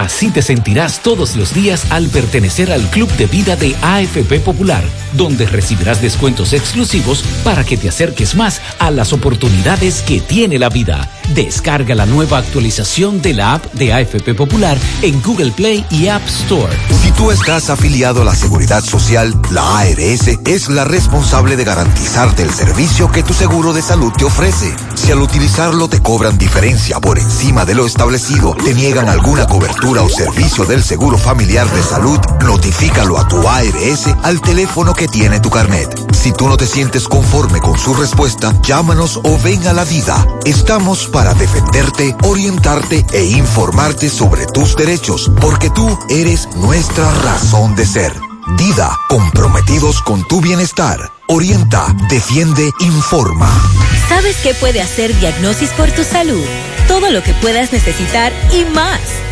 Así te sentirás todos los días al pertenecer al Club de Vida de AFP Popular, donde recibirás descuentos exclusivos para que te acerques más a las oportunidades que tiene la vida. Descarga la nueva actualización de la app de AFP Popular en Google Play y App Store. Si tú estás afiliado a la Seguridad Social, la ARS es la responsable de garantizarte el servicio que tu seguro de salud te ofrece. Si al utilizarlo te cobran diferencia por encima de lo establecido, te niegan alguna cobertura o servicio del seguro familiar de salud, notifícalo a tu ARS al teléfono que tiene tu carnet. Si tú no te sientes conforme con su respuesta, llámanos o ven a la vida. Estamos para defenderte, orientarte e informarte sobre tus derechos, porque tú eres nuestra razón de ser. Dida, comprometidos con tu bienestar. Orienta, defiende, informa. ¿Sabes qué puede hacer Diagnosis por tu salud? Todo lo que puedas necesitar y más.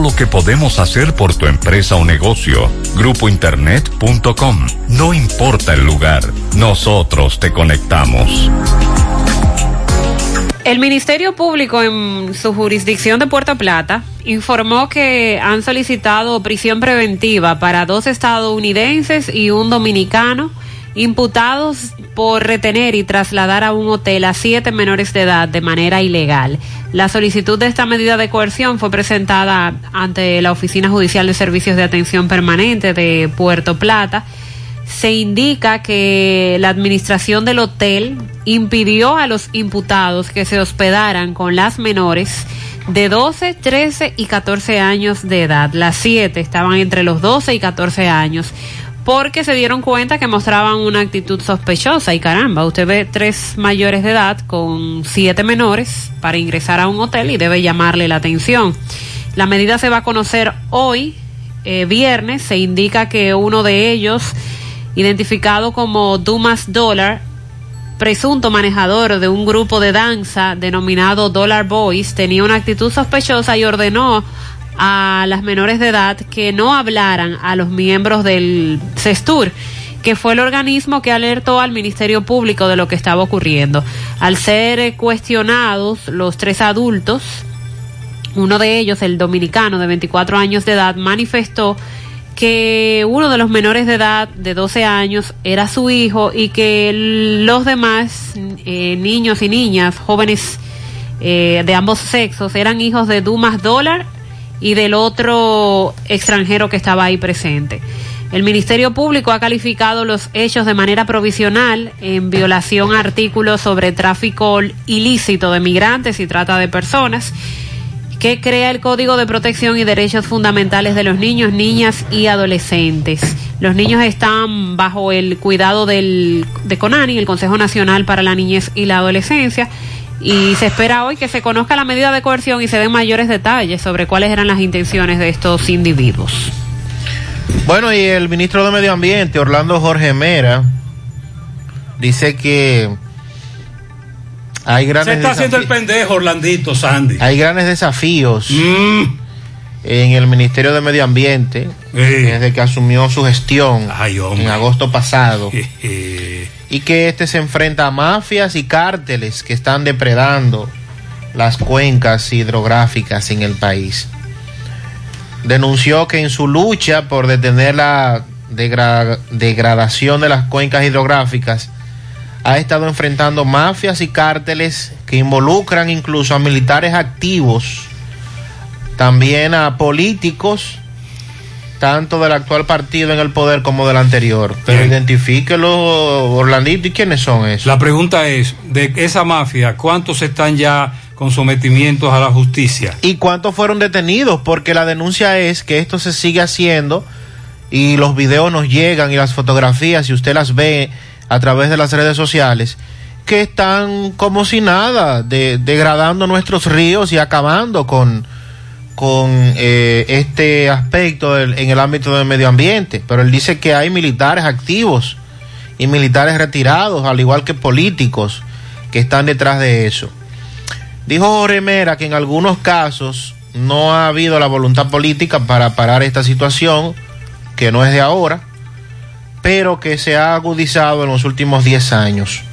lo que podemos hacer por tu empresa o negocio. Grupointernet.com. No importa el lugar, nosotros te conectamos. El Ministerio Público en su jurisdicción de Puerto Plata informó que han solicitado prisión preventiva para dos estadounidenses y un dominicano imputados por retener y trasladar a un hotel a siete menores de edad de manera ilegal. La solicitud de esta medida de coerción fue presentada ante la Oficina Judicial de Servicios de Atención Permanente de Puerto Plata. Se indica que la administración del hotel impidió a los imputados que se hospedaran con las menores de 12, 13 y 14 años de edad. Las siete estaban entre los 12 y 14 años porque se dieron cuenta que mostraban una actitud sospechosa y caramba, usted ve tres mayores de edad con siete menores para ingresar a un hotel y debe llamarle la atención. La medida se va a conocer hoy, eh, viernes, se indica que uno de ellos, identificado como Dumas Dollar, presunto manejador de un grupo de danza denominado Dollar Boys, tenía una actitud sospechosa y ordenó a las menores de edad que no hablaran a los miembros del CESTUR que fue el organismo que alertó al Ministerio Público de lo que estaba ocurriendo. Al ser cuestionados los tres adultos, uno de ellos, el dominicano de 24 años de edad, manifestó que uno de los menores de edad de 12 años era su hijo y que los demás eh, niños y niñas, jóvenes eh, de ambos sexos, eran hijos de Dumas Dólar y del otro extranjero que estaba ahí presente. El Ministerio Público ha calificado los hechos de manera provisional en violación a artículos sobre tráfico ilícito de migrantes y trata de personas que crea el Código de Protección y Derechos Fundamentales de los Niños, Niñas y Adolescentes. Los niños están bajo el cuidado del, de CONANI, el Consejo Nacional para la Niñez y la Adolescencia, y se espera hoy que se conozca la medida de coerción y se den mayores detalles sobre cuáles eran las intenciones de estos individuos. Bueno, y el ministro de Medio Ambiente, Orlando Jorge Mera, dice que hay grandes Se está haciendo el pendejo, Orlandito, Sandy. hay grandes desafíos en el Ministerio de Medio Ambiente desde que asumió su gestión en agosto pasado y que este se enfrenta a mafias y cárteles que están depredando las cuencas hidrográficas en el país. Denunció que en su lucha por detener la degra- degradación de las cuencas hidrográficas ha estado enfrentando mafias y cárteles que involucran incluso a militares activos, también a políticos tanto del actual partido en el poder como del anterior. Pero Bien. identifíquelo, Orlandito, ¿y quiénes son esos? La pregunta es, de esa mafia, ¿cuántos están ya con sometimientos a la justicia? ¿Y cuántos fueron detenidos? Porque la denuncia es que esto se sigue haciendo y los videos nos llegan y las fotografías, si usted las ve a través de las redes sociales, que están como si nada, de- degradando nuestros ríos y acabando con, con eh, este aspecto en el ámbito del medio ambiente. Pero él dice que hay militares activos y militares retirados, al igual que políticos que están detrás de eso. Dijo Jorge que en algunos casos no ha habido la voluntad política para parar esta situación, que no es de ahora, pero que se ha agudizado en los últimos 10 años.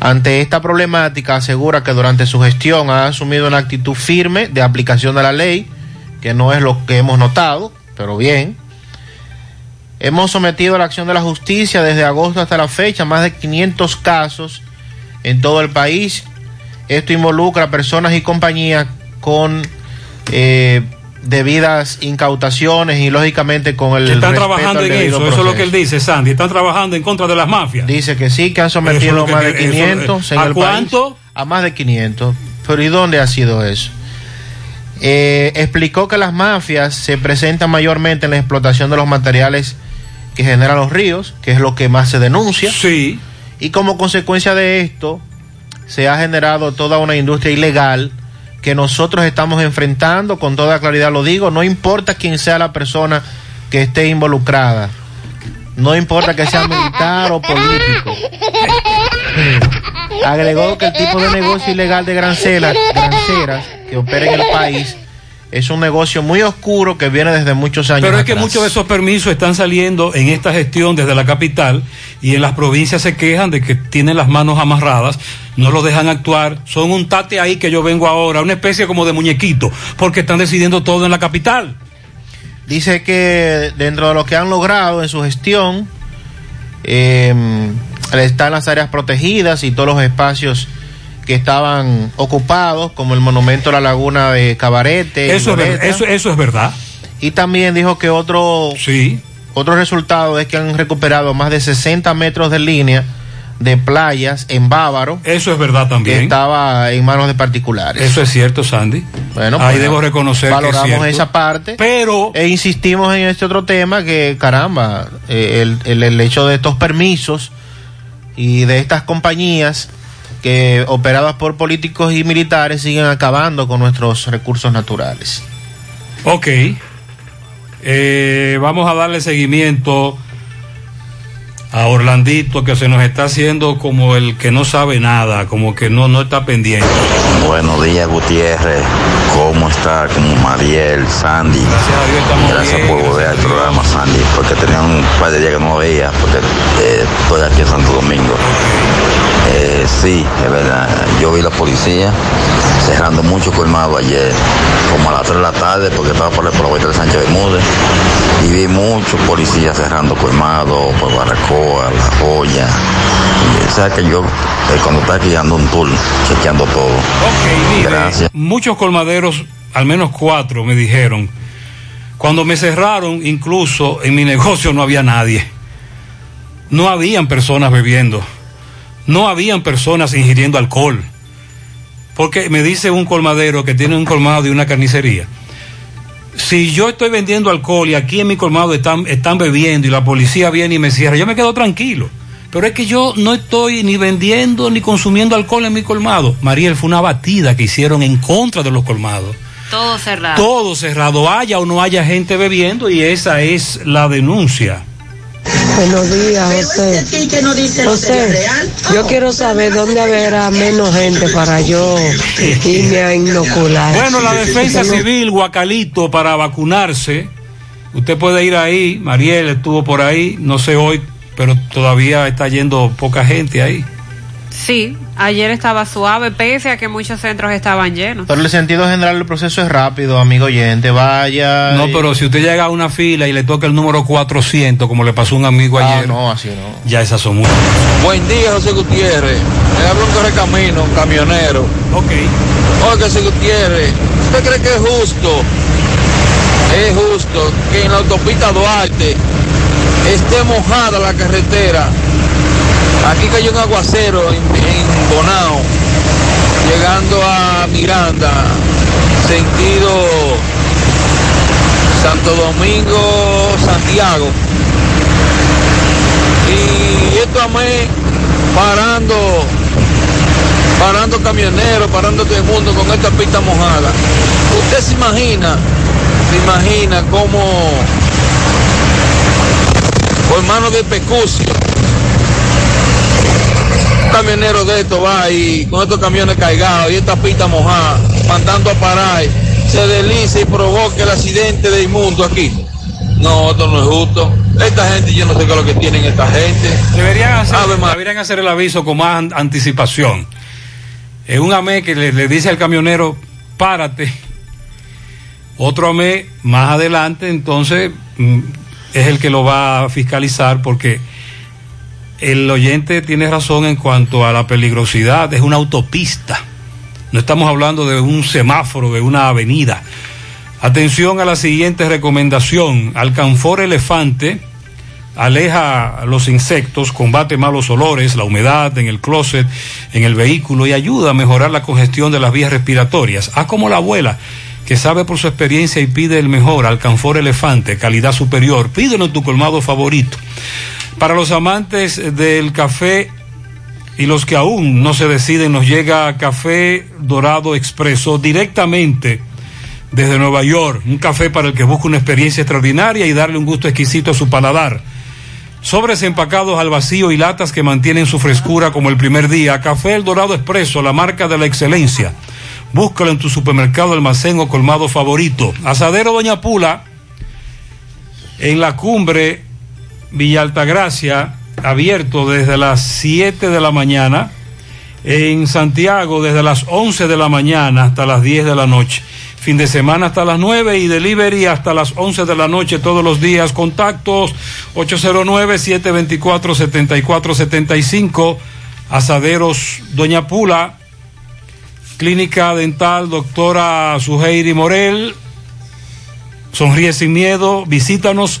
Ante esta problemática asegura que durante su gestión ha asumido una actitud firme de aplicación de la ley, que no es lo que hemos notado, pero bien. Hemos sometido a la acción de la justicia desde agosto hasta la fecha más de 500 casos en todo el país. Esto involucra a personas y compañías con eh, debidas incautaciones y lógicamente con el Están trabajando en eso, eso es lo que él dice, Sandy. Están trabajando en contra de las mafias. Dice que sí, que han es sometido que- más de eso- 500 en ¿A el cuánto? país. A más de 500. Pero ¿y dónde ha sido eso? Eh, explicó que las mafias se presentan mayormente en la explotación de los materiales que generan los ríos, que es lo que más se denuncia. Sí. Y como consecuencia de esto, se ha generado toda una industria ilegal que nosotros estamos enfrentando, con toda claridad lo digo, no importa quién sea la persona que esté involucrada, no importa que sea militar o político. Agregó que el tipo de negocio ilegal de granceras, granceras que opera en el país es un negocio muy oscuro que viene desde muchos años. Pero es que muchos de esos permisos están saliendo en esta gestión desde la capital y en las provincias se quejan de que tienen las manos amarradas, no lo dejan actuar, son un tate ahí que yo vengo ahora, una especie como de muñequito, porque están decidiendo todo en la capital. Dice que dentro de lo que han logrado en su gestión, eh, están las áreas protegidas y todos los espacios que estaban ocupados, como el monumento a la laguna de Cabarete. Eso es, eso, eso es verdad. Y también dijo que otro, otro resultado es que han recuperado más de 60 metros de línea de playas en Bávaro. Eso es verdad también. Que estaba en manos de particulares. Eso es cierto, Sandy. Bueno, Ahí pues, debo reconocer que es valoramos cierto. esa parte. Pero. E insistimos en este otro tema que, caramba, eh, el, el, el hecho de estos permisos y de estas compañías que operadas por políticos y militares siguen acabando con nuestros recursos naturales. Ok. Eh, vamos a darle seguimiento a Orlandito que se nos está haciendo como el que no sabe nada, como que no, no está pendiente. Buenos días, Gutiérrez. ¿Cómo está? Como Mariel, Sandy. Gracias, por volver al programa, Sandy, porque tenía un par de días que no veía, porque eh, estoy aquí en Santo Domingo. Eh, sí, es verdad. Yo vi la policía cerrando mucho colmado ayer, como a las 3 de la tarde, porque estaba por el provecho de Sánchez Bermúdez, y vi muchos policías cerrando colmado, por Barracoa, La Joya. Y, o sea que yo, eh, cuando está aquí, ando un tour, chequeando todo. Gracias. Muchos colmaderos, al menos cuatro, me dijeron. Cuando me cerraron, incluso en mi negocio no había nadie. No habían personas bebiendo. No habían personas ingiriendo alcohol. Porque me dice un colmadero que tiene un colmado y una carnicería. Si yo estoy vendiendo alcohol y aquí en mi colmado están, están bebiendo y la policía viene y me cierra, yo me quedo tranquilo. Pero es que yo no estoy ni vendiendo ni consumiendo alcohol en mi colmado. Mariel, fue una batida que hicieron en contra de los colmados. Todo cerrado. Todo cerrado, haya o no haya gente bebiendo y esa es la denuncia. Buenos días, José. José, yo quiero saber dónde habrá menos gente para yo irme a inocular. Bueno, la defensa civil, Guacalito, para vacunarse. Usted puede ir ahí. Mariel estuvo por ahí, no sé hoy, pero todavía está yendo poca gente ahí. Sí, ayer estaba suave, pese a que muchos centros estaban llenos. Pero el sentido general del proceso es rápido, amigo oyente. Vaya. No, pero si usted llega a una fila y le toca el número 400, como le pasó a un amigo Ah, ayer. no, así no. Ya esas son muchas. Buen día, José Gutiérrez. Me habla un correcamino, un camionero. Ok. Oiga, José Gutiérrez, ¿usted cree que es justo es justo que en la autopista Duarte esté mojada la carretera. Aquí cayó un aguacero en, en Bonao, llegando a Miranda, sentido Santo Domingo, Santiago. Y esto a mí parando, parando camioneros, parando todo el mundo con esta pista mojada. Usted se imagina, se imagina cómo por mano de Pecucio, camionero de esto va ahí con estos camiones cargados y esta pista mojada, mandando a parar, se desliza y provoca el accidente de inmundo aquí. No, esto no es justo. Esta gente, yo no sé qué es lo que tienen esta gente. Deberían hacer, deberían hacer el aviso con más an- anticipación. Es un AME que le, le dice al camionero, párate. Otro AME más adelante, entonces mm, es el que lo va a fiscalizar porque el oyente tiene razón en cuanto a la peligrosidad. Es una autopista. No estamos hablando de un semáforo, de una avenida. Atención a la siguiente recomendación. Alcanfor elefante aleja los insectos, combate malos olores, la humedad en el closet, en el vehículo y ayuda a mejorar la congestión de las vías respiratorias. Haz como la abuela, que sabe por su experiencia y pide el mejor, Alcanfor elefante, calidad superior. Pídelo en tu colmado favorito. Para los amantes del café y los que aún no se deciden, nos llega Café Dorado Expreso directamente desde Nueva York. Un café para el que busca una experiencia extraordinaria y darle un gusto exquisito a su paladar. Sobres empacados al vacío y latas que mantienen su frescura como el primer día. Café El Dorado Expreso, la marca de la excelencia. Búscalo en tu supermercado, almacén o colmado favorito. Asadero Doña Pula, en la cumbre Villa Altagracia, abierto desde las 7 de la mañana. En Santiago desde las 11 de la mañana hasta las 10 de la noche. Fin de semana hasta las 9 y delivery hasta las 11 de la noche todos los días. Contactos 809-724-7475. Asaderos Doña Pula. Clínica Dental Doctora Suheiri Morel. Sonríe sin miedo. Visítanos.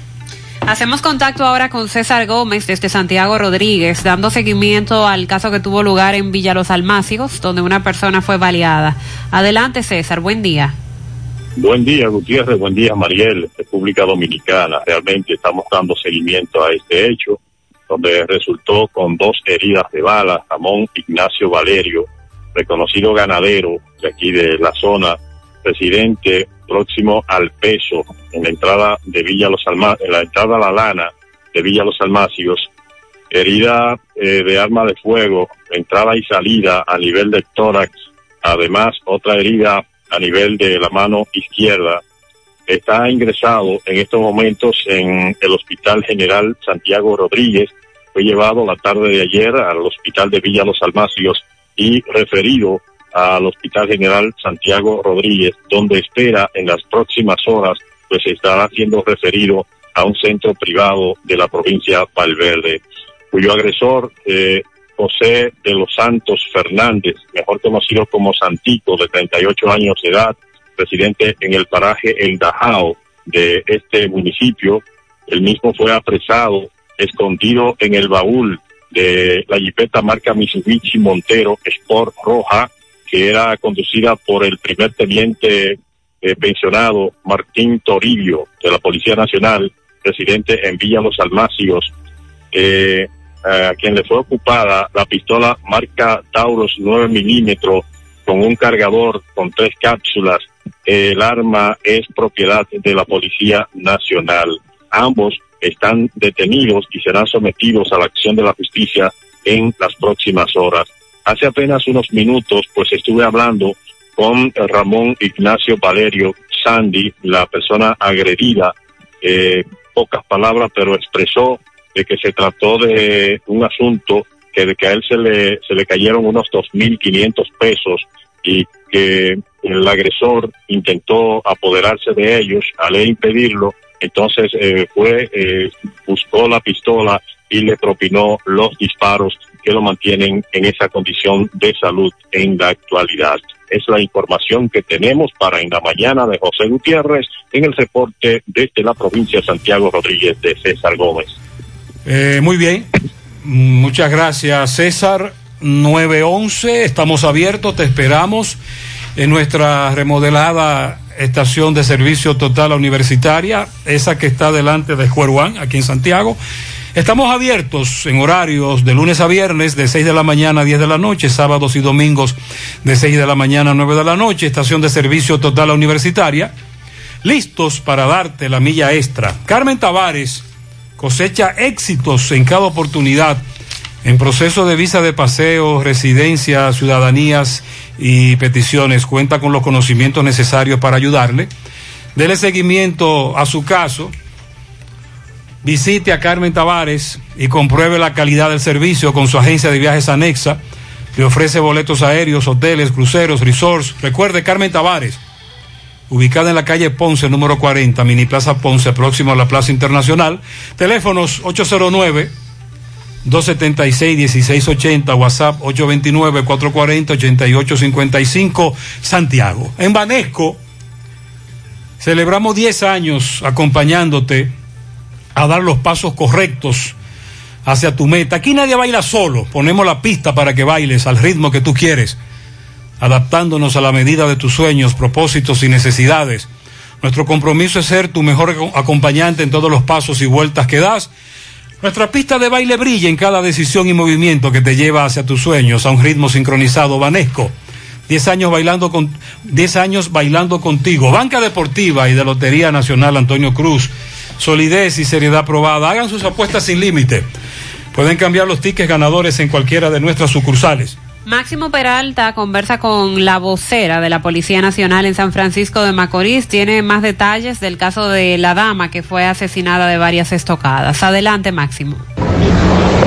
Hacemos contacto ahora con César Gómez desde Santiago Rodríguez, dando seguimiento al caso que tuvo lugar en Villa Los Almácigos, donde una persona fue baleada. Adelante, César, buen día. Buen día, Gutiérrez. Buen día, Mariel, República Dominicana. Realmente estamos dando seguimiento a este hecho, donde resultó con dos heridas de bala Ramón Ignacio Valerio, reconocido ganadero de aquí de la zona, residente próximo al peso, en la entrada de Villa Los Alma, en la entrada a la lana de Villa Los Almácigos, herida eh, de arma de fuego, entrada y salida a nivel del tórax, además otra herida a nivel de la mano izquierda. Está ingresado en estos momentos en el Hospital General Santiago Rodríguez. Fue llevado la tarde de ayer al Hospital de Villa Los Almácigos y referido al Hospital General Santiago Rodríguez, donde espera en las próximas horas, pues estará siendo referido a un centro privado de la provincia Valverde, cuyo agresor, eh, José de los Santos Fernández, mejor conocido como Santico, de 38 años de edad, residente en el paraje El Dajao de este municipio. El mismo fue apresado, escondido en el baúl de la jipeta marca Mitsubishi Montero Sport Roja, que era conducida por el primer teniente eh, pensionado Martín Toribio de la Policía Nacional, residente en Villa Los Almácigos, eh, a quien le fue ocupada la pistola marca Tauros 9 milímetros con un cargador con tres cápsulas. El arma es propiedad de la Policía Nacional. Ambos están detenidos y serán sometidos a la acción de la justicia en las próximas horas. Hace apenas unos minutos, pues estuve hablando con Ramón Ignacio Valerio Sandy, la persona agredida, eh, pocas palabras, pero expresó de que se trató de un asunto que de que a él se le, se le cayeron unos 2.500 pesos y que el agresor intentó apoderarse de ellos, al impedirlo, entonces eh, fue, eh, buscó la pistola y le propinó los disparos que lo mantienen en esa condición de salud en la actualidad. Es la información que tenemos para en la mañana de José Gutiérrez en el reporte desde la provincia de Santiago Rodríguez de César Gómez. Eh, muy bien. Muchas gracias, César. 911, estamos abiertos, te esperamos en nuestra remodelada estación de servicio total universitaria, esa que está delante de Juan, aquí en Santiago. Estamos abiertos en horarios de lunes a viernes de 6 de la mañana a 10 de la noche, sábados y domingos de 6 de la mañana a 9 de la noche, estación de servicio total universitaria, listos para darte la milla extra. Carmen Tavares cosecha éxitos en cada oportunidad en proceso de visa de paseo, residencia, ciudadanías y peticiones. Cuenta con los conocimientos necesarios para ayudarle. Dele seguimiento a su caso. Visite a Carmen Tavares y compruebe la calidad del servicio con su agencia de viajes anexa. Le ofrece boletos aéreos, hoteles, cruceros, resorts. Recuerde Carmen Tavares, ubicada en la calle Ponce, número 40, Mini Plaza Ponce, próximo a la Plaza Internacional. Teléfonos 809 276-1680, WhatsApp 829-440-8855, Santiago. En Banesco celebramos 10 años acompañándote a dar los pasos correctos hacia tu meta. Aquí nadie baila solo, ponemos la pista para que bailes al ritmo que tú quieres, adaptándonos a la medida de tus sueños, propósitos y necesidades. Nuestro compromiso es ser tu mejor acompañante en todos los pasos y vueltas que das nuestra pista de baile brilla en cada decisión y movimiento que te lleva hacia tus sueños a un ritmo sincronizado vanesco. Diez años bailando con, diez años bailando contigo. Banca Deportiva y de Lotería Nacional Antonio Cruz. Solidez y seriedad probada. Hagan sus apuestas sin límite. Pueden cambiar los tickets ganadores en cualquiera de nuestras sucursales. Máximo Peralta conversa con la vocera de la Policía Nacional en San Francisco de Macorís. Tiene más detalles del caso de la dama que fue asesinada de varias estocadas. Adelante, Máximo.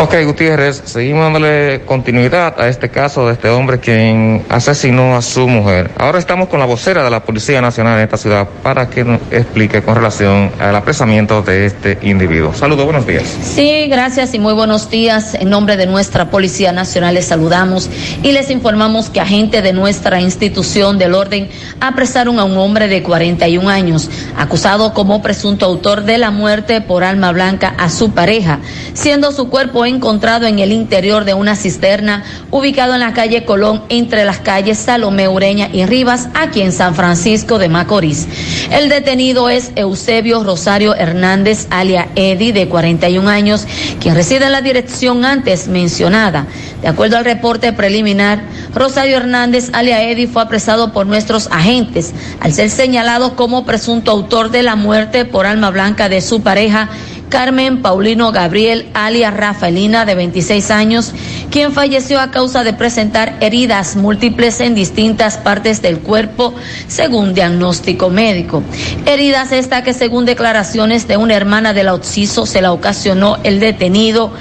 Ok, Gutiérrez, seguimos dándole continuidad a este caso de este hombre quien asesinó a su mujer. Ahora estamos con la vocera de la Policía Nacional en esta ciudad para que nos explique con relación al apresamiento de este individuo. Saludos, buenos días. Sí, gracias y muy buenos días. En nombre de nuestra Policía Nacional les saludamos y les informamos que agentes de nuestra institución del orden apresaron a un hombre de 41 años, acusado como presunto autor de la muerte por alma blanca a su pareja, siendo su cuerpo encontrado en el interior de una cisterna ubicado en la calle Colón entre las calles Salomé Ureña y Rivas, aquí en San Francisco de Macorís. El detenido es Eusebio Rosario Hernández, alia Edi, de 41 años, quien reside en la dirección antes mencionada. De acuerdo al reporte preliminar, Rosario Hernández, alia Edi, fue apresado por nuestros agentes al ser señalado como presunto autor de la muerte por alma blanca de su pareja Carmen Paulino Gabriel, alias Rafaelina, de 26 años, quien falleció a causa de presentar heridas múltiples en distintas partes del cuerpo, según diagnóstico médico. Heridas esta que, según declaraciones de una hermana del Occiso, se la ocasionó el detenido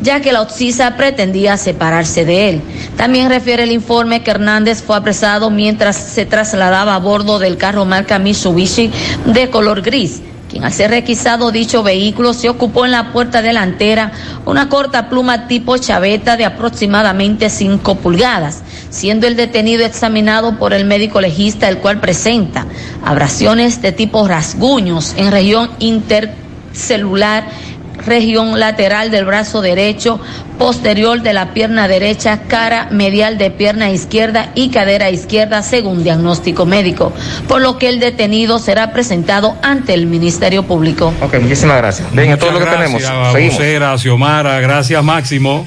ya que la Occisa pretendía separarse de él. También refiere el informe que Hernández fue apresado mientras se trasladaba a bordo del carro marca Mitsubishi de color gris al ser requisado dicho vehículo se ocupó en la puerta delantera una corta pluma tipo chaveta de aproximadamente 5 pulgadas, siendo el detenido examinado por el médico legista, el cual presenta abrasiones de tipo rasguños en región intercelular región lateral del brazo derecho, posterior de la pierna derecha, cara medial de pierna izquierda y cadera izquierda, según diagnóstico médico, por lo que el detenido será presentado ante el Ministerio Público. Ok, muchísimas gracias. Venga, todo lo que tenemos. Seguimos. Gracias, Máximo.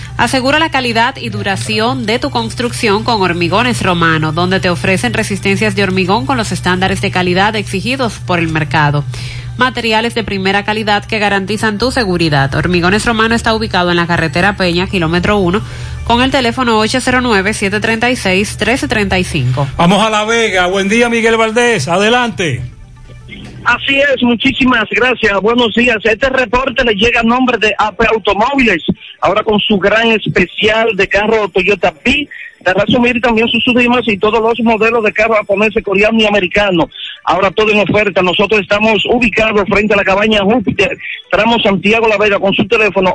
Asegura la calidad y duración de tu construcción con Hormigones Romano, donde te ofrecen resistencias de hormigón con los estándares de calidad exigidos por el mercado. Materiales de primera calidad que garantizan tu seguridad. Hormigones Romano está ubicado en la carretera Peña, kilómetro 1, con el teléfono 809-736-1335. Vamos a La Vega. Buen día, Miguel Valdés. Adelante. Así es, muchísimas gracias. Buenos días. Este reporte le llega a nombre de AP Automóviles, ahora con su gran especial de carro Toyota P, de resumir también sus subimas y todos los modelos de carro japonés, coreano y americano. Ahora todo en oferta. Nosotros estamos ubicados frente a la cabaña Júpiter, tramo Santiago La Vega, con su teléfono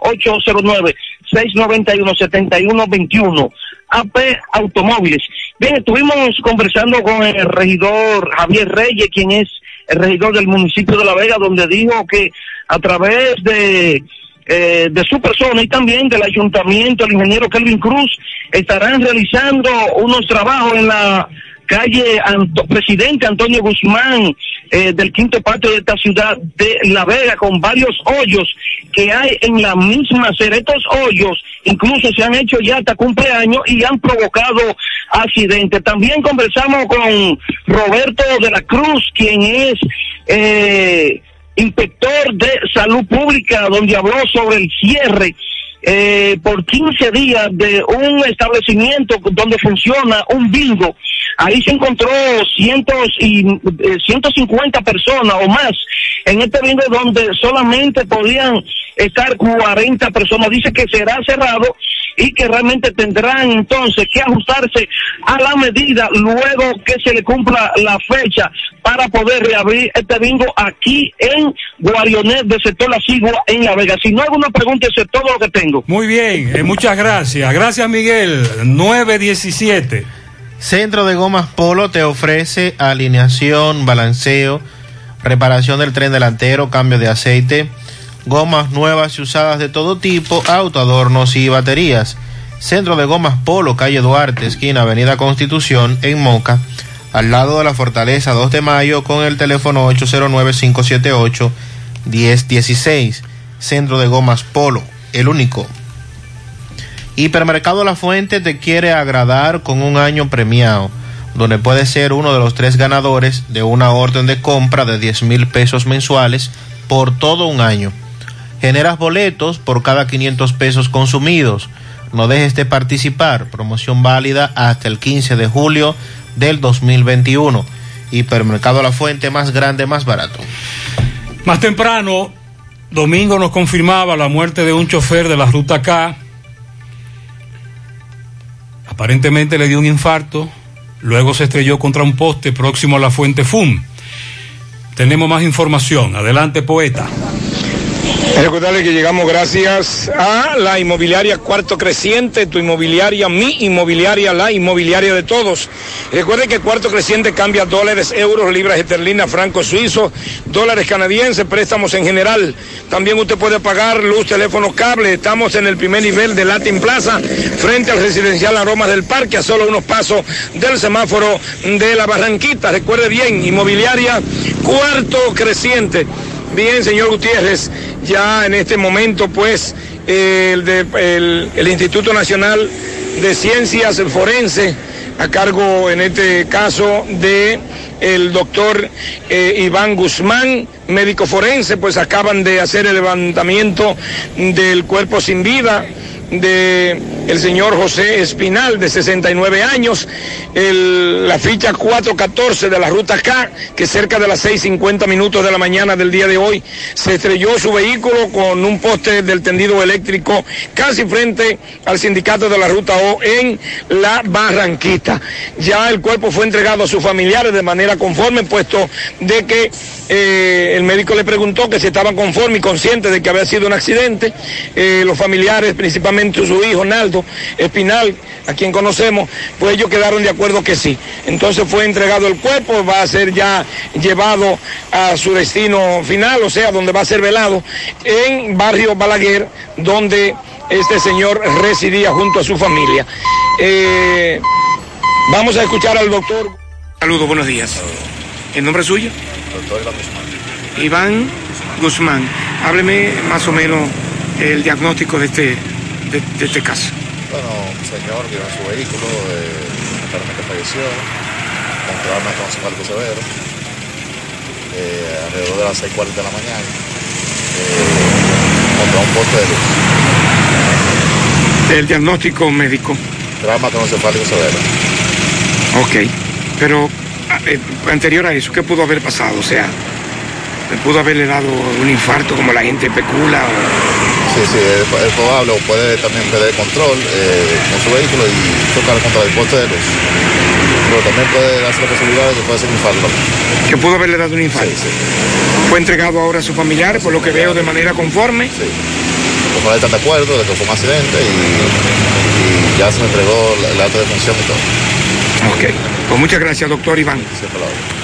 809-691-7121. AP Automóviles. Bien, estuvimos conversando con el regidor Javier Reyes, quien es el regidor del municipio de La Vega, donde dijo que a través de, eh, de su persona y también del ayuntamiento, el ingeniero Kelvin Cruz, estarán realizando unos trabajos en la calle Presidente Antonio Guzmán eh, del quinto patio de esta ciudad de La Vega con varios hoyos que hay en la misma acera. Estos hoyos incluso se han hecho ya hasta cumpleaños y han provocado accidentes. También conversamos con Roberto de la Cruz, quien es eh, inspector de salud pública, donde habló sobre el cierre eh, por 15 días de un establecimiento donde funciona un bingo. Ahí se encontró cientos y eh, 150 personas o más en este bingo donde solamente podían estar 40 personas. Dice que será cerrado y que realmente tendrán entonces que ajustarse a la medida luego que se le cumpla la fecha para poder reabrir este bingo aquí en Guarionet de sector La Sigua en La Vega. Si no hay alguna pregunta, eso es todo lo que tengo. Muy bien, eh, muchas gracias. Gracias, Miguel. 917. Centro de Gomas Polo te ofrece alineación, balanceo, reparación del tren delantero, cambio de aceite, gomas nuevas y usadas de todo tipo, auto, adornos y baterías. Centro de Gomas Polo, calle Duarte, esquina Avenida Constitución, en Moca, al lado de la Fortaleza 2 de Mayo, con el teléfono 809-578-1016. Centro de Gomas Polo, el único. Hipermercado La Fuente te quiere agradar con un año premiado, donde puedes ser uno de los tres ganadores de una orden de compra de 10 mil pesos mensuales por todo un año. Generas boletos por cada 500 pesos consumidos. No dejes de participar. Promoción válida hasta el 15 de julio del 2021. Hipermercado La Fuente, más grande, más barato. Más temprano, Domingo nos confirmaba la muerte de un chofer de la ruta K. Aparentemente le dio un infarto, luego se estrelló contra un poste próximo a la fuente FUM. Tenemos más información. Adelante, poeta. Recordarle que llegamos gracias a la inmobiliaria Cuarto Creciente, tu inmobiliaria, mi inmobiliaria, la inmobiliaria de todos. Recuerde que Cuarto Creciente cambia dólares, euros, libras esterlinas, francos suizos, dólares canadienses, préstamos en general. También usted puede pagar luz, teléfono, cable. Estamos en el primer nivel de Latin Plaza, frente al residencial Aromas del Parque, a solo unos pasos del semáforo de la Barranquita. Recuerde bien, inmobiliaria Cuarto Creciente. Bien, señor Gutiérrez, ya en este momento, pues, el Instituto Nacional de Ciencias Forense, a cargo en este caso de el doctor eh, Iván Guzmán, médico forense, pues acaban de hacer el levantamiento del cuerpo sin vida de el señor José Espinal, de 69 años, la ficha 414 de la ruta K, que cerca de las 6.50 minutos de la mañana del día de hoy se estrelló su vehículo con un poste del tendido eléctrico casi frente al sindicato de la ruta O en la Barranquita. Ya el cuerpo fue entregado a sus familiares de manera conforme, puesto de que eh, el médico le preguntó que si estaban conformes y conscientes de que había sido un accidente. Eh, los familiares, principalmente su hijo, Naldo Espinal, a quien conocemos, pues ellos quedaron de acuerdo que sí. Entonces fue entregado el cuerpo, va a ser ya llevado a su destino final, o sea, donde va a ser velado, en Barrio Balaguer, donde este señor residía junto a su familia. Eh, vamos a escuchar al doctor. Saludos, buenos días. ¿El nombre es suyo? Doctor Iván Guzmán. Iván Guzmán. Hábleme más o menos el diagnóstico de este, de, de este caso. Bueno, un señor que iba en su vehículo, eh, lamentablemente falleció, con trauma encefálico severo, eh, alrededor de las 6.40 de la mañana, eh, contra un poste de luz. El diagnóstico médico. Trauma encefálico severo. Ok, pero eh, anterior a eso, ¿qué pudo haber pasado? O sea, ¿pudo haberle dado un infarto como la gente especula? O... Sí, sí, es, es probable, o puede también perder control eh, con su vehículo y chocar contra el poste de luz. Pero también puede darse la posibilidad de que pueda ser un infarto. ¿Que pudo haberle dado un infarto? Sí, sí. ¿Fue entregado ahora a su familiar, por lo que veo, de manera conforme? Sí. Los familiares están de acuerdo de que fue un accidente y, y ya se le entregó el acto de función y todo. Ok, pues muchas gracias, doctor Iván. Hago.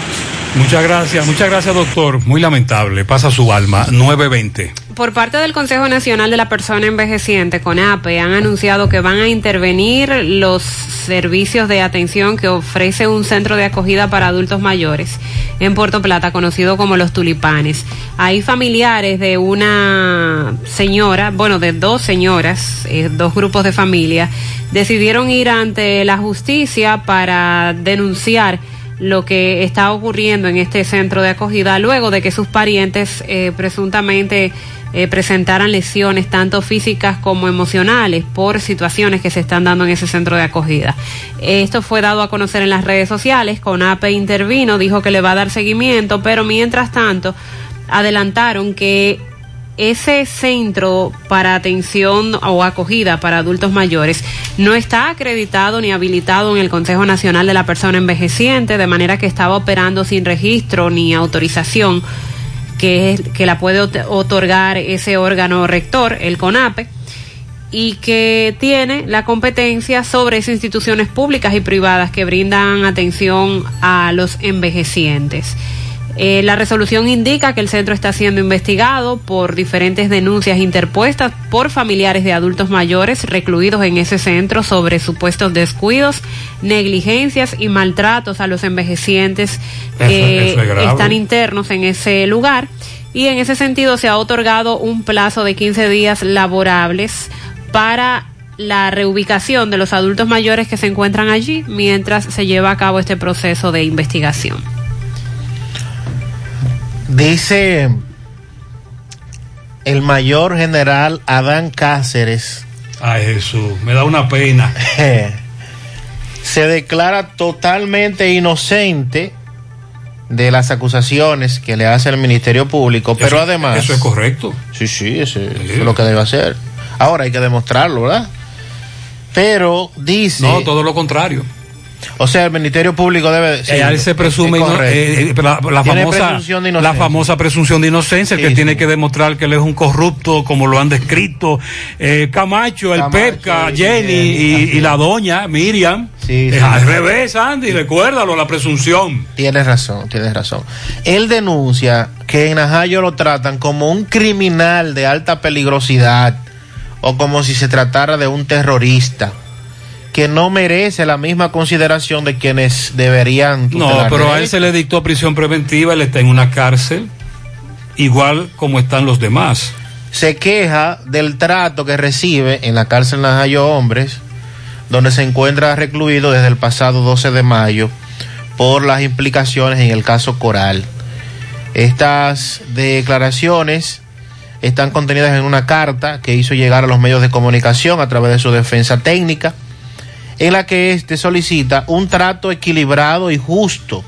Muchas gracias, muchas gracias, doctor. Muy lamentable. Pasa su alma. 920. Por parte del Consejo Nacional de la Persona Envejeciente, CONAPE, han anunciado que van a intervenir los servicios de atención que ofrece un centro de acogida para adultos mayores en Puerto Plata, conocido como Los Tulipanes. Hay familiares de una señora, bueno, de dos señoras, eh, dos grupos de familia, decidieron ir ante la justicia para denunciar lo que está ocurriendo en este centro de acogida luego de que sus parientes eh, presuntamente eh, presentaran lesiones tanto físicas como emocionales por situaciones que se están dando en ese centro de acogida. Esto fue dado a conocer en las redes sociales, CONAPE intervino, dijo que le va a dar seguimiento, pero mientras tanto adelantaron que ese centro para atención o acogida para adultos mayores no está acreditado ni habilitado en el Consejo Nacional de la Persona Envejeciente, de manera que estaba operando sin registro ni autorización que, que la puede otorgar ese órgano rector, el CONAPE, y que tiene la competencia sobre esas instituciones públicas y privadas que brindan atención a los envejecientes. Eh, la resolución indica que el centro está siendo investigado por diferentes denuncias interpuestas por familiares de adultos mayores recluidos en ese centro sobre supuestos descuidos, negligencias y maltratos a los envejecientes que Eso- eso es grave. están internos en ese lugar. Y en ese sentido se ha otorgado un plazo de 15 días laborables para la reubicación de los adultos mayores que se encuentran allí mientras se lleva a cabo este proceso de investigación. Dice el mayor general Adán Cáceres. Ay, Jesús, me da una pena. Se declara totalmente inocente de las acusaciones que le hace el Ministerio Público, pero Eso- además... Eso es correcto. Sí, sí, ese- eso es lo que debe hacer. Ahora hay que demostrarlo, ¿verdad? Pero dice... No, todo lo contrario. O sea, el Ministerio Público debe... sí, él se es- presume eh, eh, la, la famosa de la famosa presunción de inocencia el que Sí, tiene sí. que demostrar que él es un corrupto como lo han descrito eh, Camacho, el Camacho Pepca, Jenny y, la doña Miriam Sí, es sí. al revés Andy recuérdalo la presunción Tienes razón, tienes razón. Él denuncia que en Najayo lo tratan como un criminal de alta peligrosidad o como si se tratara de un terrorista que no merece la misma consideración de quienes deberían no pero a él se le dictó prisión preventiva él está en una cárcel igual como están los demás. Se queja del trato que recibe en la cárcel Najayo Hombres, donde se encuentra recluido desde el pasado 12 de mayo por las implicaciones en el caso Coral. Estas declaraciones están contenidas en una carta que hizo llegar a los medios de comunicación a través de su defensa técnica, en la que éste solicita un trato equilibrado y justo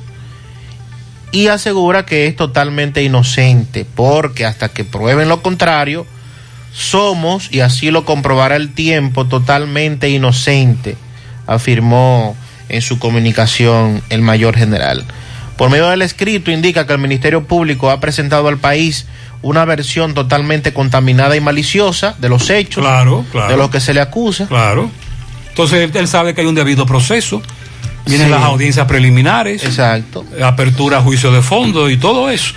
y asegura que es totalmente inocente, porque hasta que prueben lo contrario, somos, y así lo comprobará el tiempo, totalmente inocente, afirmó en su comunicación el mayor general. Por medio del escrito indica que el Ministerio Público ha presentado al país una versión totalmente contaminada y maliciosa de los hechos, Claro, claro. de lo que se le acusa. Claro. Entonces él, él sabe que hay un debido proceso. Vienen Sí. las audiencias preliminares. Exacto. Apertura juicio de fondo y todo eso.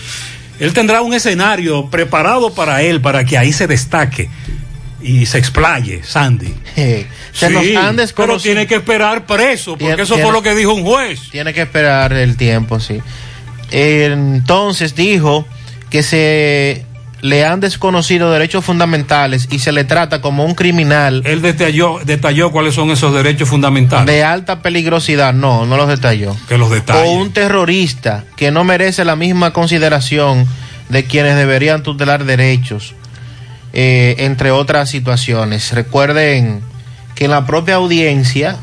Él tendrá un escenario preparado para él, para que ahí se destaque y se explaye, Sandy. Se nos han pero tiene que esperar preso, porque Tiene- eso tiene- fue lo que dijo un juez. Tiene que esperar el tiempo, sí. Entonces dijo que se le han desconocido derechos fundamentales y se le trata como un criminal. Él detalló, detalló cuáles son esos derechos fundamentales. De alta peligrosidad, no, no los detalló. Que los detalle. O un terrorista que no merece la misma consideración de quienes deberían tutelar derechos, eh, entre otras situaciones. Recuerden que en la propia audiencia,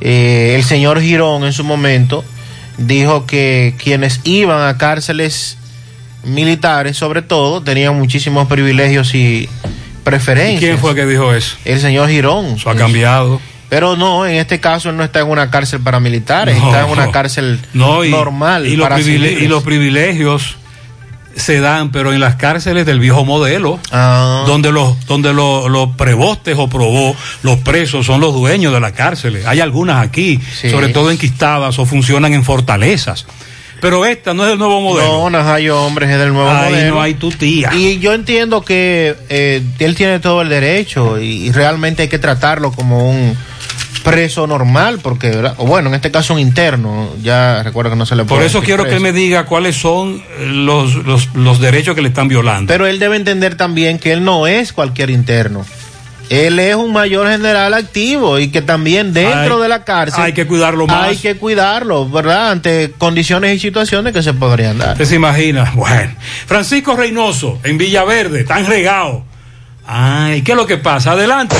eh, el señor Girón en su momento dijo que quienes iban a cárceles militares, sobre todo, tenían muchísimos privilegios y preferencias. ¿Quién fue que dijo eso? El señor Girón. Eso ha cambiado. Pero no, en este caso él no está en una cárcel para militares, No. está en una cárcel No, y, normal. y los para privile- civiles. y los privilegios se dan, pero en las cárceles del viejo modelo, Ah. donde los donde los, los prebostes o probó, los presos son los dueños de las cárceles. Hay algunas aquí, Sí. sobre todo enquistadas o funcionan en fortalezas. Pero esta no es el nuevo modelo. No, Najayo Hombres es del nuevo Ahí modelo. no hay tu tía. Y yo entiendo que eh, él tiene todo el derecho y, y realmente hay que tratarlo como un preso normal, porque, o bueno, en este caso un interno, ya recuerdo que no se le Por puede eso decir quiero que él me diga cuáles son los, los, los derechos que le están violando. Pero él debe entender también que él no es cualquier interno. Él es un mayor general activo y que también dentro Hay- de la cárcel hay que cuidarlo más. Hay que cuidarlo, ¿verdad? Ante condiciones y situaciones que se podrían dar. ¿Usted se imagina? Bueno. Francisco Reynoso, en Villaverde, tan regado. Ay, ¿qué es lo que pasa? Adelante.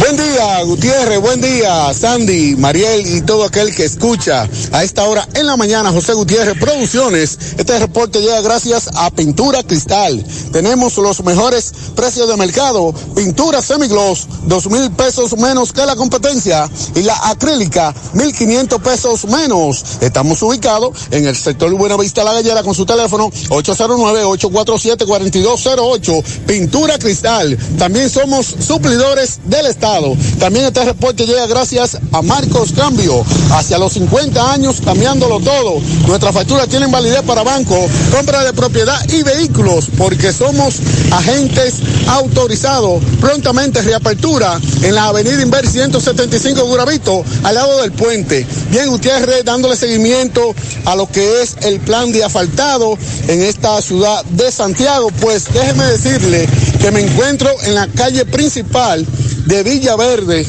Buen día, Gutiérrez, buen día, Sandy, Mariel y todo aquel que escucha a esta hora en la mañana, José Gutiérrez Producciones. Este reporte llega gracias a Pintura Cristal. Tenemos los mejores precios de mercado. Pintura semigloss, dos mil pesos menos que la competencia. Y la acrílica, mil quinientos pesos menos. Estamos ubicados en el sector Buenavista La Gallera con su teléfono 809-847-4208. Pintura Cristal. También somos suplidores del Estado. También este reporte llega gracias a Marcos Cambio. Hacia los 50 años cambiándolo todo. Nuestras facturas tienen validez para banco, compra de propiedad y vehículos porque somos agentes autorizados. Prontamente reapertura en la avenida Inver 175 Guravito, al lado del puente. Bien, Gutiérrez, dándole seguimiento a lo que es el plan de asfaltado en esta ciudad de Santiago. Pues déjeme decirle que me encuentro en la calle principal de Villa Verde,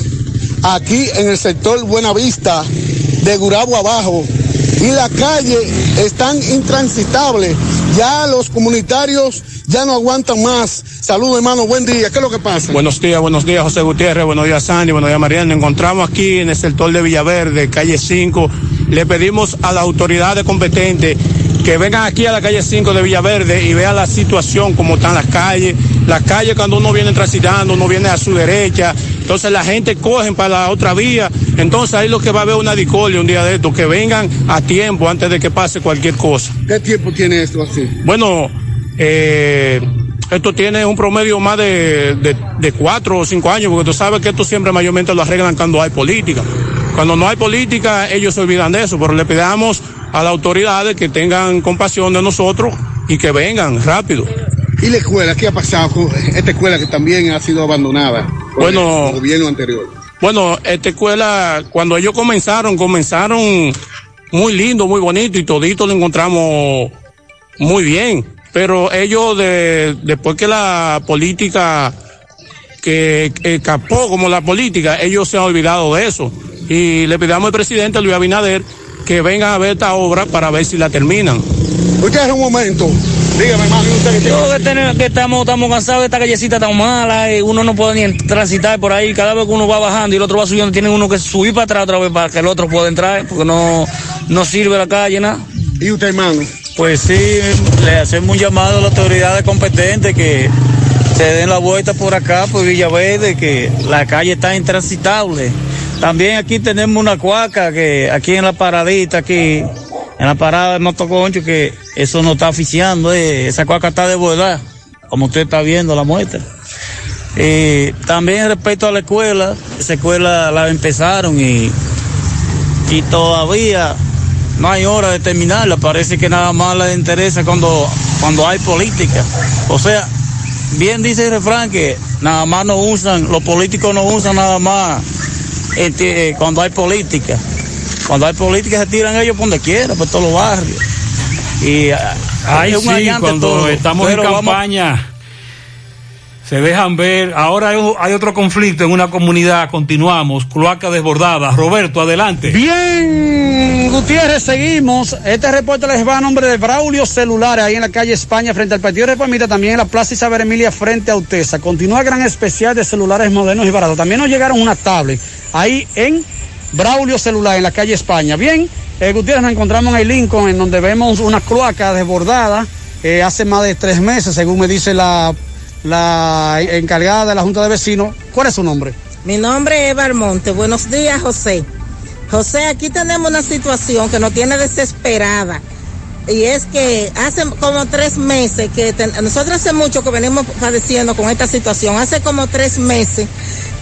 aquí en el sector Buenavista, de Gurabo abajo. Y la calle están intransitables. Ya los comunitarios ya no aguantan más. Saludos, hermano. Buen día. ¿Qué es lo que pasa? Buenos días, buenos días, José Gutiérrez, buenos días, Sandy, buenos días, Mariana. Nos encontramos aquí en el sector de Villaverde, calle 5. Le pedimos a las autoridades competentes que vengan aquí a la calle 5 de Villaverde y vean la situación, cómo están las calles. Las calles cuando uno viene transitando, uno viene a su derecha, entonces la gente cogen para la otra vía. Entonces ahí lo que va a haber una discordia un día de esto, que vengan a tiempo antes de que pase cualquier cosa. ¿Qué tiempo tiene esto así? Bueno, eh, esto tiene un promedio más de, de, de cuatro o cinco años, porque tú sabes que esto siempre mayormente lo arreglan cuando hay política. Cuando no hay política, ellos se olvidan de eso, pero le pedamos a las autoridades que tengan compasión de nosotros y que vengan rápido. ¿Y la escuela? ¿Qué ha pasado con esta escuela que también ha sido abandonada por Bueno. el gobierno anterior? Bueno, esta escuela, cuando ellos comenzaron, comenzaron muy lindo, muy bonito y todito lo encontramos muy bien. Pero ellos, de, después que la política, que, escapó como la política, ellos se han olvidado de eso. Y le pedimos al presidente Luis Abinader que venga a ver esta obra para ver si la terminan. Usted un momento. Dígame, hermano, usted que Yo que, tenemos- que estamos, estamos cansados de esta callecita tan mala, y uno no puede ni transitar por ahí, cada vez que uno va bajando y el otro va subiendo, tiene uno que subir para atrás otra vez para que el otro pueda entrar, porque no, no sirve la calle, nada. ¿Y usted, hermano? Pues sí, le hacemos un llamado a las autoridades competentes que se den la vuelta por acá, por Villaverde, que la calle está intransitable. También aquí tenemos una cuaca que aquí en la paradita, aquí en la parada de motoconcho que eso no está oficiando, eh, esa cuaca está de verdad, como usted está viendo la muestra. Eh, también respecto a la escuela, esa escuela la empezaron y, y todavía no hay hora de terminarla. Parece que nada más les interesa cuando, cuando hay política. O sea, bien dice el refrán que nada más no usan, los políticos no usan nada más este, cuando hay política. Cuando hay política se tiran ellos por donde quiera, por todos los barrios. Y ah, Ay, es un sí, cuando todo. estamos en vamos- campaña, se dejan ver. Ahora hay, hay otro conflicto en una comunidad. Continuamos. Cloaca desbordada. Roberto, adelante. Bien, Gutiérrez, seguimos. Este reporte les va a nombre de Braulio Celulares, ahí en la calle España, frente al Partido Reformista, también en la Plaza Isabel Emilia, frente a Utesa. Continúa el gran especial de celulares modernos y baratos. También nos llegaron una tablet ahí en Braulio Celular, en la calle España. Bien, eh, Gutiérrez, nos encontramos en el Lincoln, en donde vemos una cloaca desbordada eh, hace más de tres meses, según me dice la, encargada de la Junta de Vecinos. ¿Cuál es su nombre? Mi nombre es Valmonte. Buenos días, José. José, aquí tenemos una situación que nos tiene desesperada. Y es que hace como tres meses que nosotros hace mucho que venimos padeciendo con esta situación. Hace como tres meses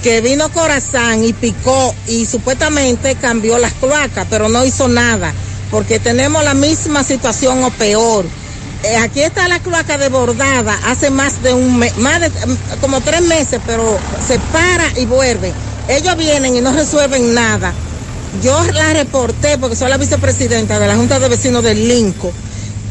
que vino Corazán y picó y supuestamente cambió las cloacas, pero no hizo nada porque tenemos la misma situación o peor. Eh, aquí está la cloaca desbordada hace más de un mes, más de como tres meses, pero se para y vuelve. Ellos vienen y no resuelven nada. Yo la reporté porque soy la vicepresidenta de la Junta de Vecinos del Linco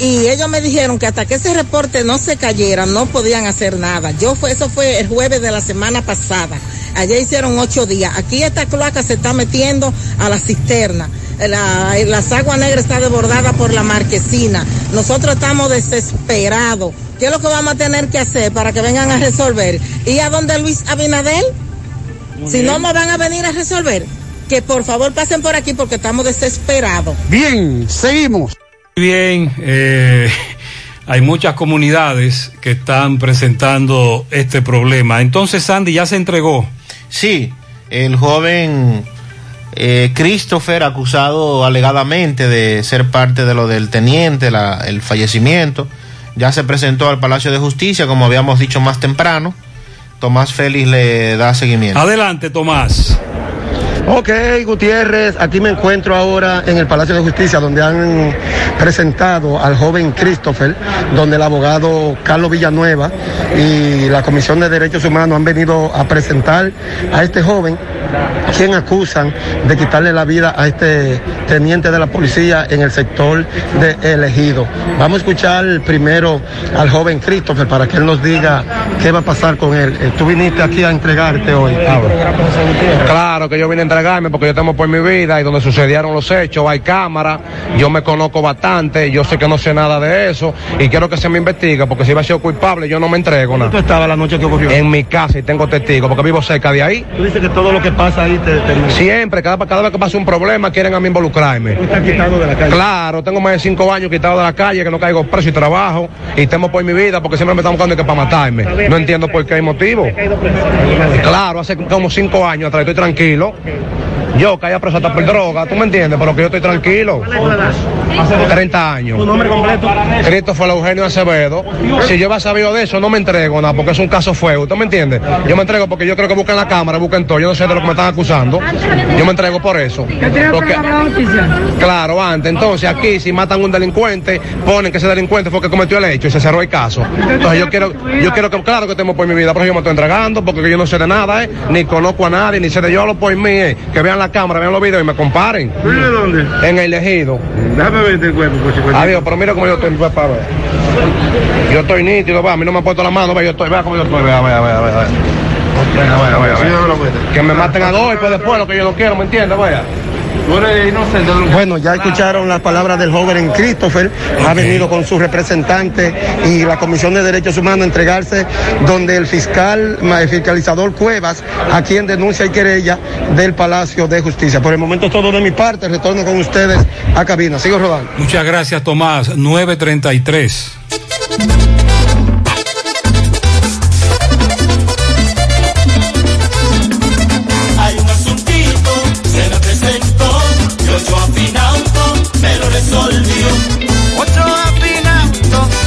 y ellos me dijeron que hasta que ese reporte no se cayera no podían hacer nada. Yo fue, eso fue el jueves de la semana pasada. Allá hicieron ocho días. Aquí esta cloaca se está metiendo a la cisterna. La, las aguas negras está desbordada por la marquesina. Nosotros estamos desesperados. ¿Qué es lo que vamos a tener que hacer para que vengan a resolver? ¿Y a dónde Luis Abinadel? Si no nos van a venir a resolver, que por favor pasen por aquí porque estamos desesperados. Bien, seguimos. Bien, eh, hay muchas comunidades que están presentando este problema. Entonces, Sandy ya se entregó. Sí, el joven eh, Christopher, acusado alegadamente de ser parte de lo del teniente, la- el fallecimiento, ya se presentó al Palacio de Justicia, como habíamos dicho más temprano. Tomás Félix le da seguimiento. Adelante, Tomás. Ok, Gutiérrez, aquí me encuentro ahora en el Palacio de Justicia, donde han presentado al joven Christopher, donde el abogado Carlos Villanueva y la Comisión de Derechos Humanos han venido a presentar a este joven, quien acusan de quitarle la vida a este teniente de la policía en el sector de Elegido. Vamos a escuchar primero al joven Christopher para que él nos diga qué va a pasar con él. Eh, Tú viniste aquí a entregarte hoy. Claro que yo vine a entregarme porque yo temo por mi vida y donde sucedieron los hechos hay cámara, yo me conozco bastante, yo sé que no sé nada de eso y quiero que se me investigue porque si va a ser culpable yo no me entrego nada. ¿Dónde tú estabas la noche que ocurrió? En mi casa y tengo testigos porque vivo cerca de ahí. Tú dices que todo lo que pasa ahí te... te... Siempre, cada, cada vez que pasa un problema quieren a mí involucrarme. Tú estás quitado de la calle. Claro, tengo más de cinco años quitado de la calle, que no caigo preso y trabajo y temo por mi vida porque siempre me están buscando que para matarme. No entiendo por qué hay motivo. Claro, hace como cinco años atrás estoy tranquilo. Yo caía preso hasta por droga, ¿tú me entiendes? Pero que yo estoy tranquilo. 30 años. ¿Tu nombre completo? Cristo fue el Eugenio Acevedo. Si yo hubiera sabido de eso, no me entrego nada, porque es un caso fuego. ¿Tú me entiendes? Yo me entrego porque yo creo que busquen la cámara, busquen todo. Yo no sé de lo que me están acusando. Yo me entrego por eso. Porque, claro, antes. Entonces, aquí, si matan a un delincuente, ponen que ese delincuente fue que cometió el hecho y se cerró el caso. Entonces, yo quiero, yo quiero que, claro que temo por mi vida, pero yo me estoy entregando porque yo no sé de nada, ¿eh? Ni conozco a nadie, ni sé de yo lo por mí, ¿eh? Que vean la cámara, vean los videos y me comparen. ¿Tú vives dónde? En el ejido. Déjame verte el cuerpo, coche. Adiós, pero mira cómo yo estoy, papá. Yo estoy nítido, va, a mí no me han puesto la mano, ve, yo estoy, vea cómo yo estoy, vea, vea, vea, vea. Venga, vea, vea, vea. Que me maten a golpe después, lo que yo no quiero, ¿me entiendes? Vaya. Bueno, ya escucharon las palabras del joven Christopher, ha venido con su representante y la Comisión de Derechos Humanos a entregarse donde el fiscal, el fiscalizador Cuevas, a quien denuncia y querella del Palacio de Justicia. Por el momento es todo de mi parte, retorno con ustedes a cabina. Sigo rodando. Muchas gracias, Tomás. 933.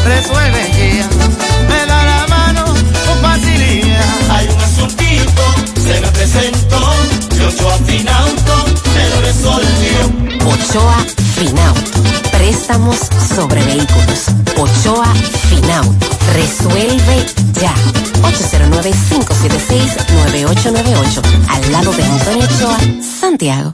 resuelve ella. Me da la mano con facilidad. Hay un asuntito, se me presentó. Y Ochoa Finauto me lo resolvió. Ochoa Finauto. Préstamos sobre vehículos. Ochoa Finauto. Resuelve ya. 809-576-9898. Al lado de Antonio Ochoa, Santiago.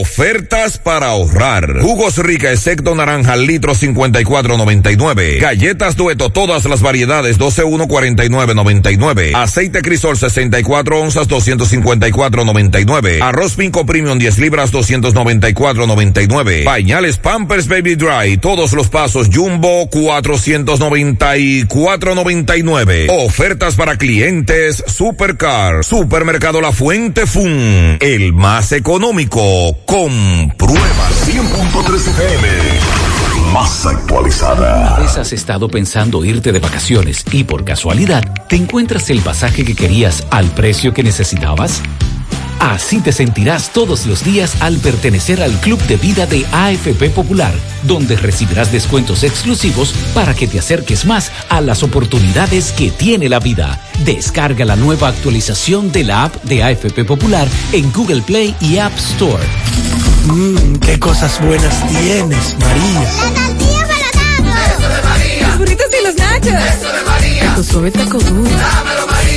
Ofertas para ahorrar. Jugos rica excepto naranja litro 54.99. Galletas dueto todas las variedades 12.149.99. Aceite crisol 64 onzas 254.99. Arroz pinco premium 10 libras 294.99. Pañales Pampers Baby Dry todos los pasos Jumbo 494.99. Ofertas para clientes Supercar. Supermercado La Fuente Fun. El más económico. Comprueba 100.3 FM. Más actualizada. vez has estado pensando irte de vacaciones y por casualidad te encuentras el pasaje que querías al precio que necesitabas? Así te sentirás todos los días al pertenecer al Club de Vida de AFP Popular, donde recibirás descuentos exclusivos para que te acerques más a las oportunidades que tiene la vida. Descarga la nueva actualización de la app de AFP Popular en Google Play y App Store. Mmm, qué cosas buenas tienes, María. La tortilla para Eso de María. Los burritos y los nachos. Eso de María. Tu suave taco duro.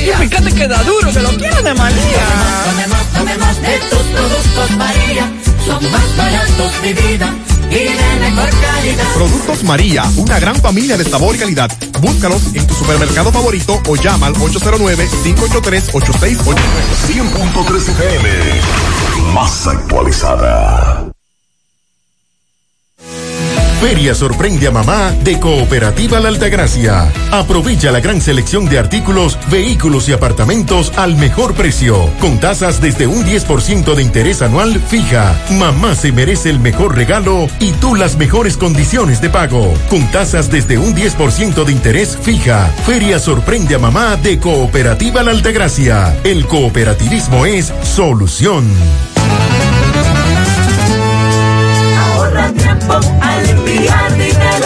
María. Y fíjate que da duro, que lo quiero de María. Tomemos, tomemos de tus productos, María. Son más baratos, de vida. Y de mejor calidad. Productos María, una gran familia de sabor y calidad. Búscalos en tu supermercado favorito o llama al 809-583-8689. 100.3 FM. Más actualizada. Feria sorprende a mamá de Cooperativa La Altagracia. Aprovecha la gran selección de artículos, vehículos y apartamentos al mejor precio, con tasas desde un 10% de interés anual fija. Mamá se merece el mejor regalo y tú las mejores condiciones de pago, con tasas desde un 10% de interés fija. Feria sorprende a mamá de Cooperativa La Altagracia. El cooperativismo es solución. Ahorra tiempo enviar.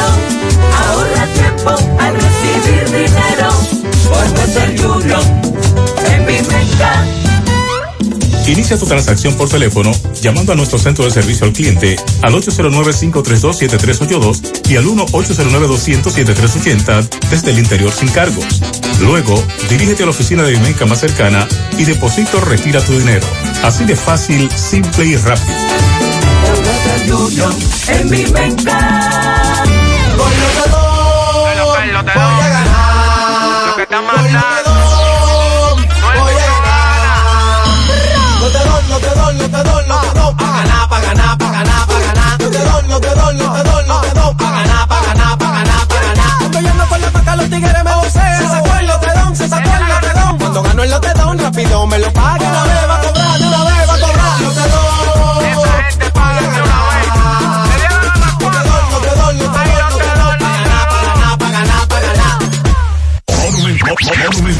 Ahorra tiempo al recibir dinero. Por ser Junior en mi. Inicia tu transacción por teléfono llamando a nuestro centro de servicio al cliente al 809-532-7382 y al 1-809-200-7380 desde el interior sin cargos. Luego, dirígete a la oficina de Vimenca más cercana y deposito retira tu dinero. Así de fácil, simple y rápido. Junior en mi doy, voy a ganar. Lo que está mandando. Voy a ganar. No te doy, no te doy, no te doy, no te doy. Pa' ganar, pa' ganar, pa' ganar, pa' ganar. No te doy, te doy, no te doy, no te doy. Pa' ganar, pa' ganar, pa' ganar, pa' ganar. Cuando yo ando con la paca, los tigres me vocean. Se sacó el lotedón, se sacó el lotedón. Cuando gano el lotedón, rápido me lo paga.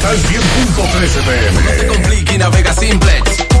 Monumental 100.13 FM. No te compliques navega simplex.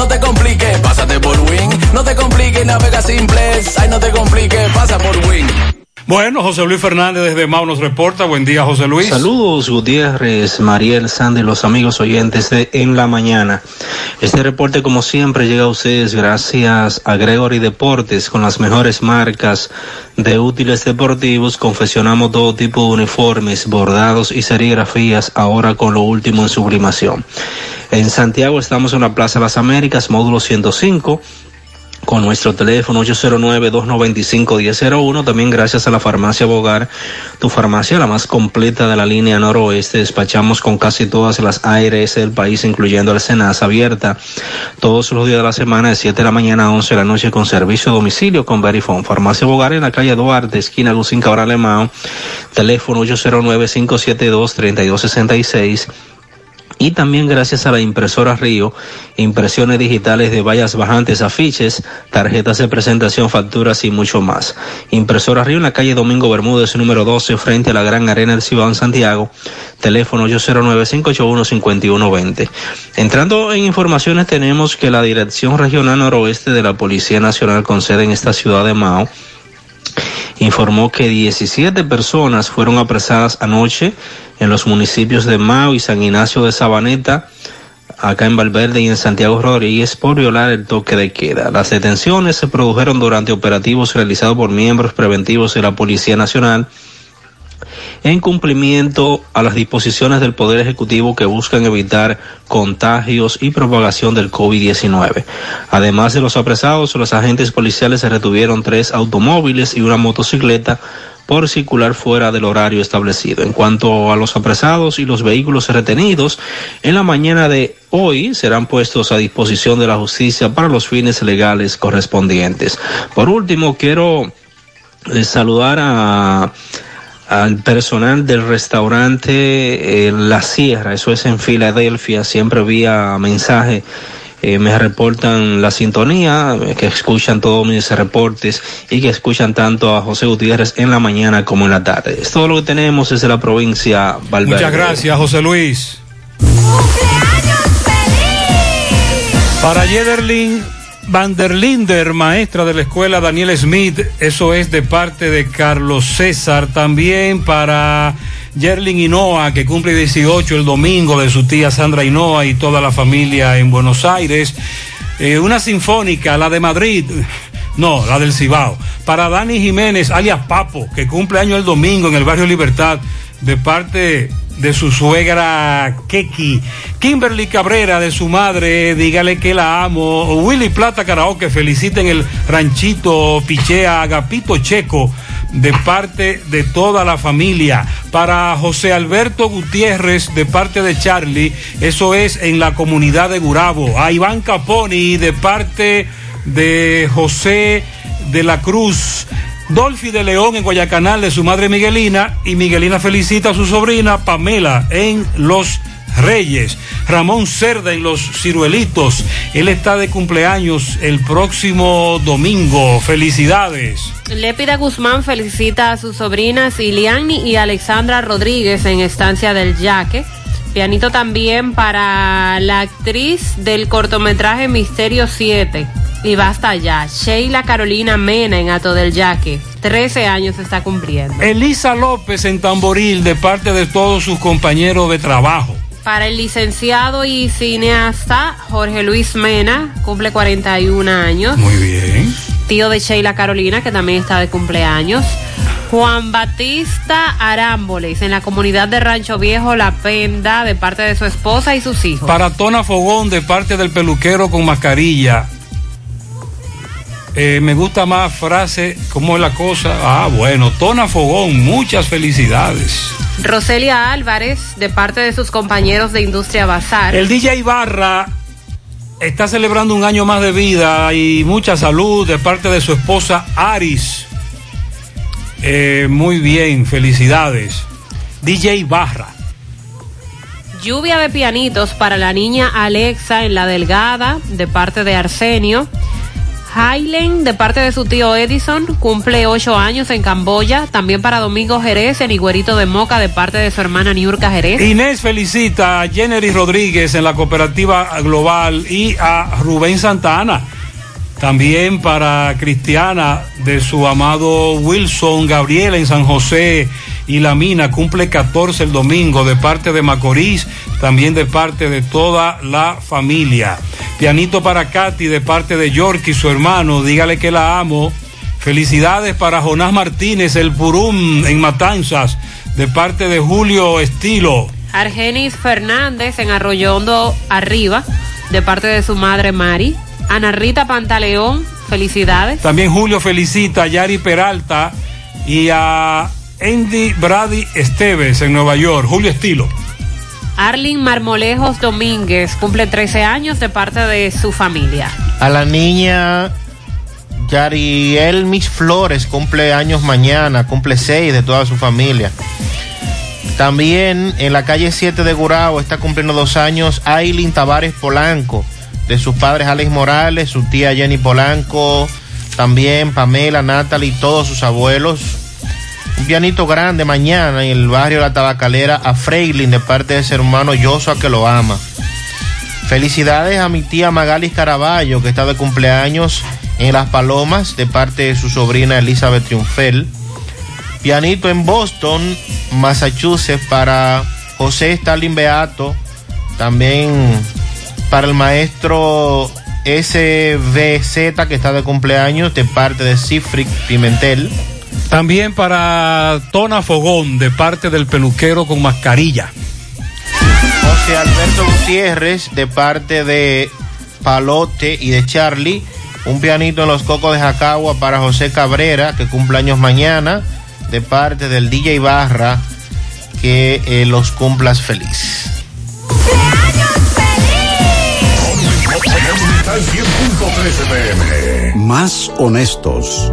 No te compliques, pásate por Win. No te compliques navega simplex. Ay, no te compliques, pasa por Win. Bueno, José Luis Fernández desde Mau nos reporta. Buen día, José Luis. Saludos, Gutiérrez, Mariel, Sandy, los amigos oyentes de En la Mañana. Este reporte, como siempre, llega a ustedes gracias a Gregory Deportes con las mejores marcas de útiles deportivos. Confeccionamos todo tipo de uniformes, bordados y serigrafías, ahora con lo último en sublimación. En Santiago estamos en la Plaza Las Américas, módulo 105 con nuestro teléfono 809-295-1001. También gracias a la farmacia Bogar, tu farmacia la más completa de la línea noroeste. Despachamos con casi todas las ARS del país, incluyendo el Senasa, abierta todos los días de la semana de 7 de la mañana a 11 de la noche con servicio a domicilio con Verifone. Farmacia Bogar en la calle Duarte, esquina Lucín Cabral Alemán, teléfono 809-572-3266 y también gracias a la impresora Río, impresiones digitales de vallas bajantes, afiches, tarjetas de presentación, facturas y mucho más. Impresora Río en la calle Domingo Bermúdez, número 12, frente a la Gran Arena del Cibao en Santiago, teléfono 809-581-5120. Entrando en informaciones, tenemos que la Dirección Regional Noroeste de la Policía Nacional con sede en esta ciudad de Mao, informó que 17 personas fueron apresadas anoche en los municipios de Mao y San Ignacio de Sabaneta, acá en Valverde y en Santiago Rodríguez, por violar el toque de queda. Las detenciones se produjeron durante operativos realizados por miembros preventivos de la Policía Nacional en cumplimiento a las disposiciones del Poder Ejecutivo que buscan evitar contagios y propagación del COVID-19. Además de los apresados, los agentes policiales se retuvieron tres automóviles y una motocicleta por circular fuera del horario establecido. En cuanto a los apresados y los vehículos retenidos, en la mañana de hoy serán puestos a disposición de la justicia para los fines legales correspondientes. Por último, quiero eh, saludar a al personal del restaurante eh, La Sierra, eso es en Filadelfia, siempre vía mensaje. Eh, me reportan la sintonía, eh, que escuchan todos mis reportes y que escuchan tanto a José Gutiérrez en la mañana como en la tarde. Es todo lo que tenemos desde la provincia Valverde. Muchas gracias, José Luis. Para Yederlin Van der Linder, maestra de la escuela Daniel Smith, eso es de parte de Carlos César. También para Yerlin Hinoa, que cumple 18 el domingo, de su tía Sandra Hinoa y toda la familia en Buenos Aires. Eh, una sinfónica, la de Madrid. No, la del Cibao. Para Dani Jiménez, alias Papo, que cumple año el domingo en el barrio Libertad, de parte de su suegra Keki. Kimberly Cabrera de su madre, dígale que la amo. Willy Plata Karaoke, feliciten el ranchito Pichea Agapito Checo de parte de toda la familia. Para José Alberto Gutiérrez de parte de Charlie, eso es en la comunidad de Gurabo. A Iván Caponi de parte de José de la Cruz. Dolphy de León en Guayacanal de su madre Miguelina y Miguelina felicita a su sobrina Pamela en Los Reyes. Ramón Cerda en Los Ciruelitos. Él está de cumpleaños el próximo domingo. Felicidades. Lépida Guzmán felicita a sus sobrinas Iliani y Alexandra Rodríguez en Estancia del Yaque. Pianito también para la actriz del cortometraje Misterio 7 y basta ya. Sheila Carolina Mena en Ato del Yaque. 13 años está cumpliendo. Elisa López en Tamboril de parte de todos sus compañeros de trabajo. Para el licenciado y cineasta Jorge Luis Mena, cumple 41 años. Muy bien. Tío de Sheila Carolina, que también está de cumpleaños. Juan Batista Arámboles, en la comunidad de Rancho Viejo La Penda, de parte de su esposa y sus hijos. Para Tona Fogón, de parte del peluquero con mascarilla. Eh, me gusta más frase, ¿cómo es la cosa? Ah, bueno, Tona Fogón, muchas felicidades. Roselia Álvarez, de parte de sus compañeros de Industria Bazar. El DJ Barra está celebrando un año más de vida y mucha salud de parte de su esposa Aris. Eh, muy bien, felicidades. DJ Barra. Lluvia de pianitos para la niña Alexa en La Delgada, de parte de Arsenio. Highland, de parte de su tío Edison, cumple ocho años en Camboya. También para Domingo Jerez, en Higuerito de Moca, de parte de su hermana Niurka Jerez. Inés felicita a Jennery Rodríguez en la cooperativa global y a Rubén Santana. También para Cristiana de su amado Wilson Gabriel en San José y La Mina cumple 14 el domingo de parte de Macorís, también de parte de toda la familia. Pianito para Katy de parte de York y su hermano, dígale que la amo. Felicidades para Jonás Martínez, el Purum en Matanzas, de parte de Julio Estilo. Argenis Fernández en Arroyondo Arriba, de parte de su madre Mari. Ana Rita Pantaleón Felicidades. También Julio felicita a Yari Peralta y a Andy Brady Esteves en Nueva York. Julio Estilo. Arlin Marmolejos Domínguez cumple 13 años de parte de su familia. A la niña Yariel Mis Flores cumple años mañana, cumple 6 de toda su familia. También en la calle 7 de Gurao está cumpliendo dos años Aileen Tavares Polanco, de sus padres Alex Morales, su tía Jenny Polanco, también Pamela, Natalie y todos sus abuelos. Pianito grande mañana en el barrio La Tabacalera a Freilin de parte de su hermano Joshua que lo ama. Felicidades a mi tía Magalis Caraballo que está de cumpleaños en Las Palomas de parte de su sobrina Elizabeth Triunfel. Pianito en Boston, Massachusetts para José Stalin Beato. También para el maestro SBZ que está de cumpleaños de parte de Cifric Pimentel. También para Tona Fogón de parte del peluquero con mascarilla. José Alberto Gutiérrez de parte de Palote y de Charlie. Un pianito en los cocos de Jacagua para José Cabrera, que cumple años mañana, de parte del DJ Barra, que eh, los cumplas feliz. 100.13 pm. Más honestos.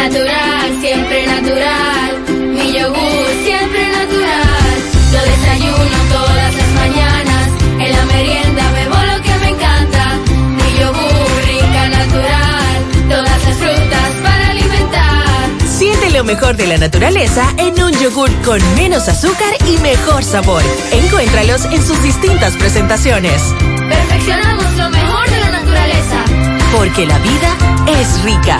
Lo mejor de la naturaleza en un yogur con menos azúcar y mejor sabor. Encuéntralos en sus distintas presentaciones. Perfeccionamos lo mejor de la naturaleza. Porque la vida es rica.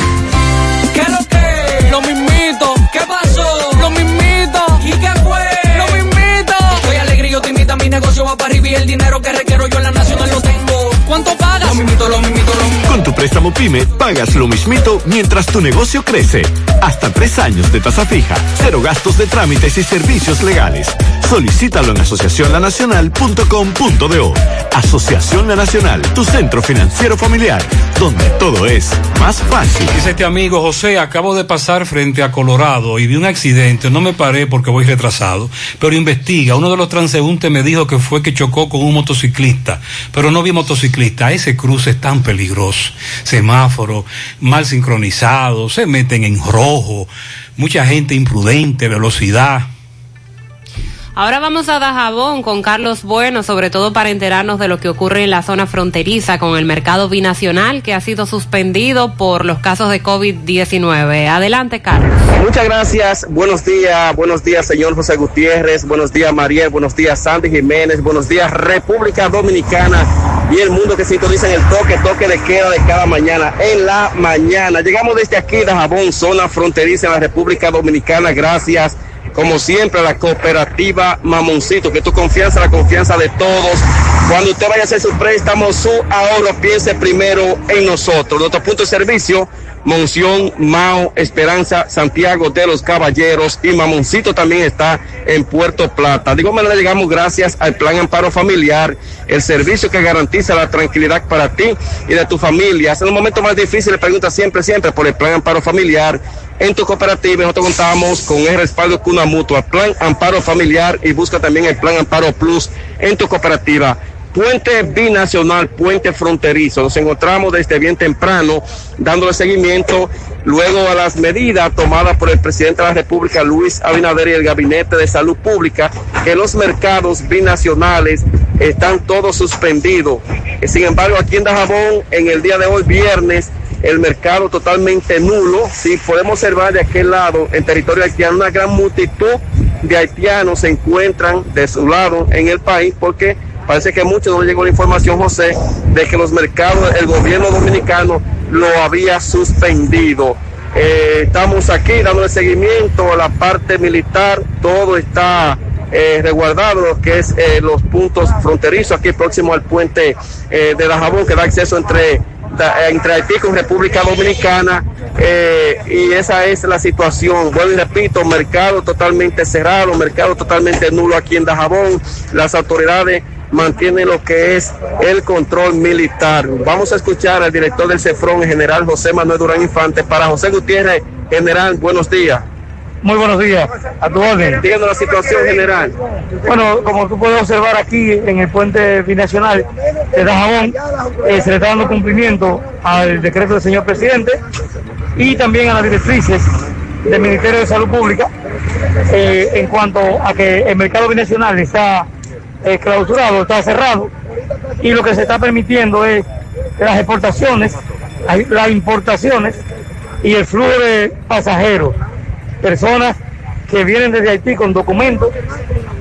¿Qué lo que? Lo mismito. ¿Qué pasó? Lo mismito. ¿Y qué fue? Lo mismito. Estoy alegre y yo te invito a mi negocio va para arriba y el dinero que requiero yo en la nacional lo tengo. ¿Cuánto pagas? Con tu préstamo PYME pagas lo mismito mientras tu negocio crece. Hasta tres años de tasa fija, cero gastos de trámites y servicios legales. Solicítalo en asociacionlanacional.com.do. Asociación La Nacional, tu centro financiero familiar, donde todo es más fácil. Dice este amigo José, acabo de pasar frente a Colorado y vi un accidente, no me paré porque voy retrasado, pero investiga, uno de los transeúntes me dijo que fue que chocó con un motociclista, pero no vi motociclista, ese cruce es tan peligroso, semáforo mal sincronizado, se meten en rojo, mucha gente imprudente, velocidad. Ahora vamos a Dajabón con Carlos Bueno, sobre todo para enterarnos de lo que ocurre en la zona fronteriza con el mercado binacional que ha sido suspendido por los casos de COVID-19. Adelante, Carlos. Muchas gracias. Buenos días, buenos días, señor José Gutiérrez. Buenos días, Mariel. Buenos días, Sandy Jiménez. Buenos días, República Dominicana y el mundo que sintoniza en el toque, toque de queda de cada mañana, en la mañana. Llegamos desde aquí, Dajabón, zona fronteriza en la República Dominicana. Gracias como siempre, a la cooperativa Mamoncito, que tu confianza, la confianza de todos. Cuando usted vaya a hacer su préstamo, su ahorro, piense primero en nosotros. Nuestro punto de servicio, Monción, Mao, Esperanza, Santiago de los Caballeros y Mamoncito también está en Puerto Plata. De igual manera llegamos gracias al Plan Amparo Familiar, el servicio que garantiza la tranquilidad para ti y de tu familia. En los momentos más difíciles, pregunta siempre, siempre por el Plan Amparo Familiar en tu cooperativa. Nosotros contamos con el respaldo Cuna Mutua, Plan Amparo Familiar y busca también el Plan Amparo Plus en tu cooperativa. Puente binacional, puente fronterizo. Nos encontramos desde bien temprano dándole seguimiento luego a las medidas tomadas por el presidente de la República, Luis Abinader, y el Gabinete de Salud Pública, que los mercados binacionales están todos suspendidos. Sin embargo, aquí en Dajabón, en el día de hoy, viernes, el mercado totalmente nulo. Si podemos observar de aquel lado, en territorio haitiano, una gran multitud de haitianos se encuentran de su lado en el país porque parece que mucho no llegó la información, José, de que los mercados, el gobierno dominicano lo había suspendido. Eh, estamos aquí dándole seguimiento a la parte militar, todo está eh, resguardados lo que es eh, los puntos fronterizos aquí próximo al puente eh, de Dajabón que da acceso entre, entre Haití con República Dominicana y esa es la situación. Vuelvo y repito, mercado totalmente cerrado, mercado totalmente nulo aquí en Dajabón. Las autoridades mantienen lo que es el control militar. Vamos a escuchar al director del CEFRON, el general José Manuel Durán Infante. Para José Gutiérrez, general, buenos días. Muy buenos días, a tu orden. Díganos la situación general. Bueno, como tú puedes observar aquí en el puente binacional de Dajabón, eh, se le está dando cumplimiento al decreto del señor presidente y también a las directrices del Ministerio de Salud Pública eh, en cuanto a que el mercado binacional está eh, clausurado, está cerrado y lo que se está permitiendo es las exportaciones, las importaciones y el flujo de pasajeros personas que vienen desde Haití con documentos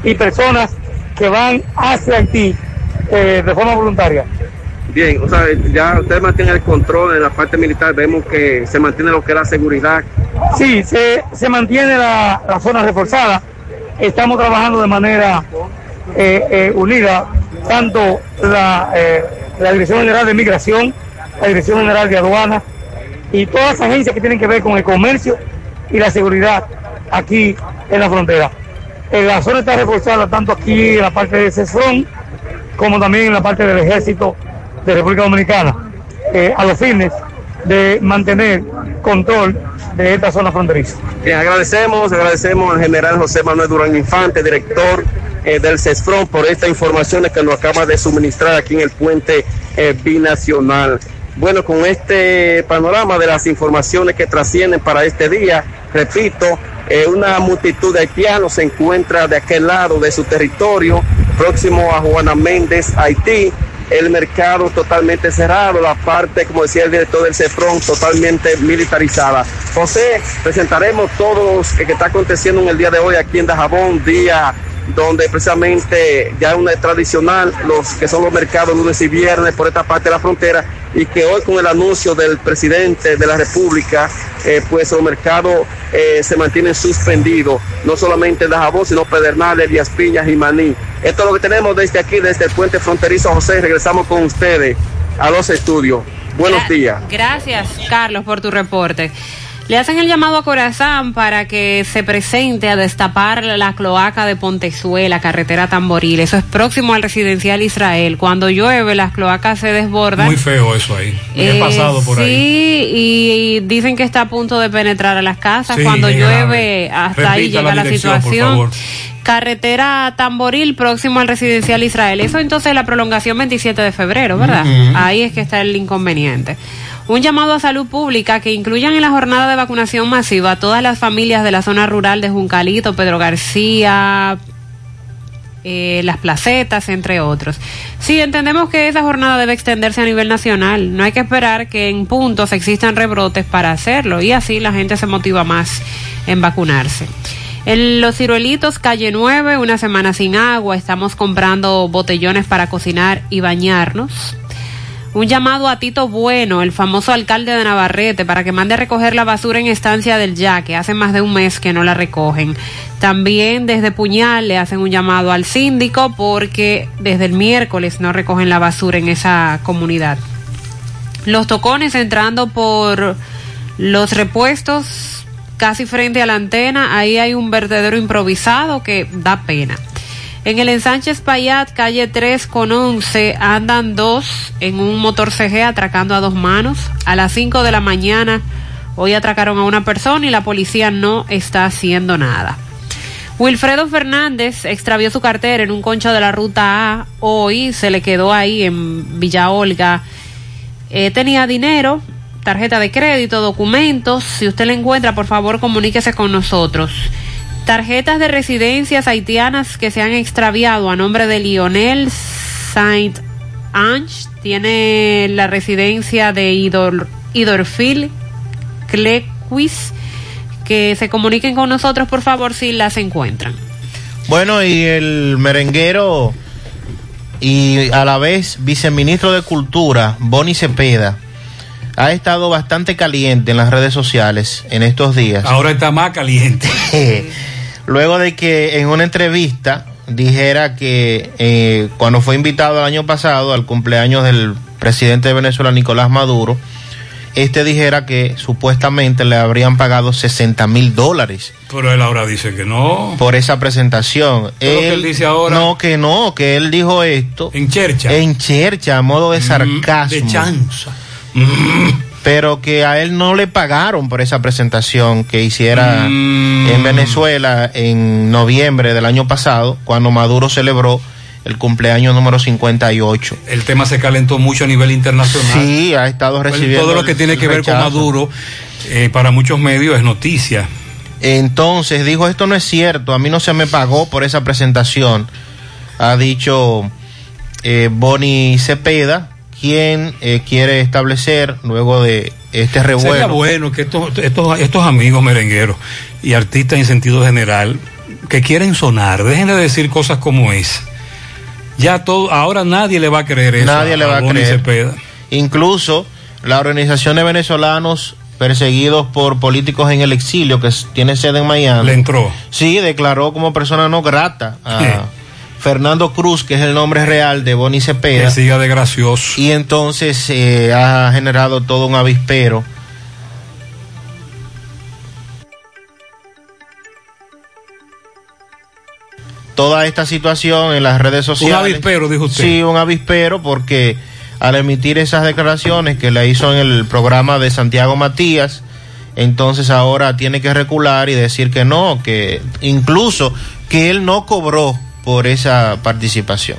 y personas que van hacia Haití eh, de forma voluntaria. Bien, o sea, ya ustedes mantienen el control en la parte militar, vemos que se mantiene lo que es la seguridad. Sí, se, se mantiene la, la zona reforzada. Estamos trabajando de manera eh, eh, unida, tanto la, eh, la Dirección General de Migración, la Dirección General de Aduana y todas las agencias que tienen que ver con el comercio y la seguridad aquí en la frontera. La zona está reforzada tanto aquí en la parte de CESFRON como también en la parte del Ejército de República Dominicana, a los fines de mantener control de esta zona fronteriza. Bien, agradecemos, agradecemos al general José Manuel Durán Infante, director eh, del CESFRON, por estas informaciones que nos acaba de suministrar aquí en el puente eh, binacional. Bueno, con este panorama de las informaciones que trascienden para este día, repito, eh, una multitud de haitianos se encuentra de aquel lado de su territorio, próximo a Juana Méndez, Haití. El mercado totalmente cerrado, la parte, como decía el director del CEFRON, totalmente militarizada. José, presentaremos todo lo que está aconteciendo en el día de hoy aquí en Dajabón, día donde precisamente ya una tradicional los que son los mercados lunes y viernes por esta parte de la frontera y que hoy con el anuncio del presidente de la República, eh, pues los mercados eh, se mantienen suspendidos, no solamente en Dajabón, sino Pedernales, Díaz Piñas y Maní. Esto es lo que tenemos desde aquí, desde el puente fronterizo José, regresamos con ustedes a los estudios. Buenos días. Gracias, Carlos, por tu reporte. Le hacen el llamado a Corazán para que se presente a destapar la cloaca de Pontezuela, carretera Tamboril. Eso es próximo al residencial Israel. Cuando llueve, las cloacas se desbordan. Muy feo eso ahí. He Eh, pasado por sí, ahí. y dicen que está a punto de penetrar a las casas. Sí, Cuando es llueve, grave. hasta ahí llega la situación. Carretera Tamboril, próximo al residencial Israel. Eso entonces la prolongación 27 de febrero, ¿verdad? Ahí es que está el inconveniente. Un llamado a salud pública que incluyan en la jornada de vacunación masiva a todas las familias de la zona rural de Juncalito, Pedro García, eh, las placetas, entre otros. Sí, entendemos que esa jornada debe extenderse a nivel nacional. No hay que esperar que en puntos existan rebrotes para hacerlo y así la gente se motiva más en vacunarse. En los ciruelitos, calle 9, una semana sin agua, estamos comprando botellones para cocinar y bañarnos. Un llamado a Tito Bueno, el famoso alcalde de Navarrete, para que mande a recoger la basura en estancia del Yaque. Hace más de un mes que no la recogen. También desde Puñal le hacen un llamado al síndico porque desde el miércoles no recogen la basura en esa comunidad. Los tocones entrando por los repuestos casi frente a la antena, ahí hay un vertedero improvisado que da pena. En el ensanche Payat, calle 3 con 11, andan dos en un motor CG atracando a dos manos. A las 5 de la mañana, hoy atracaron a una persona y la policía no está haciendo nada. Wilfredo Fernández extravió su cartera en un concho de la ruta A. Hoy se le quedó ahí en Villa Olga. Eh, tenía dinero, tarjeta de crédito, documentos. Si usted le encuentra, por favor, comuníquese con nosotros. Tarjetas de residencias haitianas que se han extraviado a nombre de Lionel Saint Ange. Tiene la residencia de Idor, Idorfil Clequis. Que se comuniquen con nosotros, por favor, si las encuentran. Bueno, y el merenguero y a la vez viceministro de Cultura, Boni Cepeda, ha estado bastante caliente en las redes sociales en estos días. Ahora está más caliente. luego de que en una entrevista dijera que eh, cuando fue invitado el año pasado al cumpleaños del presidente de Venezuela, Nicolás Maduro, este dijera que supuestamente le habrían pagado 60 mil dólares Pero él ahora dice que no. por esa presentación. ¿Qué es lo que él dice ahora? No, que no, que él dijo esto. En chercha. En chercha, a modo de sarcasmo. de chanza. Pero que a él no le pagaron por esa presentación que hiciera Mm. en Venezuela en noviembre del año pasado, cuando Maduro celebró el cumpleaños número 58. El tema se calentó mucho a nivel internacional. Sí, ha estado recibiendo. Todo lo que tiene que ver con. Maduro, eh, para muchos medios es noticia. Entonces dijo, esto no es cierto, a mí no se me pagó por esa presentación, ha dicho eh, Bonnie Cepeda, quien eh, quiere establecer luego de este Sería revuelo. bueno que estos, estos, estos amigos merengueros y artistas en sentido general que quieren sonar, dejen de decir cosas como es. Ya todo, ahora nadie le va a creer eso. Nadie le va a creer. Cepeda. Incluso la organización de venezolanos perseguidos por políticos en el exilio, que tiene sede en Miami. Le entró. Sí, declaró como persona no grata a. Fernando Cruz, que es el nombre real de Bonnie Cepeda. Que siga de gracioso. Y entonces eh, ha generado todo un avispero. Toda esta situación en las redes sociales. avispero, dijo usted. Sí, un avispero porque al emitir esas declaraciones que le hizo en el programa de Santiago Matías, entonces ahora tiene que recular y decir que no, que incluso que él no cobró por esa participación.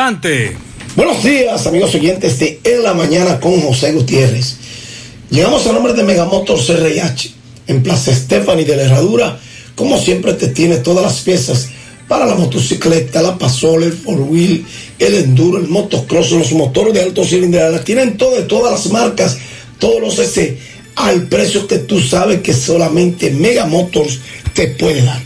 Buenos días, amigos oyentes de En la Mañana con José Gutiérrez. Llegamos a nombre de Megamotor CRH en Plaza Stephanie de la Herradura. Como siempre, te tiene todas las piezas para la motocicleta, la pasola, el four wheel, el enduro, el motocross, los motores de alto cilindrada. Tienen todas, todas las marcas, todos los S al precio que tú sabes que solamente Mega Motors te puede dar.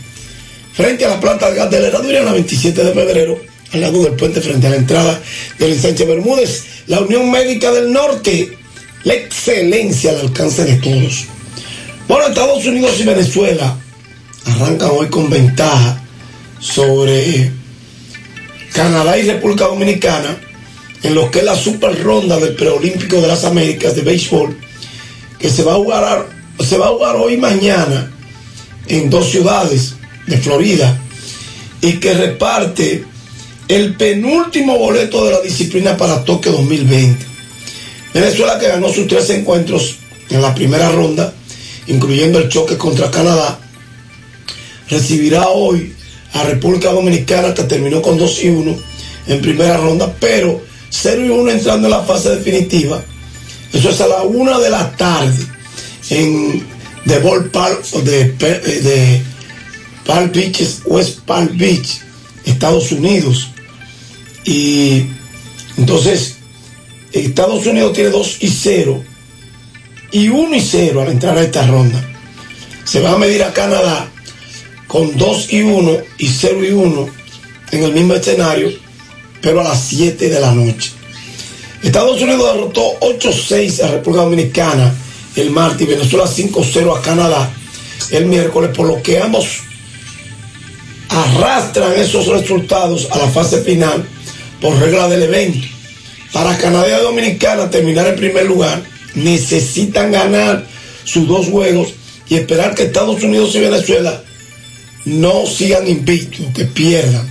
Frente a la planta de gas de la Herradura, en la 27 de febrero, al lado del puente frente a la entrada del ensanche Bermúdez, la Unión Médica del Norte, la excelencia al alcance de todos. Bueno, Estados Unidos y Venezuela arrancan hoy con ventaja sobre Canadá y República Dominicana en lo que es la super ronda del preolímpico de las Américas de béisbol que se va a jugar se va a jugar hoy y mañana en dos ciudades de Florida y que reparte el penúltimo boleto de la disciplina para Tokio 2020. Venezuela que ganó sus tres encuentros en la primera ronda, incluyendo el choque contra Canadá, recibirá hoy a República Dominicana que terminó con 2 y 1 en primera ronda, pero 0 y 1 entrando en la fase definitiva. Eso es a la 1 de la tarde en The Ballpark de, de Palm Beach, West Palm Beach, Estados Unidos. Y entonces, Estados Unidos tiene 2 y 0 y 1 y 0 al entrar a esta ronda. Se va a medir a Canadá con 2 y 1 y 0 y 1 en el mismo escenario, pero a las 7 de la noche. Estados Unidos derrotó 8-6 a República Dominicana el martes y Venezuela 5-0 a Canadá el miércoles, por lo que ambos arrastran esos resultados a la fase final por regla del evento. Para Canadá Dominicana terminar en primer lugar, necesitan ganar sus dos juegos y esperar que Estados Unidos y Venezuela no sigan invictos, que pierdan.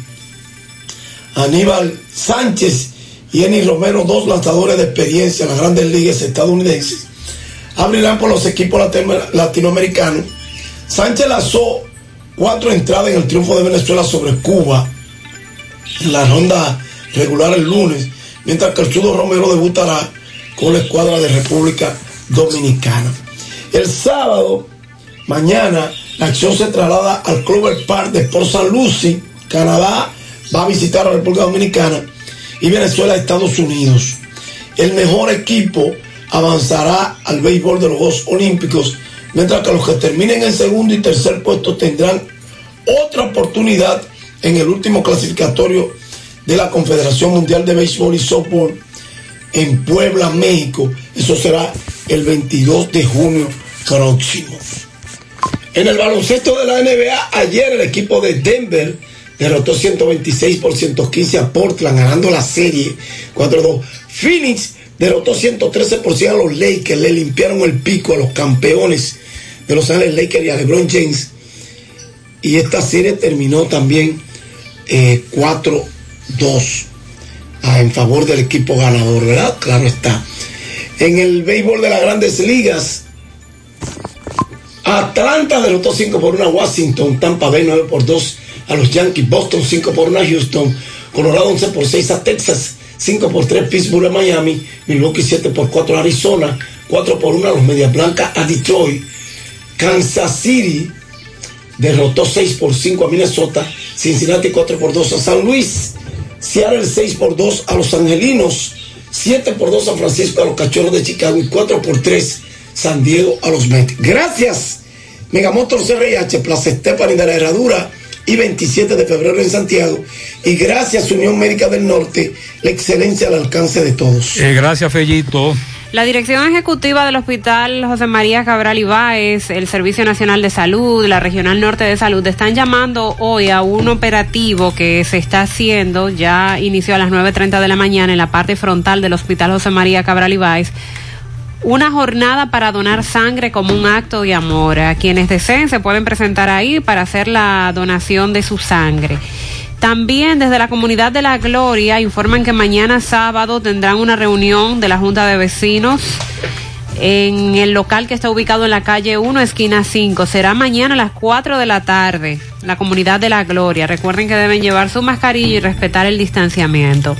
Aníbal Sánchez y Eni Romero, dos lanzadores de experiencia en las grandes ligas estadounidenses, abrirán por los equipos latinoamericanos. Sánchez lanzó cuatro entradas en el triunfo de Venezuela sobre Cuba en la ronda regular el lunes, mientras que el Sudo Romero debutará con la escuadra de República Dominicana. El sábado, mañana, la acción se traslada al Clover Park de Port St. Lucie, Canadá va a visitar a República Dominicana y Venezuela a Estados Unidos. El mejor equipo avanzará al béisbol de los Juegos Olímpicos, mientras que los que terminen en segundo y tercer puesto tendrán otra oportunidad en el último clasificatorio de la Confederación Mundial de Béisbol y Softball en Puebla, México. Eso será el 22 de junio próximo. En el baloncesto de la NBA, ayer el equipo de Denver derrotó 126 por 115 a Portland, ganando la serie 4-2. Phoenix derrotó 113 por 100 a los Lakers, le limpiaron el pico a los campeones de Los Ángeles Lakers y a LeBron James. Y esta serie terminó también eh, 4-2 en favor del equipo ganador, ¿verdad? Claro está. En el béisbol de las grandes ligas, Atlanta derrotó 5 por 1 a Washington, Tampa Bay 9 por 2 a los Yankees, Boston 5 por 1 a Houston, Colorado 11 por 6 a Texas, 5 por 3 Pittsburgh a Miami, Milwaukee 7 por 4 a Arizona, 4 por 1 a los Medias Blancas a Detroit, Kansas City derrotó 6 por 5 a Minnesota, Cincinnati 4 por 2 a San Luis, Seattle 6 por 2 a los Angelinos, 7 por 2 a San Francisco a los Cachorros de Chicago y 4 por 3 San Diego a los Mets. Gracias, Megamotor CRH, Plaza Estefani de la Herradura y 27 de febrero en Santiago. Y gracias, Unión Médica del Norte, la excelencia al alcance de todos. Eh, gracias, Fellito. La dirección ejecutiva del Hospital José María Cabral Ibáez, el Servicio Nacional de Salud, la Regional Norte de Salud, están llamando hoy a un operativo que se está haciendo, ya inició a las 9.30 de la mañana en la parte frontal del Hospital José María Cabral Ibáez una jornada para donar sangre como un acto de amor. A quienes deseen se pueden presentar ahí para hacer la donación de su sangre. También desde la comunidad de la Gloria informan que mañana sábado tendrán una reunión de la Junta de Vecinos en el local que está ubicado en la calle 1, esquina 5. Será mañana a las 4 de la tarde, la comunidad de la Gloria. Recuerden que deben llevar su mascarilla y respetar el distanciamiento.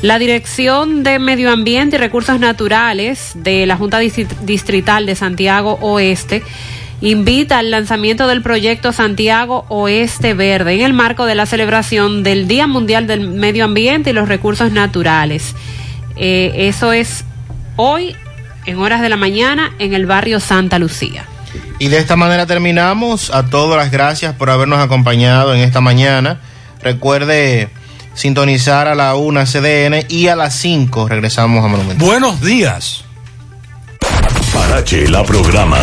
La Dirección de Medio Ambiente y Recursos Naturales de la Junta Distri- Distrital de Santiago Oeste invita al lanzamiento del proyecto Santiago Oeste Verde en el marco de la celebración del Día Mundial del Medio Ambiente y los Recursos Naturales. Eh, eso es hoy en horas de la mañana en el barrio Santa Lucía. Y de esta manera terminamos. A todos las gracias por habernos acompañado en esta mañana. Recuerde sintonizar a la 1 CDN y a las 5 regresamos a Monumento. Buenos días. Parache la programa.